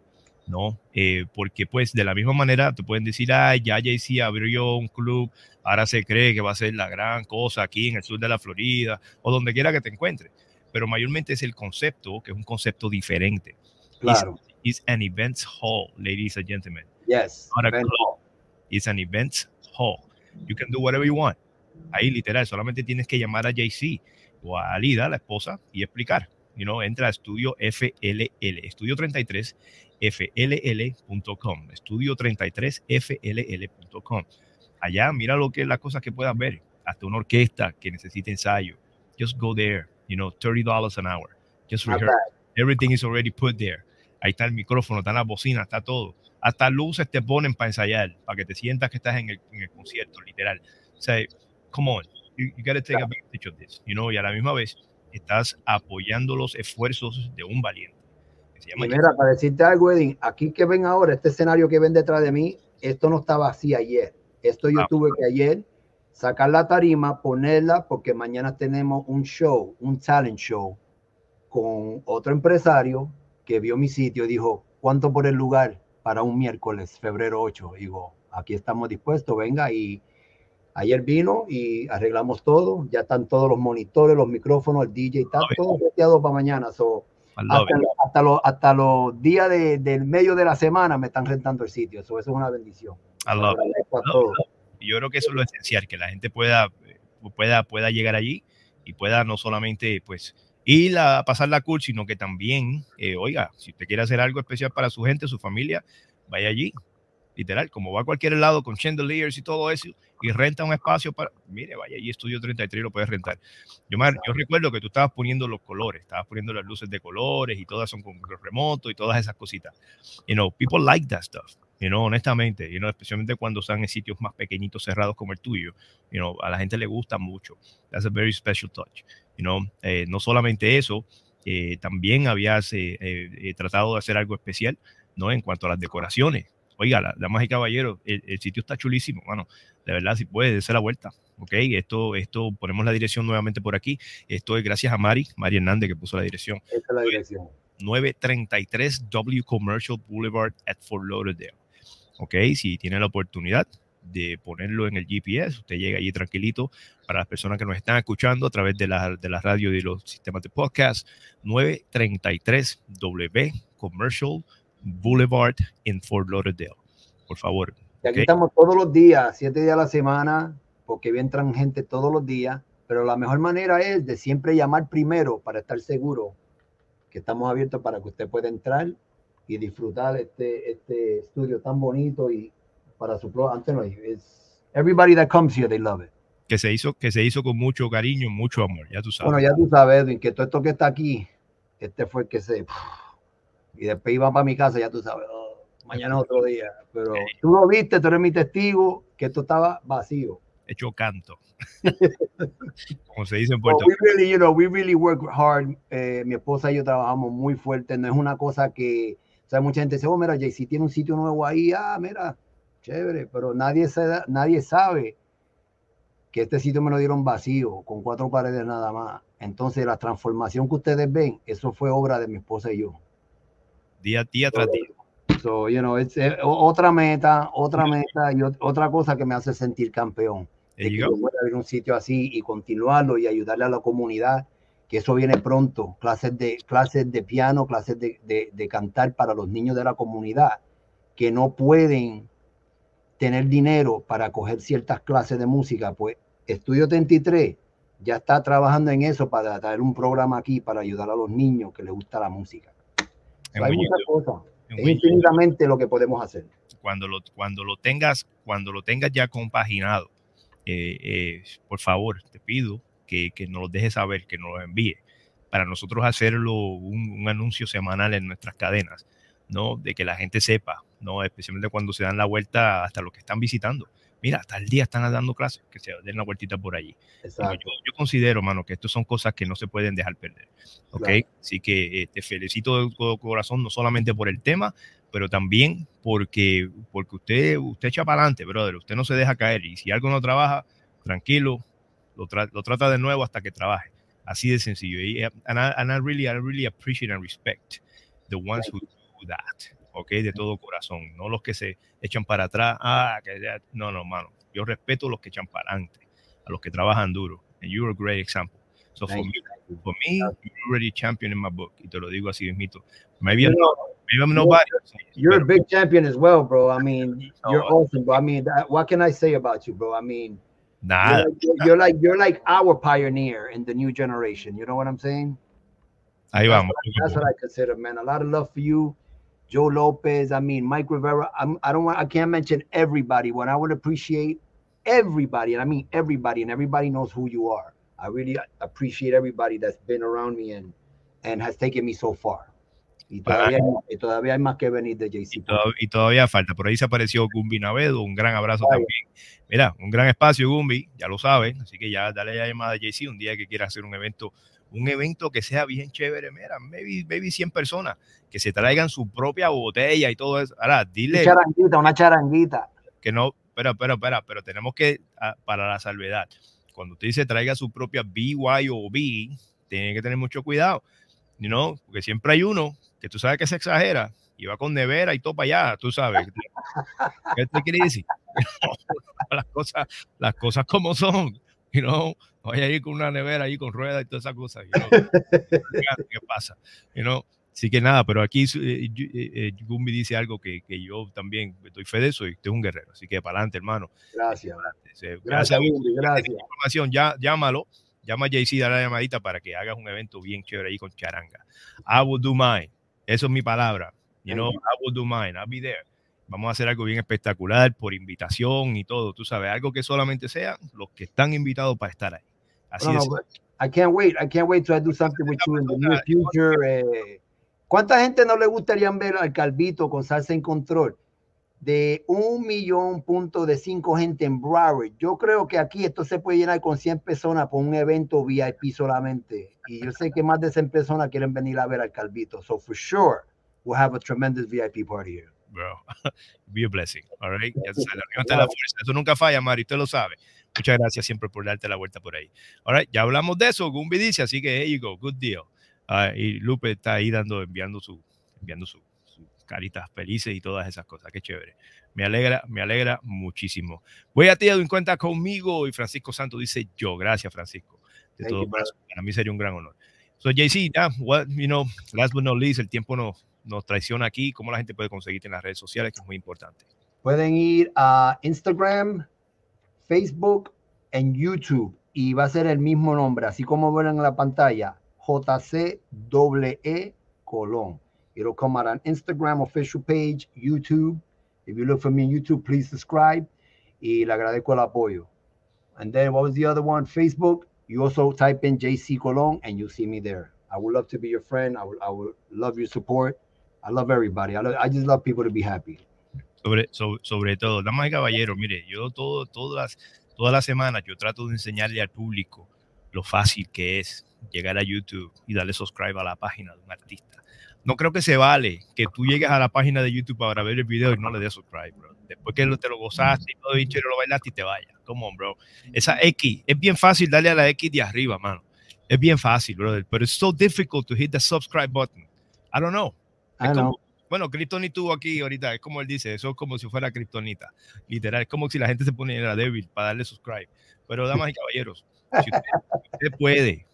¿no? Eh, porque pues de la misma manera te pueden decir, ay, ya JC abrió un club, ahora se cree que va a ser la gran cosa aquí en el sur de la Florida o donde quiera que te encuentres. Pero mayormente es el concepto, que es un concepto diferente. claro. It's an events hall, ladies and gentlemen. Yes. Not a club. It's an events hall. You can do whatever you want. Ahí literal, solamente tienes que llamar a JC o a Alida, la esposa, y explicar. You know, entra a estudio FLL, estudio 33 FLL.com, estudio 33 FLL.com. Allá, mira lo que es las cosas que puedas ver. Hasta una orquesta que necesite ensayo. Just go there, you know, $30 an hour. Just Not rehearse. Everything is already put there. Ahí está el micrófono, está la bocina, está todo. Hasta luces te ponen para ensayar, para que te sientas que estás en el, en el concierto, literal. O sea, come on, you, you gotta take advantage of this, you know, y a la misma vez estás apoyando los esfuerzos de un valiente. se llama Y mira, para decirte algo, Edwin, aquí que ven ahora, este escenario que ven detrás de mí, esto no estaba así ayer. Esto yo Ah. tuve que ayer sacar la tarima, ponerla, porque mañana tenemos un show, un talent show, con otro empresario que vio mi sitio y dijo, ¿cuánto por el lugar para un miércoles, febrero 8? Digo, aquí estamos dispuestos, venga. Y ayer vino y arreglamos todo, ya están todos los monitores, los micrófonos, el DJ, está Love todo seteado para mañana. So, hasta, los, hasta los días de- del medio de la semana me están rentando el sitio. Eso, eso es una bendición. I love it. Y yo creo que eso es lo esencial, que la gente pueda, eh, pueda, pueda llegar allí y pueda no solamente pues ir a pasar la cool, sino que también, eh, oiga, si usted quiere hacer algo especial para su gente, su familia, vaya allí, literal, como va a cualquier lado con chandeliers y todo eso, y renta un espacio para, mire, vaya allí, Estudio 33 lo puedes rentar. Yo, yo recuerdo que tú estabas poniendo los colores, estabas poniendo las luces de colores y todas son con remoto y todas esas cositas. You know, people like that stuff. You know, honestamente, you know, especialmente cuando están en sitios más pequeñitos, cerrados como el tuyo, you know, a la gente le gusta mucho. That's a very special touch. You know, eh, no solamente eso, eh, también habías eh, eh, tratado de hacer algo especial, ¿no? En cuanto a las decoraciones. Oiga, la, damas y caballeros, el, el, sitio está chulísimo, bueno, de verdad, si puede, dése la vuelta, ¿ok? Esto, esto, ponemos la dirección nuevamente por aquí. Esto es gracias a Mari, Mari Hernández, que puso la dirección. Esta es la dirección. 933 W Commercial Boulevard at Fort Lauderdale. ¿ok? Si tiene la oportunidad de ponerlo en el GPS, usted llega allí tranquilito para las personas que nos están escuchando a través de la, de la radio y de los sistemas de podcast, 933 W Commercial Boulevard en Fort Lauderdale. Por favor. Y aquí ¿okay? estamos todos los días, siete días a la semana, porque entran gente todos los días, pero la mejor manera es de siempre llamar primero para estar seguro que estamos abiertos para que usted pueda entrar y disfrutar este, este estudio tan bonito y para su antes everybody that comes here they love it que se hizo que se hizo con mucho cariño mucho amor ya tú sabes bueno ya tú sabes Edwin que todo esto que está aquí este fue el que se y después iba para mi casa ya tú sabes oh, mañana otro día pero tú lo viste tú eres mi testigo que esto estaba vacío hecho canto como se dice en Puerto Rico. Really, you know, we really work hard. Eh, mi esposa y yo trabajamos muy fuerte. No es una cosa que o sea, mucha gente dice, oh, mira, JC tiene un sitio nuevo ahí, ah, mira, chévere, pero nadie, se da, nadie sabe que este sitio me lo dieron vacío, con cuatro paredes nada más. Entonces, la transformación que ustedes ven, eso fue obra de mi esposa y yo. Día, día tras día. So, you know, es, es, otra meta, otra meta y otra cosa que me hace sentir campeón. De que yo pueda abrir un sitio así y continuarlo y ayudarle a la comunidad que eso viene pronto, clases de, clases de piano, clases de, de, de, cantar para los niños de la comunidad que no pueden tener dinero para coger ciertas clases de música, pues Estudio 33 ya está trabajando en eso para traer un programa aquí para ayudar a los niños que les gusta la música. Hay muchas cosas. Es infinitamente lo que podemos hacer. Cuando lo, cuando lo tengas, cuando lo tengas ya compaginado, eh, eh, por favor, te pido que, que nos lo deje saber, que nos lo envíe, para nosotros hacerlo un, un, anuncio semanal en nuestras cadenas, ¿no? De que la gente sepa, ¿no? Especialmente cuando se dan la vuelta hasta los que están visitando. Mira, hasta el día están dando clases, que se den la vueltita por allí. Yo, yo, considero, mano, que esto son cosas que no se pueden dejar perder. ¿Ok? Claro. Así que eh, te felicito de todo corazón, no solamente por el tema, pero también porque, porque usted, usted echa para adelante, brother. Usted no se deja caer. Y si algo no trabaja, tranquilo, lo, tra lo, trata de nuevo hasta que trabaje. Así de sencillo. Y, and, I, and I, really, I really appreciate and respect the ones who do that. ¿Ok? De todo corazón. No los que se echan para atrás. Ah, que ya. No, no, mano. Yo respeto a los que echan para adelante, a los que trabajan duro. And you're a great example. So for me, for me, you're already champion in my book. Y te lo digo así mismito. Maybe, you know, maybe I'm nobody. You're a big champion as well, bro. I mean, you're awesome, bro. I mean, what can I say about you, bro? I mean, Nah, you're, like, you're like you're like our pioneer in the new generation. You know what I'm saying? Ahí vamos. That's, that's what I consider, man. A lot of love for you, Joe Lopez. I mean, Mike Rivera. I'm, I don't want. I can't mention everybody. What I would appreciate everybody, and I mean everybody, and everybody knows who you are. I really appreciate everybody that's been around me and and has taken me so far. Y todavía, hay, y todavía, hay, más que venir de JC. Y, todavía, y todavía falta. Por ahí se apareció Gumbi Navedo. Un gran abrazo Ay. también. Mira, un gran espacio, Gumbi. Ya lo sabes. Así que ya dale la llamada a JC un día que quiera hacer un evento. Un evento que sea bien chévere. Mira, maybe, maybe 100 personas que se traigan su propia botella y todo eso. Ahora, dile. Una charanguita, una charanguita. Que no, espera, espera, espera, pero tenemos que, ah, para la salvedad, cuando usted dice traiga su propia BYOB, tiene que tener mucho cuidado. You know, porque siempre hay uno que tú sabes que se exagera y va con nevera y todo para allá, tú sabes. ¿Qué te quiere decir? las, cosas, las cosas como son, you know, vaya a ir con una nevera ahí con ruedas y todas esas cosas. You know? ¿Qué pasa? You know? Así que nada, pero aquí eh, Yu- eh, eh, Gumbi dice algo que, que yo también estoy fe de eso y usted es un guerrero. Así que para adelante, hermano. Gracias. Dice, Gracias. Gumbi, gracias. información, ya, llámalo, llama a JC, dale la llamadita para que hagas un evento bien chévere ahí con charanga. I will do mine. Eso es mi palabra. You know, I will do mine. I'll be there. Vamos a hacer algo bien espectacular por invitación y todo. Tú sabes, algo que solamente sean los que están invitados para estar ahí. Así No, no, es. but I can't wait. I can't wait to do something with you in the near future. Eh, ¿Cuánta gente no le gustaría ver al Calvito con salsa en control? De un millón punto de cinco gente en Broward. Yo creo que aquí esto se puede llenar con 100 personas por un evento VIP solamente. Y yo sé que más de 100 personas quieren venir a ver al Calvito. So for sure, we'll have a tremendous VIP party here. Bro, be a blessing. All right. Ya sabes, la está en la fuerza. Eso nunca falla, Mari. Usted lo sabe. Muchas gracias siempre por darte la vuelta por ahí. All right. Ya hablamos de eso. Gumbi dice, así que here you go. Good deal. Ah, y Lupe está ahí dando, enviando su, enviando su, sus caritas felices y todas esas cosas. Qué chévere. Me alegra, me alegra muchísimo. Voy a ti, Edwin, cuenta conmigo. Y Francisco Santos dice yo. Gracias, Francisco. De todo. Para mí sería un gran honor. So, JC, yeah, what, you know, last but not least, el tiempo nos, nos traiciona aquí. ¿Cómo la gente puede conseguirte en las redes sociales? Que es muy importante. Pueden ir a Instagram, Facebook en YouTube y va a ser el mismo nombre, así como ven en la pantalla, JCEE E Colón. It'll come out on Instagram official page, YouTube. If you look for me on YouTube, please subscribe. Y le agradezco el apoyo. And then what was the other one? Facebook. You also type in JC Colón and you'll see me there. I would love to be your friend. I would, I would love your support. I love everybody. I, lo- I just love people to be happy. Sobre, sobre, sobre todo, damas y caballeros, mire, yo todo, todas, todas las semanas yo trato de enseñarle al público lo fácil que es llegar a YouTube y darle subscribe a la página de un artista. No creo que se vale que tú llegues a la página de YouTube para ver el video y no le des subscribe, bro. Después que te lo gozaste y todo chévere, lo bailaste y te vayas. Come on, bro. Esa X, es bien fácil darle a la X de arriba, mano. Es bien fácil, brother. Pero es so difficult to hit the subscribe button. I don't know. Know. como- bueno, Krypton tuvo aquí ahorita, es como él dice, eso es como si fuera Kryptonita. Literal, es como si la gente se poniera débil para darle subscribe. Pero, damas y caballeros, si usted, puede,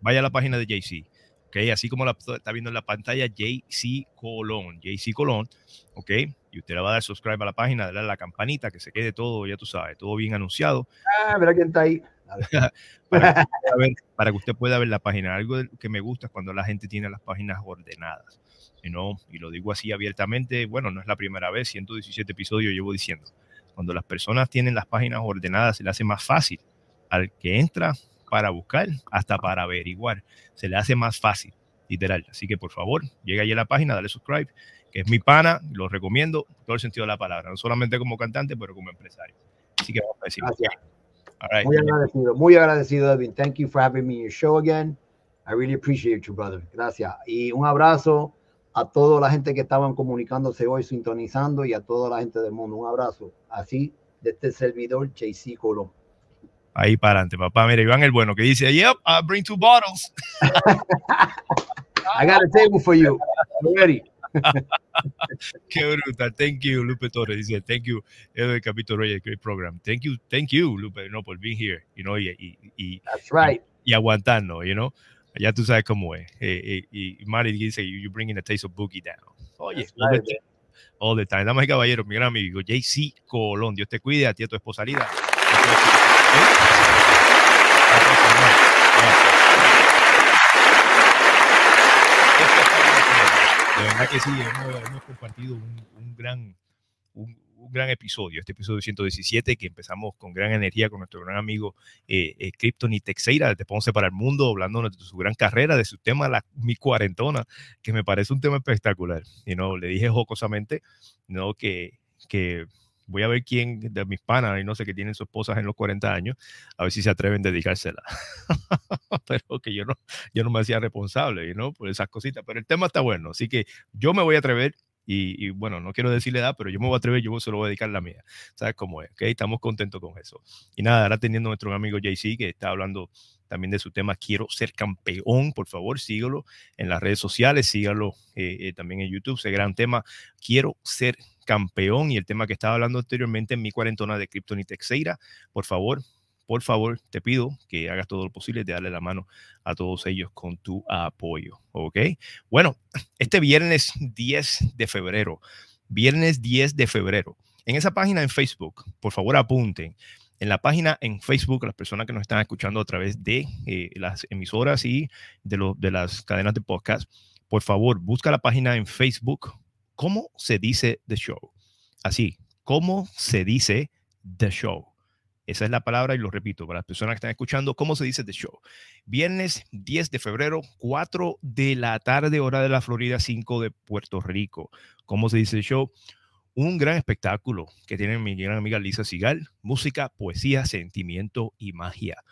vaya a la página de JC, ¿ok? Así como la está viendo en la pantalla, JC Colón, JC Colón, ¿ok? Y usted le va a dar subscribe a la página, darle a la campanita, que se quede todo, ya tú sabes, todo bien anunciado, Ah, mira quién está ahí. Para que, usted pueda ver, para que usted pueda ver la página. Algo que me gusta es cuando la gente tiene las páginas ordenadas. you know, y lo digo así abiertamente, bueno, no es la primera vez, 117 episodios llevo diciendo. Cuando las personas tienen las páginas ordenadas, se le hace más fácil al que entra para buscar, hasta para averiguar. Se le hace más fácil, literal. Así que por favor, llega allí a la página, dale subscribe, que es mi pana, lo recomiendo, en todo el sentido de la palabra, no solamente como cantante, pero como empresario. Así que vamos a decir. Gracias. All right. Muy agradecido, muy agradecido, Edwin. Thank you for having me in your show again. I really appreciate you, brother. Gracias. Y un abrazo a toda la gente que estaban comunicándose hoy, sintonizando, y a toda la gente del mundo. Un abrazo. Así, de este servidor, JC Colón. Ahí para adelante, papá. Mira, Iván el bueno que dice, yep, I'll bring two bottles. I got a table for you. I'm ready. Qué brutal. Thank you, Lupe Torres. Dice, thank you, Edwin Capito Reyes, great program. Thank you, thank you, Lupe, no, por being here, you know, y, y, y, That's right. y aguantarnos, you know. Ya tú sabes cómo es. Eh, eh, y Mari dice, you, you bringing the taste of boogie down. Oye, all the right, time. All the time. Damas y caballeros, mi gran amigo JC Colón. Dios te cuide, a ti y a tu esposa Lida. De verdad que sí, hemos, hemos compartido un, un gran, un, un gran episodio, este episodio 117, que empezamos con gran energía con nuestro gran amigo eh, eh, Krypton y Texeira desde Ponce para el Mundo, hablando de su gran carrera, de su tema, la, mi cuarentona, que me parece un tema espectacular. Y no, le dije jocosamente, no, que, que voy a ver quién de mis panas, y no sé, que tienen sus esposas en los 40 años, a ver si se atreven a dedicársela. Pero que yo no, yo no me hacía responsable, ¿no? Por esas cositas. Pero el tema está bueno, así que yo me voy a atrever. Y, bueno, no quiero decirle edad, pero yo me voy a atrever, yo se lo voy a dedicar la mía. ¿Sabes cómo es? ¿ok? Estamos contentos con eso. Y nada, ahora teniendo nuestro amigo JC, que está hablando también de su tema Quiero ser campeón, por favor, sígalo en las redes sociales, sígalo eh, eh, también en YouTube, ese gran tema, Quiero ser campeón y el tema que estaba hablando anteriormente en mi cuarentona de Krypton y Texeira, por favor, por favor, te pido que hagas todo lo posible de darle la mano a todos ellos con tu apoyo. ¿Ok? Bueno, este viernes 10 de febrero, viernes 10 de febrero, en esa página en Facebook, por favor apunten. En la página en Facebook, las personas que nos están escuchando a través de eh, las emisoras y de, de las cadenas de podcast, por favor, busca la página en Facebook. ¿Cómo se dice The Show? Así, ¿cómo se dice The Show? Esa es la palabra y lo repito para las personas que están escuchando, ¿cómo se dice The Show? Viernes 10 de febrero, 4 de la tarde, hora de la Florida, 5 de Puerto Rico. ¿Cómo se dice The Show? Un gran espectáculo que tiene mi gran amiga Lisa Sigal, música, poesía, sentimiento y magia.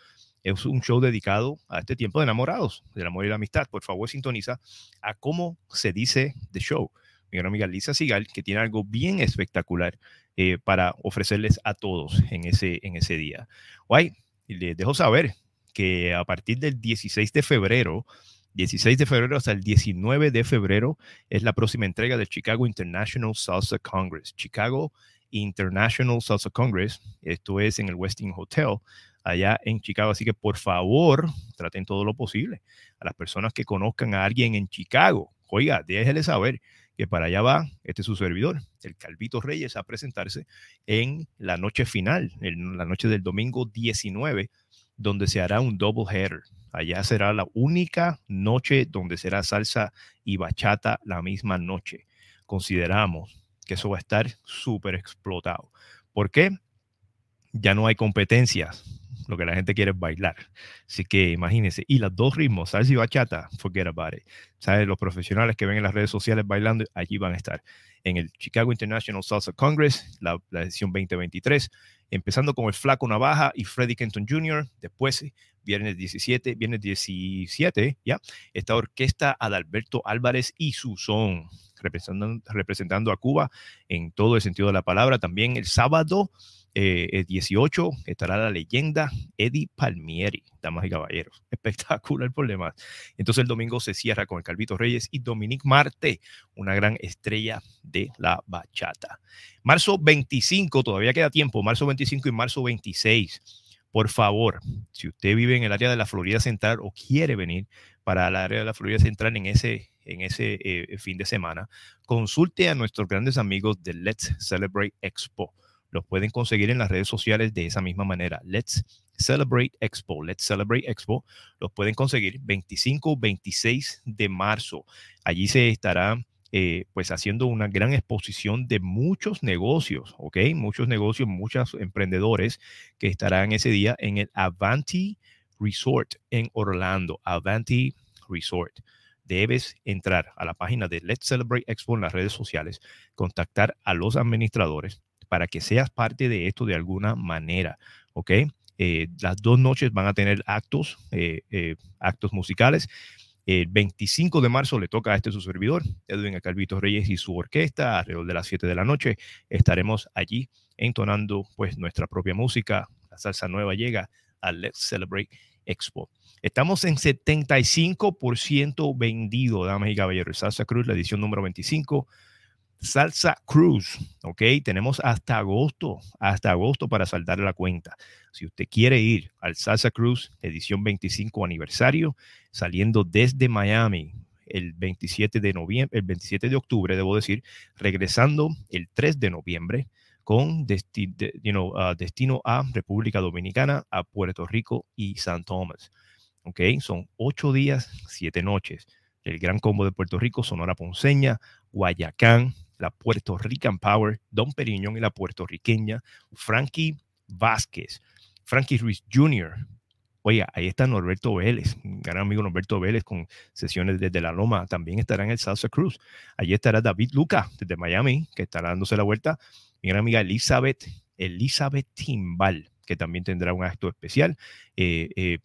Es un show dedicado a este tiempo de enamorados, del amor y la amistad. Por favor, sintoniza a cómo se dice The Show. Mi gran amiga Lisa Sigal, que tiene algo bien espectacular eh, para ofrecerles a todos en ese, en ese día. Guay, les dejo saber que a partir del 16 de febrero, 16 de febrero hasta el 19 de febrero es la próxima entrega del Chicago International Salsa Congress. Chicago International Salsa Congress, esto es en el Westin Hotel, allá en Chicago. Así que por favor, traten todo lo posible. A las personas que conozcan a alguien en Chicago, oiga, déjenle saber que para allá va este es su servidor, el Calvito Reyes, a presentarse en la noche final, en la noche del domingo 19, donde se hará un double header. Allá será la única noche donde será salsa y bachata la misma noche. Consideramos que eso va a estar súper explotado. ¿Por qué? Ya no hay competencias lo que la gente quiere es bailar. Así que imagínense, y los dos ritmos, salsa y bachata, forget about it. ¿Sabes? Los profesionales que ven en las redes sociales bailando, allí van a estar. En el Chicago International Salsa Congress, la, la edición 2023, empezando con el Flaco Navaja y Freddie Kenton Jr., después viernes 17, viernes 17, ya, esta orquesta Adalberto Álvarez y su son, representando, representando a Cuba en todo el sentido de la palabra. También el sábado eh, 18 estará la leyenda Eddie Palmieri, damas y caballeros. Espectacular por demás. Entonces el domingo se cierra con el Calvito Reyes y Dominique Marte, una gran estrella de la bachata. Marzo 25, todavía queda tiempo, marzo 25 y marzo 26. Por favor, si usted vive en el área de la Florida Central o quiere venir para el área de la Florida Central en ese, en ese eh, fin de semana, consulte a nuestros grandes amigos de Let's Celebrate Expo los pueden conseguir en las redes sociales de esa misma manera. Let's Celebrate Expo. Let's Celebrate Expo. Los pueden conseguir 25, 26 de marzo. Allí se estará eh, pues haciendo una gran exposición de muchos negocios, ¿ok? Muchos negocios, muchos emprendedores que estarán ese día en el Avanti Resort en Orlando. Avanti Resort debes entrar a la página de Let's Celebrate Expo en las redes sociales, contactar a los administradores para que seas parte de esto de alguna manera, ¿ok? Eh, las dos noches van a tener actos, eh, eh, actos musicales. El 25 de marzo le toca a este su servidor, Edwin Calvito Reyes y su orquesta. Alrededor de las 7 de la noche estaremos allí entonando pues nuestra propia música. La salsa nueva llega a Let's Celebrate Expo. Estamos en 75% vendido, damas y caballeros. Salsa Cruz, la edición número 25 Salsa Cruz, ¿ok? Tenemos hasta agosto, hasta agosto para saldar la cuenta. Si usted quiere ir al Salsa Cruz, edición 25 aniversario, saliendo desde Miami el 27 de noviembre, el 27 de octubre, debo decir, regresando el 3 de noviembre con ah, destino a República Dominicana, a Puerto Rico y San Tomás. ¿Ok? Son ocho días, siete noches. El Gran Combo de Puerto Rico, Sonora Ponceña, Guayacán, la Puerto Rican Power, Don Periñón y la puertorriqueña Frankie Vázquez, Frankie Ruiz Jr. Oiga, ahí está Norberto Vélez, gran amigo Norberto Vélez con sesiones desde La Loma. También estará en el Salsa Cruz. Allí estará David Luca desde Miami, que estará dándose la vuelta. Mi gran amiga Elizabeth, Elizabeth Timbal, que también tendrá un acto especial. Eh, eh,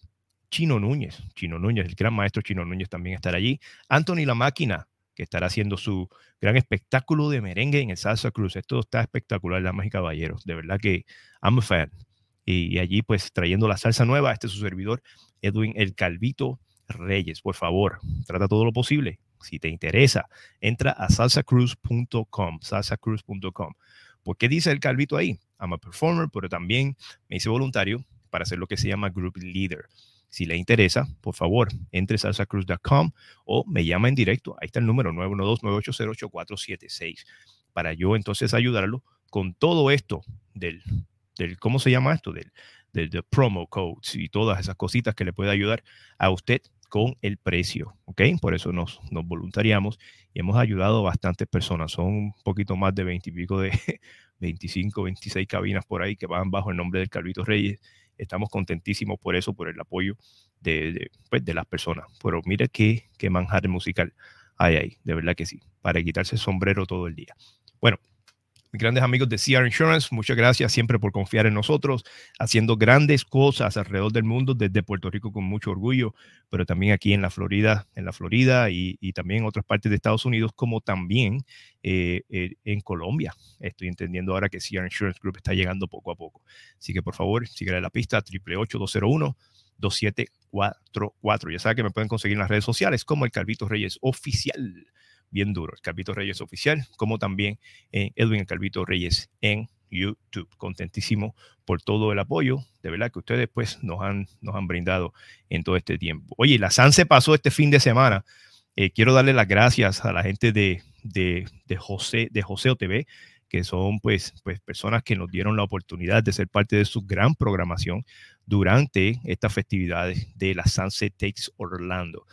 Chino Núñez, Chino Núñez, el gran maestro Chino Núñez también estará allí. Anthony La Máquina, que estará haciendo su gran espectáculo de merengue en el Salsa Cruz. Esto está espectacular, damas y caballeros. De verdad que I'm a fan. Y, allí, pues, trayendo la salsa nueva, este es su servidor, Edwin El Calvito Reyes. Por favor, trata todo lo posible. Si te interesa, entra a salsacruz.com, salsacruz.com. ¿Por qué dice el Calvito ahí? I'm a performer, pero también me hice voluntario para ser lo que se llama Group Leader. Si le interesa, por favor, entre salsacruz.com o me llama en directo. Ahí está el número 912-980-8476 para yo entonces ayudarlo con todo esto del, del ¿cómo se llama esto? Del, del, promo codes y todas esas cositas que le puede ayudar a usted con el precio, ¿ok? Por eso nos, nos voluntariamos y hemos ayudado a bastantes personas. Son un poquito más de 20 y pico de 25, 26 cabinas por ahí que van bajo el nombre del Calvito Reyes. Estamos contentísimos por eso, por el apoyo de, pues, de las personas. Pero mire qué, qué manjar musical hay ahí, de verdad que sí, para quitarse el sombrero todo el día. Bueno, grandes amigos de CR Insurance, muchas gracias siempre por confiar en nosotros, haciendo grandes cosas alrededor del mundo, desde Puerto Rico con mucho orgullo, pero también aquí en la Florida, en la Florida y, y también en otras partes de Estados Unidos, como también eh, eh, en Colombia. Estoy entendiendo ahora que CR Insurance Group está llegando poco a poco. Así que por favor, síguele la pista, 888 2744 Ya saben que me pueden conseguir en las redes sociales como el Calvito Reyes Oficial bien duro, el Calvito Reyes Oficial, como también en Edwin el Calvito Reyes en YouTube. Contentísimo por todo el apoyo, de verdad que ustedes pues nos han, nos han brindado en todo este tiempo. Oye, la SAN se pasó este fin de semana. Eh, quiero darle las gracias a la gente de, de, de José, de José OTV, que son pues, pues personas que nos dieron la oportunidad de ser parte de su gran programación durante estas festividades de la Sunset Takes Orlando.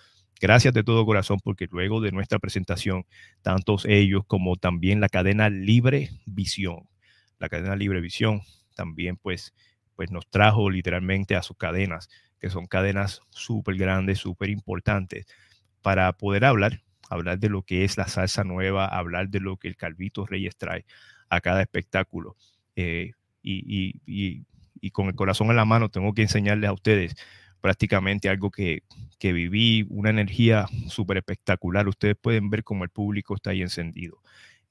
Gracias de todo corazón porque luego de nuestra presentación, tantos ellos como también la cadena Libre Visión, la cadena Libre Visión también pues, pues nos trajo literalmente a sus cadenas, que son cadenas súper grandes, súper importantes, para poder hablar, hablar de lo que es la salsa nueva, hablar de lo que el Calvito Reyes trae a cada espectáculo. Eh, y, y, y, y con el corazón en la mano tengo que enseñarles a ustedes prácticamente algo que, que viví, una energía súper espectacular. Ustedes pueden ver cómo el público está ahí encendido.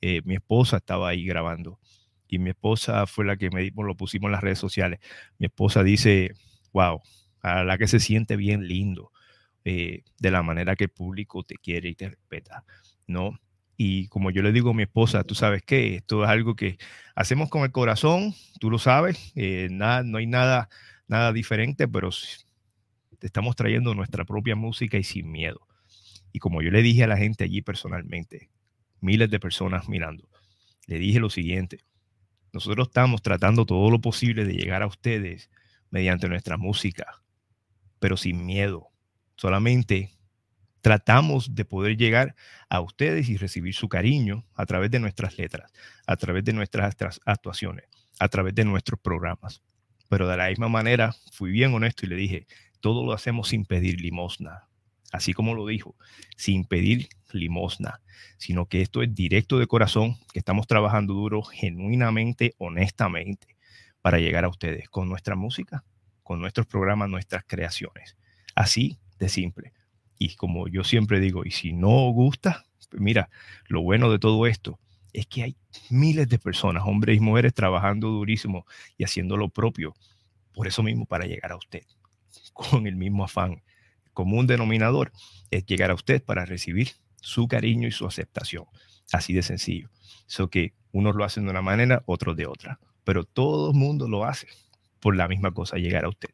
Eh, mi esposa estaba ahí grabando y mi esposa fue la que me lo pusimos en las redes sociales. Mi esposa dice, wow, a la que se siente bien lindo eh, de la manera que el público te quiere y te respeta, ¿no? Y como yo le digo a mi esposa, tú sabes que esto es algo que hacemos con el corazón, tú lo sabes, eh, nada, no hay nada, nada diferente, pero estamos trayendo nuestra propia música y sin miedo. Y como yo le dije a la gente allí personalmente, miles de personas mirando, le dije lo siguiente, nosotros estamos tratando todo lo posible de llegar a ustedes mediante nuestra música, pero sin miedo. Solamente tratamos de poder llegar a ustedes y recibir su cariño a través de nuestras letras, a través de nuestras actuaciones, a través de nuestros programas. Pero de la misma manera, fui bien honesto y le dije, todo lo hacemos sin pedir limosna, así como lo dijo, sin pedir limosna, sino que esto es directo de corazón, que estamos trabajando duro, genuinamente, honestamente, para llegar a ustedes con nuestra música, con nuestros programas, nuestras creaciones. Así de simple. Y como yo siempre digo, y si no gusta, pues mira, lo bueno de todo esto es que hay miles de personas, hombres y mujeres, trabajando durísimo y haciendo lo propio, por eso mismo, para llegar a usted con el mismo afán. Común denominador es llegar a usted para recibir su cariño y su aceptación. Así de sencillo. Eso que unos lo hacen de una manera, otros de otra. Pero todo el mundo lo hace por la misma cosa, llegar a usted.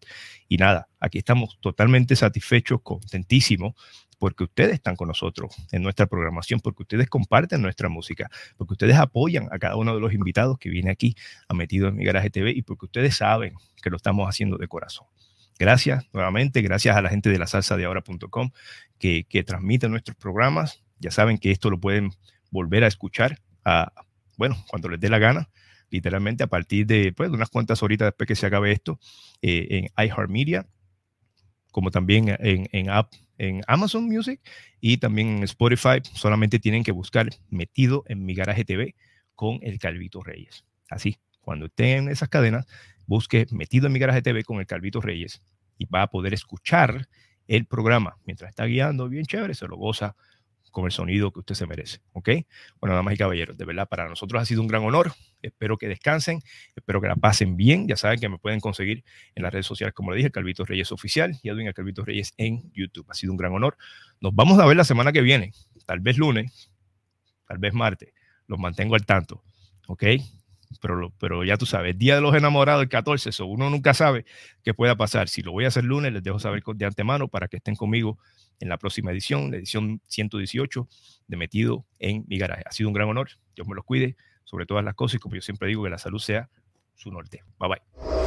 Y nada, aquí estamos totalmente satisfechos, contentísimos, porque ustedes están con nosotros en nuestra programación, porque ustedes comparten nuestra música, porque ustedes apoyan a cada uno de los invitados que viene aquí a Metido en mi Garaje TV y porque ustedes saben que lo estamos haciendo de corazón. Gracias nuevamente, gracias a la gente de la salsa de ahora.com que, que transmite nuestros programas. Ya saben que esto lo pueden volver a escuchar, bueno, cuando les dé la gana, literalmente a partir de, pues, unas cuantas horitas después que se acabe esto, eh, en iHeartMedia, como también en, en, app, en Amazon Music y también en Spotify. Solamente tienen que buscar Metido en mi garaje TV con el Calvito Reyes. Así, cuando estén en esas cadenas, busque Metido en mi garaje TV con el Calvito Reyes y va a poder escuchar el programa mientras está guiando, bien chévere, se lo goza con el sonido que usted se merece. ¿Ok? Bueno, damas y caballeros, de verdad, para nosotros ha sido un gran honor. Espero que descansen, espero que la pasen bien. Ya saben que me pueden conseguir en las redes sociales, como le dije, Calvito Reyes Oficial y Edwin Calvito Reyes en YouTube. Ha sido un gran honor. Nos vamos a ver la semana que viene, tal vez lunes, tal vez martes. Los mantengo al tanto. ¿Ok? Pero, pero ya tú sabes, Día de los Enamorados, el 14, eso uno nunca sabe qué pueda pasar. Si lo voy a hacer lunes, les dejo saber de antemano para que estén conmigo en la próxima edición, la edición 118 de Metido en mi garaje. Ha sido un gran honor. Dios me los cuide sobre todas las cosas y como yo siempre digo, que la salud sea su norte. Bye bye.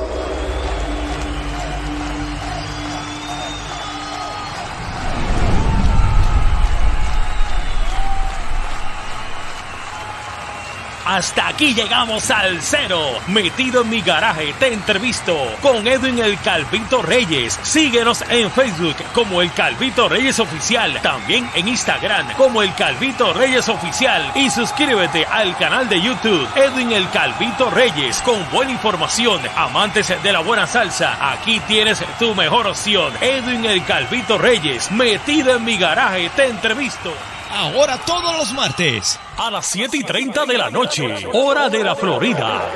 Hasta aquí llegamos al cero. Metido en mi garaje, te entrevisto con Edwin el Calvito Reyes. Síguenos en Facebook como el Calvito Reyes Oficial. También en Instagram como el Calvito Reyes Oficial. Y suscríbete al canal de YouTube Edwin el Calvito Reyes con buena información. Amantes de la buena salsa, aquí tienes tu mejor opción. Edwin el Calvito Reyes. Metido en mi garaje, te entrevisto. Ahora todos los martes. A las 7 y 30 de la noche, hora de la Florida.